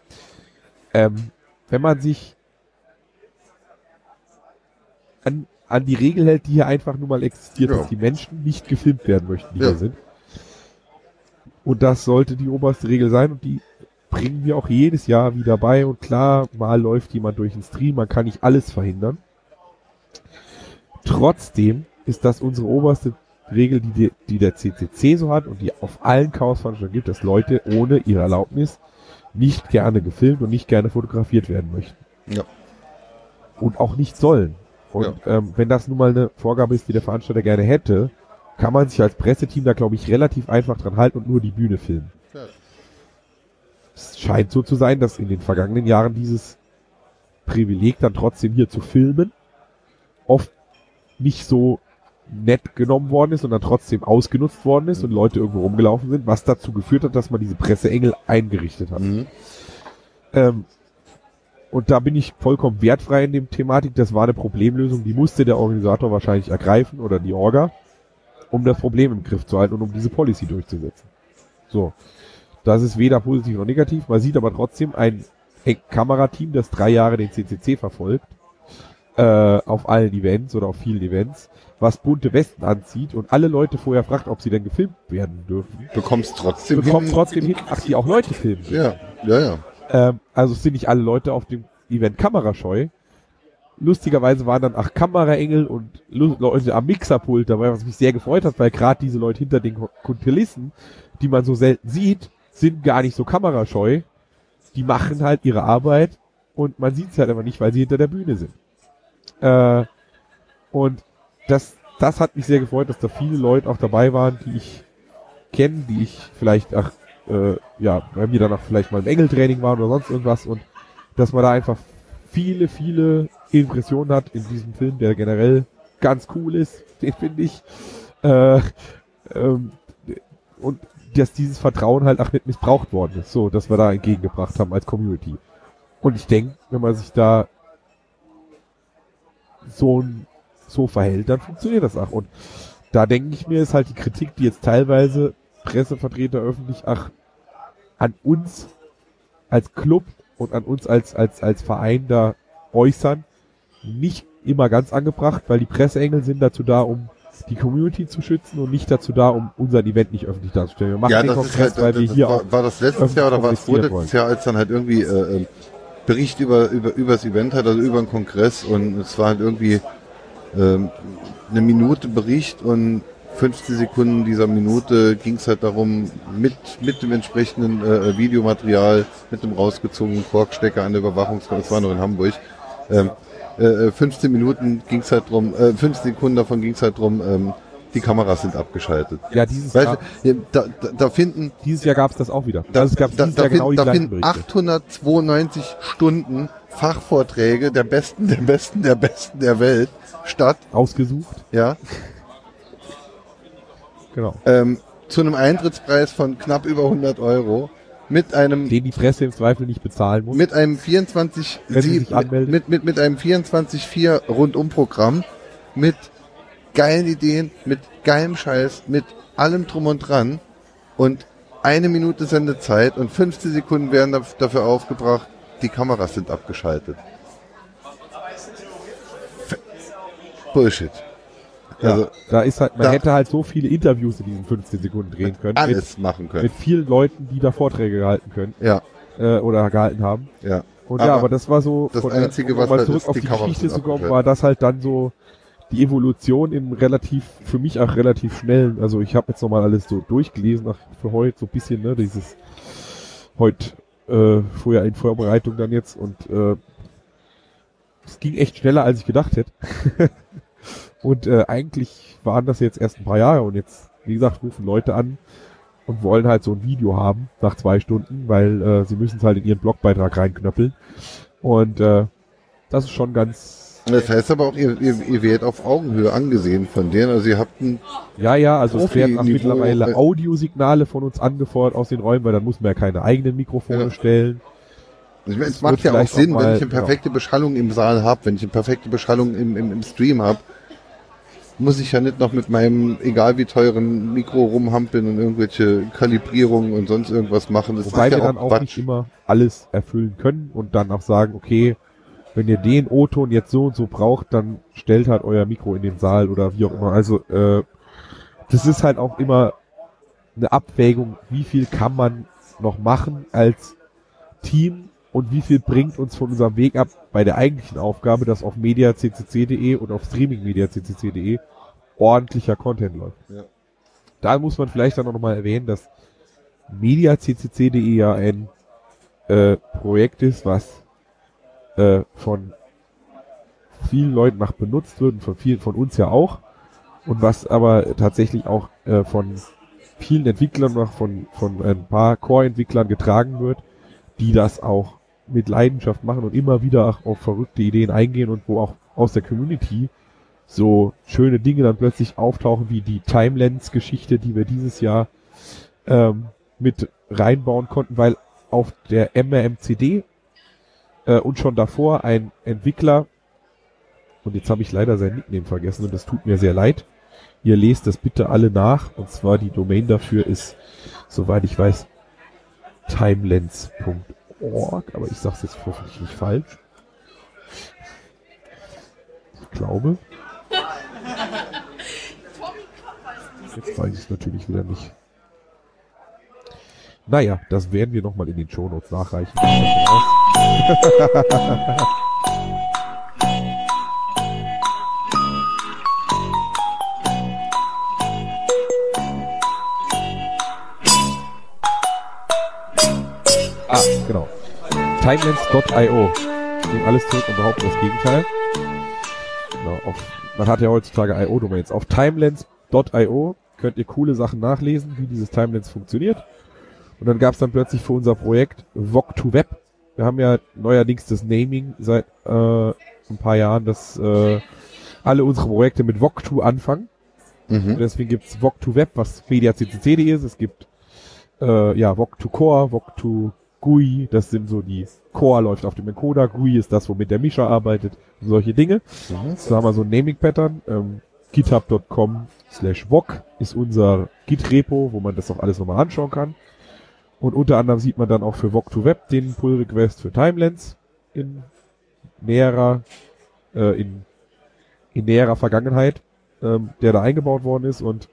Ähm, wenn man sich an, an die Regel hält, die hier einfach nur mal existiert, Ja. dass die Menschen nicht gefilmt werden möchten, die Ja. hier sind. Und das sollte die oberste Regel sein und die bringen wir auch jedes Jahr wieder bei und klar, mal läuft jemand durch den Stream, man kann nicht alles verhindern. Trotzdem ist das unsere oberste Regel, die, die, die der CCC so hat und die auf allen Chaosveranstaltungen gibt, dass Leute ohne ihre Erlaubnis nicht gerne gefilmt und nicht gerne fotografiert werden möchten. Ja. Und auch nicht sollen. Und ähm, wenn das nun mal eine Vorgabe ist, die der Veranstalter gerne hätte, kann man sich als Presseteam da, glaube ich, relativ einfach dran halten und nur die Bühne filmen. Ja. Es scheint so zu sein, dass in den vergangenen Jahren dieses Privileg dann trotzdem hier zu filmen oft nicht so nett genommen worden ist und dann trotzdem ausgenutzt worden ist und Leute irgendwo rumgelaufen sind, was dazu geführt hat, dass man diese Presseengel eingerichtet hat. Mhm. Ähm, und da bin ich vollkommen wertfrei in dem Thematik. Das war eine Problemlösung, die musste der Organisator wahrscheinlich ergreifen oder die Orga, um das Problem im Griff zu halten und um diese Policy durchzusetzen. So. Das ist weder positiv noch negativ. Man sieht aber trotzdem ein Kamerateam, das drei Jahre den CCC verfolgt, äh, auf allen Events oder auf vielen Events, was bunte Westen anzieht und alle Leute vorher fragt, ob sie denn gefilmt werden dürfen. Bekommst trotzdem Bekommt hin- trotzdem hin, ach, die auch Leute filmen. Ja, ja, ja. Ähm, also es sind nicht alle Leute auf dem Event kamerascheu. Lustigerweise waren dann acht Kameraengel und Leute am Mixerpult dabei, was mich sehr gefreut hat, weil gerade diese Leute hinter den Kulissen, die man so selten sieht, sind gar nicht so kamerascheu. Die machen halt ihre Arbeit und man sieht es halt aber nicht, weil sie hinter der Bühne sind. Äh, und das, das hat mich sehr gefreut, dass da viele Leute auch dabei waren, die ich kenne, die ich vielleicht, ach, äh, ja, bei mir dann auch vielleicht mal im Engeltraining waren oder sonst irgendwas und dass man da einfach viele, viele Impressionen hat in diesem Film, der generell ganz cool ist, den finde ich. Äh, ähm, und dass dieses Vertrauen halt auch nicht missbraucht worden ist, so, dass wir da entgegengebracht haben als Community. Und ich denke, wenn man sich da so, so verhält, dann funktioniert das auch. Und da denke ich mir, ist halt die Kritik, die jetzt teilweise Pressevertreter öffentlich, ach, an uns als Club und an uns als, als, als Verein da äußern, nicht immer ganz angebracht, weil die Presseengel sind dazu da, um die Community zu schützen und nicht dazu da, um unser Event nicht öffentlich darzustellen. Wir machen Ja, das ist Kongress, halt, weil wir hier war, auch war das letztes Jahr oder war es vorletztes Jahr, als dann halt irgendwie äh, ähm, Bericht über über übers Event hat, also über den Kongress und es war halt irgendwie ähm, eine Minute Bericht und 50 Sekunden dieser Minute ging es halt darum, mit mit dem entsprechenden äh, Videomaterial, mit dem rausgezogenen Korkstecker an der Überwachungskamera, das war noch in Hamburg, ähm, äh, 15 Minuten ging es halt drum, äh, 15 Sekunden davon ging es halt drum, ähm, die Kameras sind abgeschaltet. ja, dieses Jahr, da, da, da finden dieses Jahr gab es das auch wieder. da, also es gab da, dieses da, Jahr genau da finden Berichte. 892 Stunden Fachvorträge der Besten, der Besten, der Besten der Welt statt, Ausgesucht, ja, genau. ähm, zu einem Eintrittspreis von knapp über 100 Euro mit einem Den die Presse im Zweifel nicht bezahlen muss. mit einem 24 Wenn sie sie- sich anmeldet. mit, mit, mit einem 24-4 Rundumprogramm mit geilen Ideen, mit geilem Scheiß, mit allem drum und dran und eine Minute Sendezeit und 50 Sekunden werden daf- dafür aufgebracht, die Kameras sind abgeschaltet. Bullshit. Also ja, da ist halt, man da- hätte halt so viele Interviews in diesen 15 Sekunden drehen können. alles machen Mit, können. mit vielen Leuten, die da Vorträge gehalten können, Ja, äh, oder gehalten haben. ja. Und ja, Aber aber das war so, das von Einzige, um was mal halt zurück ist, auf die die, Geschichte zu kommen, war das halt dann so die Evolution im relativ, für mich auch relativ schnellen, also ich habe jetzt nochmal alles so durchgelesen, auch für heute so ein bisschen, ne, dieses heute, äh, vorher in Vorbereitung dann jetzt und äh, es ging echt schneller, als ich gedacht hätte. und äh, eigentlich waren das jetzt erst ein paar Jahre und jetzt, wie gesagt, rufen Leute an und wollen halt so ein Video haben nach zwei Stunden, weil äh, sie müssen es halt in ihren Blogbeitrag reinknöppeln. Und äh, das ist schon ganz Das heißt aber auch, ihr, ihr, ihr werdet auf Augenhöhe angesehen von denen. Also ihr habt ein, Ja, ja, also es werden auch mittlerweile Audiosignale von uns angefordert aus den Räumen, weil dann muss man ja keine eigenen Mikrofone Ja. stellen. ich meine, es macht ja auch Sinn, auch wenn mal- ich eine perfekte Beschallung im Saal habe, wenn ich eine perfekte Beschallung im, im, im Stream habe, muss ich ja nicht noch mit meinem, egal wie teuren Mikro rumhampeln und irgendwelche Kalibrierungen und sonst irgendwas machen. Das Wobei ist wir ja dann auch nicht immer alles erfüllen können und dann auch sagen, okay, wenn ihr den O-Ton jetzt so und so braucht, dann stellt halt euer Mikro in den Saal oder wie auch immer. Also äh, das ist halt auch immer eine Abwägung, wie viel kann man noch machen als Team und wie viel bringt uns von unserem Weg ab bei der eigentlichen Aufgabe, dass auf mediaccc.de und auf streamingmediaccc.de ordentlicher Content läuft. Ja. Da muss man vielleicht dann auch nochmal erwähnen, dass mediaccc.de ja ein äh, Projekt ist, was äh, von vielen Leuten nach benutzt wird und von vielen von uns ja auch und was aber tatsächlich auch äh, von vielen Entwicklern noch von von ein paar Core-Entwicklern getragen wird, die das auch mit Leidenschaft machen und immer wieder auch auf verrückte Ideen eingehen und wo auch aus der Community so schöne Dinge dann plötzlich auftauchen wie die Timelens-Geschichte, die wir dieses Jahr ähm, mit reinbauen konnten, weil auf der MRMCD äh, und schon davor ein Entwickler, und jetzt habe ich leider sein Nickname vergessen und das tut mir sehr leid, ihr lest das bitte alle nach, und zwar die Domain dafür ist, soweit ich weiß, timelens.org, aber ich sage es jetzt hoffentlich nicht falsch. Ich glaube. Jetzt weiß ich es natürlich wieder nicht. Naja, das werden wir nochmal in den Shownotes nachreichen. ah, genau. Timelens.io. Nehmen alles zurück und behaupten das Gegenteil. Genau, auf, man hat ja heutzutage IO-Domains. Auf timelens.io könnt ihr coole Sachen nachlesen, wie dieses Timelens funktioniert. Und dann gab es dann plötzlich für unser Projekt Vog2Web. Wir haben ja neuerdings das Naming seit äh, ein paar Jahren, dass äh, alle unsere Projekte mit Vog2 anfangen. Mhm. deswegen gibt's Vog2Web, was mediaccc.de ist. Es gibt äh, ja Vog2 Core, Vog2 GUI, das sind so die Core läuft auf dem Encoder, GUI ist das, womit der Mischer arbeitet, solche Dinge. Mhm. So haben wir so ein Naming-Pattern. Ähm, github.com slash VOG ist unser Git-Repo, wo man das auch alles nochmal anschauen kann. Und unter anderem sieht man dann auch für Vog2Web den Pull-Request für Timelens in näherer, äh, in, in näherer Vergangenheit, ähm, der da eingebaut worden ist und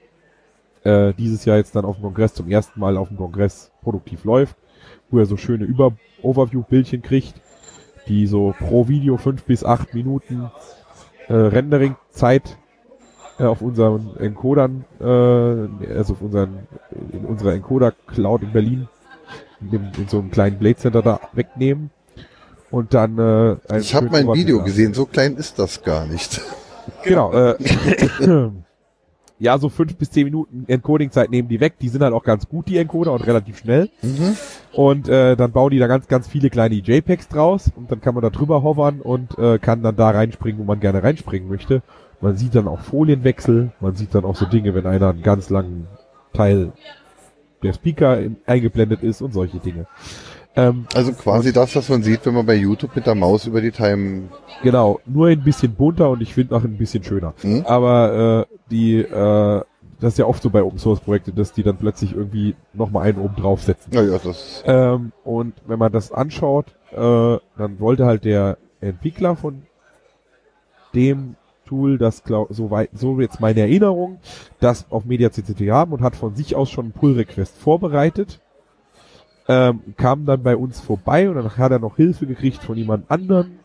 äh, dieses Jahr jetzt dann auf dem Kongress zum ersten Mal auf dem Kongress produktiv läuft, wo er so schöne Über Overview-Bildchen kriegt, die so pro Video fünf bis acht Minuten äh, Rendering-Zeit äh, auf unseren Encodern, äh, also auf unseren, in unserer Encoder-Cloud in Berlin, in, dem, in so einem kleinen Blade Center da wegnehmen. Und dann äh, einen Ich habe mein Video gesehen, so klein ist das gar nicht. Genau. Äh, ja, so fünf bis zehn Minuten Encoding-Zeit nehmen die weg. Die sind halt auch ganz gut, die Encoder, und relativ schnell. Mhm. Und äh, dann bauen die da ganz, ganz viele kleine JPEGs draus und dann kann man da drüber hovern und äh, kann dann da reinspringen, wo man gerne reinspringen möchte. Man sieht dann auch Folienwechsel, man sieht dann auch so Dinge, wenn einer einen ganz langen Teil der Speaker eingeblendet ist und solche Dinge. Ähm, Also quasi das, was man sieht, wenn man bei YouTube mit der Maus über die Time. genau, nur ein bisschen bunter und ich finde auch ein bisschen schöner. Hm? Aber äh, die, äh, das ist ja oft so bei Open Source Projekten, dass die dann plötzlich irgendwie nochmal einen oben draufsetzen. Naja, das. Ähm, und wenn man das anschaut, äh, dann wollte halt der Entwickler von dem Tool, das glaub, so weit, so jetzt meine Erinnerung, das auf MediaCCT haben und hat von sich aus schon einen Pull-Request vorbereitet. Ähm, kam dann bei uns vorbei und dann hat er noch Hilfe gekriegt von jemand anderen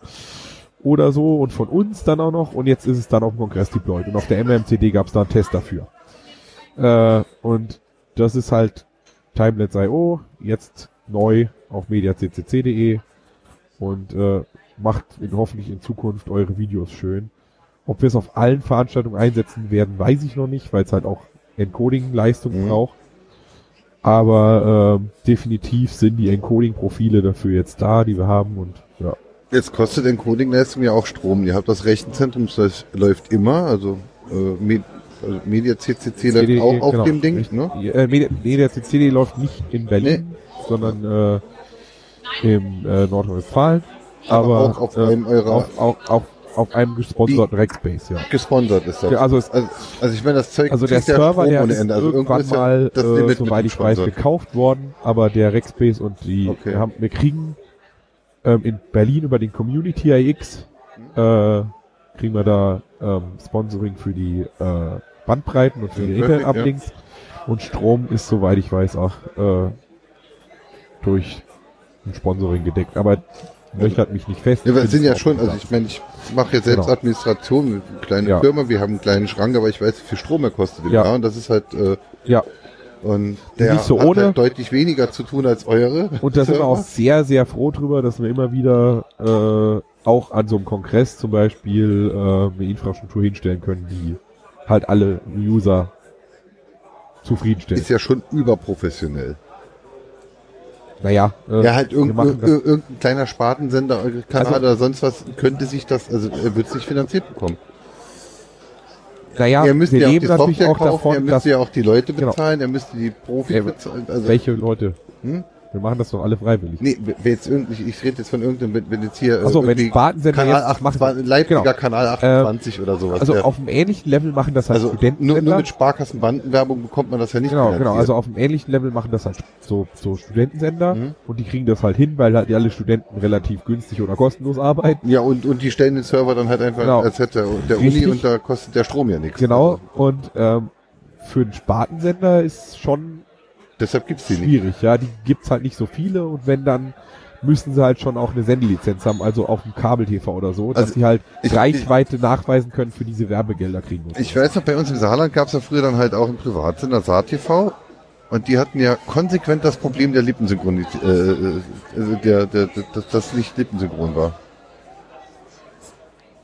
oder so und von uns dann auch noch und jetzt ist es dann auf dem Kongress deployed und auf der MMCD gab es da einen Test dafür. Äh, und das ist halt Timelets.io, jetzt neu auf mediaccc.de und äh, macht in, hoffentlich in Zukunft eure Videos schön. Ob wir es auf allen Veranstaltungen einsetzen werden, weiß ich noch nicht, weil es halt auch Encoding-Leistung Mhm. braucht. Aber ähm, definitiv sind die Encoding-Profile dafür jetzt da, die wir haben und ja. Jetzt kostet Encoding-Leistung ja auch Strom. Ihr habt das Rechenzentrum, das läuft immer, also, äh, Med also Media CCC läuft CDE, auch auf genau, dem Ding, ne? Äh, Media, Media CCD läuft nicht in Berlin, sondern äh, im äh, Nordrhein-Westfalen. Aber Aber, auch auf äh, einem eurer- auf, auf, auf, auf einem gesponserten Rackspace, ja. Gesponsert ist das. Ja, also es, also, also ich meine, das Zeug also der ja Server, der ohne ist Ende. Also irgendwann ja mal, das äh, soweit ich weiß, gekauft worden, aber der Rackspace und die, Okay. wir, haben, wir kriegen ähm, in Berlin über den Community AX äh, kriegen wir da ähm, Sponsoring für die äh, Bandbreiten und für Ja, die Internet-Uplinks und Strom ist, soweit ich weiß, auch äh, durch ein Sponsoring gedeckt. Aber nöchert mich nicht fest. Ja, wir sind ja schon, also ich meine, ich mache jetzt selbst Genau. Administration, eine kleine Ja. Firma, wir haben einen kleinen Schrank, aber ich weiß, wie viel Strom er kostet im Ja. Jahr und das ist halt, äh, ja, und der Nicht so hat ohne. halt deutlich weniger zu tun als eure. und da sind wir auch sehr, sehr froh drüber, dass wir immer wieder äh, auch an so einem Kongress zum Beispiel äh, eine Infrastruktur hinstellen können, die halt alle User zufriedenstellt. Ist ja schon überprofessionell. Naja, äh, Ja, halt wir irgend, machen das- ir- irgendein kleiner Spartensender, Kanal Also- oder sonst was, könnte sich das, also er wird es nicht finanziert bekommen. naja, er müsste ja auch die Software auch kaufen, er davon, müsste dass ja auch die Leute Genau. bezahlen, er müsste die Profis bezahlen. Also, welche Leute? Hm? Wir machen das doch alle freiwillig. Nee, jetzt irgendwie, ich rede jetzt von irgendeinem, wenn- wenn jetzt hier Ach so, wenn Spartensender Kanal jetzt machen- 28, Leipziger Genau. Kanal 28 oder sowas. Also der- auf einem ähnlichen Level machen das halt also nur, Studentensender. nur mit Sparkassenbandenwerbung bekommt man das ja nicht Genau, finanziert. genau. Also auf einem ähnlichen Level machen das halt so, so Studentensender Mhm. und die kriegen das halt hin, weil halt alle Studenten relativ günstig oder kostenlos arbeiten. ja, und, und die stellen den Server dann halt einfach, Genau. als hätte der Richtig. Uni und da kostet der Strom ja nichts. Genau. Also, Und ähm, für einen Spartensender ist schon deshalb gibt's die nicht. schwierig. Ja, die gibt's halt nicht so viele und wenn dann müssen sie halt schon auch eine Sendelizenz haben, also auf dem Kabel-TV oder so, dass Also sie halt ich- Reichweite nachweisen können für diese Werbegelder kriegen. Ich so. weiß noch, bei uns im Saarland gab's ja früher dann halt auch einen Privatsender, SaarTV. Und die hatten ja konsequent das Problem der Lippensynchronität, äh, äh, also der, der, der, dass das nicht lippensynchron war.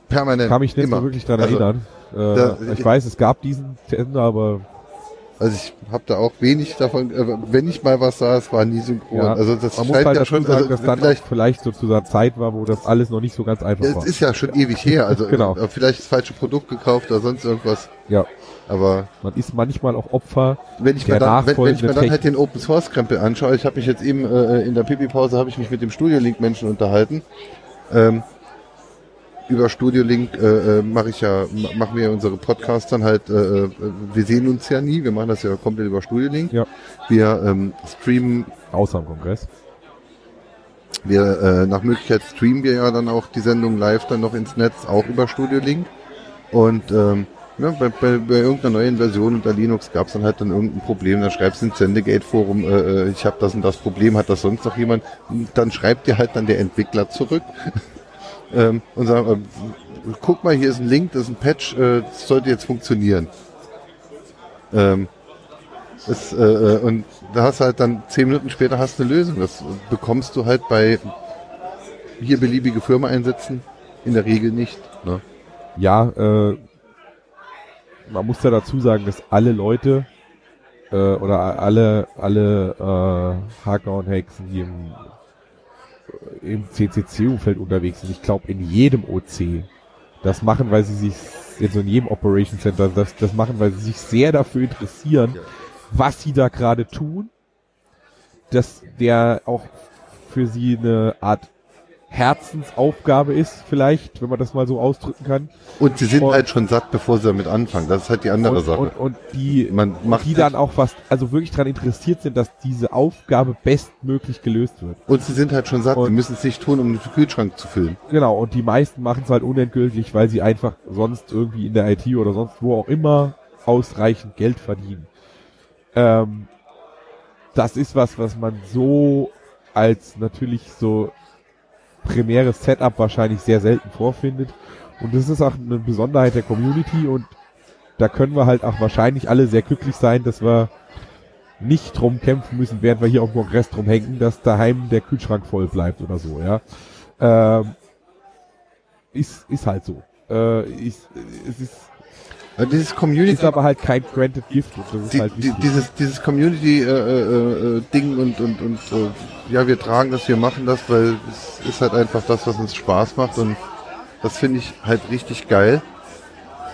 Permanent. kann mich nicht immer. so wirklich dran Also, erinnern. Äh, da- ich weiß, es gab diesen Sender, aber Also ich habe da auch wenig davon, äh, wenn ich mal was sah, es war nie synchron. Ja, also das man muss scheint halt ja schon, sagen, also dass dann vielleicht, vielleicht so zu einer Zeit war, wo das alles noch nicht so ganz einfach es war. ist ja schon ewig her, also Genau. äh, vielleicht das falsche Produkt gekauft oder sonst irgendwas. Ja, Aber man ist manchmal auch Opfer. wenn ich mir dann, wenn, wenn ich mir dann halt den Open Source Krempel anschaue, ich habe mich jetzt eben äh, in der Pipi Pause habe ich mich mit dem Studio Link Menschen unterhalten. Ähm, über Studio Link äh, äh, mache ich ja ma- machen wir unsere Podcasts dann halt äh, äh, wir sehen uns ja nie, wir machen das ja komplett über Studio Link. Ja. Wir ähm, streamen Außer im Kongress. Wir, äh, nach Möglichkeit streamen wir ja dann auch die Sendung live dann noch ins Netz, auch über Studio Link. Und ähm, ja, bei, bei, bei irgendeiner neuen Version unter Linux gab es dann halt dann irgendein Problem. Dann schreibst du ins Sendegate-Forum, äh, äh, ich habe das und das Problem, hat das sonst noch jemand? Und dann schreibt dir halt dann der Entwickler zurück ähm, und sagt, äh, guck mal, hier ist ein Link, das ist ein Patch, äh, das sollte jetzt funktionieren. Ähm, es, äh, äh, und da hast halt dann zehn Minuten später hast eine Lösung. Das bekommst du halt bei hier beliebige Firma einsetzen, in der Regel nicht. Ne? Ja, äh, man muss ja dazu sagen, dass alle Leute äh, oder alle alle äh, Hacker und Hexen, die im, im CCC-Umfeld unterwegs sind, ich glaube in jedem OC, das machen, weil sie sich jetzt in jedem Operation Center, das, das machen, weil sie sich sehr dafür interessieren, was sie da gerade tun, dass der auch für sie eine Art Herzensaufgabe ist, vielleicht, wenn man das mal so ausdrücken kann. Und sie sind Und- halt schon satt, bevor sie damit anfangen. Das ist halt die andere und, Sache. Und, und die, Man macht die dann auch was, also wirklich daran interessiert sind, dass diese Aufgabe bestmöglich gelöst wird. und sie sind halt schon satt. sie müssen es nicht tun, um den Kühlschrank zu füllen. Genau, und die meisten machen es halt unentgeltlich, weil sie einfach sonst irgendwie in der IT oder sonst wo auch immer ausreichend Geld verdienen. Ähm, das ist was, was man so als natürlich so primäres Setup wahrscheinlich sehr selten vorfindet. Und das ist auch eine Besonderheit der Community und da können wir halt auch wahrscheinlich alle sehr glücklich sein, dass wir nicht drum kämpfen müssen, während wir hier auf dem Kongress drum hängen, dass daheim der Kühlschrank voll bleibt oder so, ja. Ähm, ist, ist halt so. Äh, ist, es ist, Also dieses Community, ist aber halt kein granted gift und das ist die, halt wichtig. dieses, dieses Community äh, äh, äh, Ding und und und äh, ja, wir tragen das, wir machen das, weil es ist halt einfach das, was uns Spaß macht und das finde ich halt richtig geil.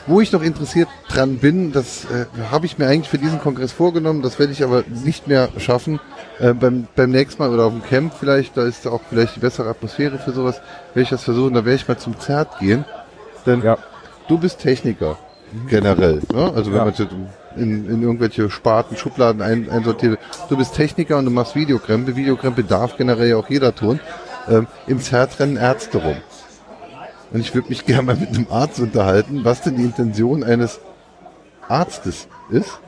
Wo ich noch interessiert dran bin, das äh, habe ich mir eigentlich für diesen Kongress vorgenommen, das werde ich aber nicht mehr schaffen. Äh, beim, beim nächsten Mal oder auf dem Camp vielleicht, da ist auch vielleicht die bessere Atmosphäre für sowas, werde ich das versuchen, da werde ich mal zum Zert gehen. Denn ja, du bist Techniker, generell. Ne? Also wenn Ja. man jetzt in, in irgendwelche Sparten, Schubladen ein, einsortiert, du bist Techniker und du machst Videokrempe. Videokrempe darf generell ja auch jeder tun. Ähm, Im Zert rennen Ärzte rum. Und ich würde mich gerne mal mit einem Arzt unterhalten, was denn die Intention eines Arztes ist.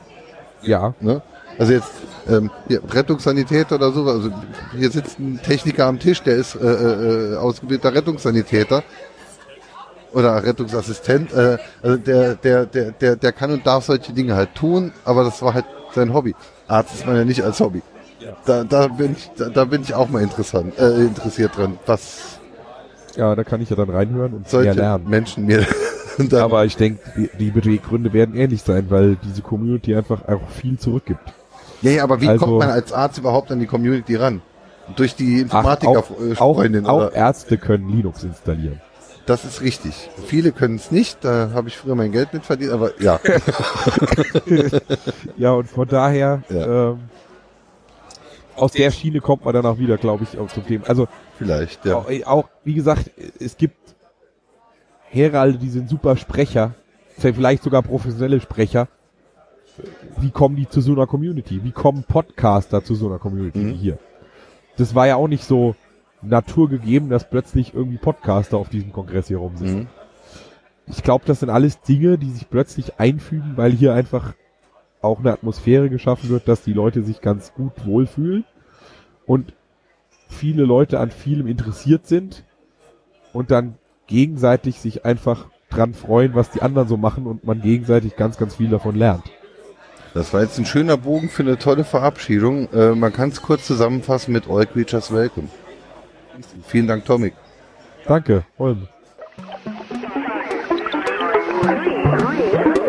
ja, Ne? Also jetzt ähm, hier, Rettungssanitäter oder so, also hier sitzt ein Techniker am Tisch, der ist äh, äh, ausgebildeter Rettungssanitäter oder Rettungsassistent. Äh, also der, der, der, der, der kann und darf solche Dinge halt tun, aber das war halt sein Hobby. Arzt ist man ja nicht als Hobby. Da, da bin ich, da, da bin ich auch mal interessant, äh, interessiert dran, was Ja, da kann ich ja dann reinhören und mehr solche lernen. Menschen mir Aber ich denke, die, die Beweggründe werden ähnlich sein, weil diese Community einfach auch viel zurückgibt. ja, ja, aber wie also- kommt man als Arzt überhaupt an die Community ran? Durch die Ach, auch, auch, Informatiker-Freundin auch oder? Ärzte können Linux installieren. Das ist richtig. Viele können es nicht, da habe ich früher mein Geld mit verdient, aber ja. Ja, und von daher, Ja. ähm, aus der Schiene kommt man dann auch wieder, glaube ich, auch zum Thema. Also Vielleicht, ja. auch, auch, wie gesagt, es gibt Heralde, die sind super Sprecher, vielleicht sogar professionelle Sprecher. Wie kommen die zu so einer Community? Wie kommen Podcaster zu so einer Community Mhm. wie hier? Das war ja auch nicht so naturgegeben, dass plötzlich irgendwie Podcaster auf diesem Kongress hier rumsitzen. Mhm. Ich glaube, das sind alles Dinge, die sich plötzlich einfügen, weil hier einfach auch eine Atmosphäre geschaffen wird, dass die Leute sich ganz gut wohlfühlen und viele Leute an vielem interessiert sind und dann gegenseitig sich einfach dran freuen, was die anderen so machen und man gegenseitig ganz, ganz viel davon lernt. Das war jetzt ein schöner Bogen für eine tolle Verabschiedung. Äh, man kann es kurz zusammenfassen mit All Creatures Welcome. Vielen Dank, Tomik. Danke, Holm. Three, three,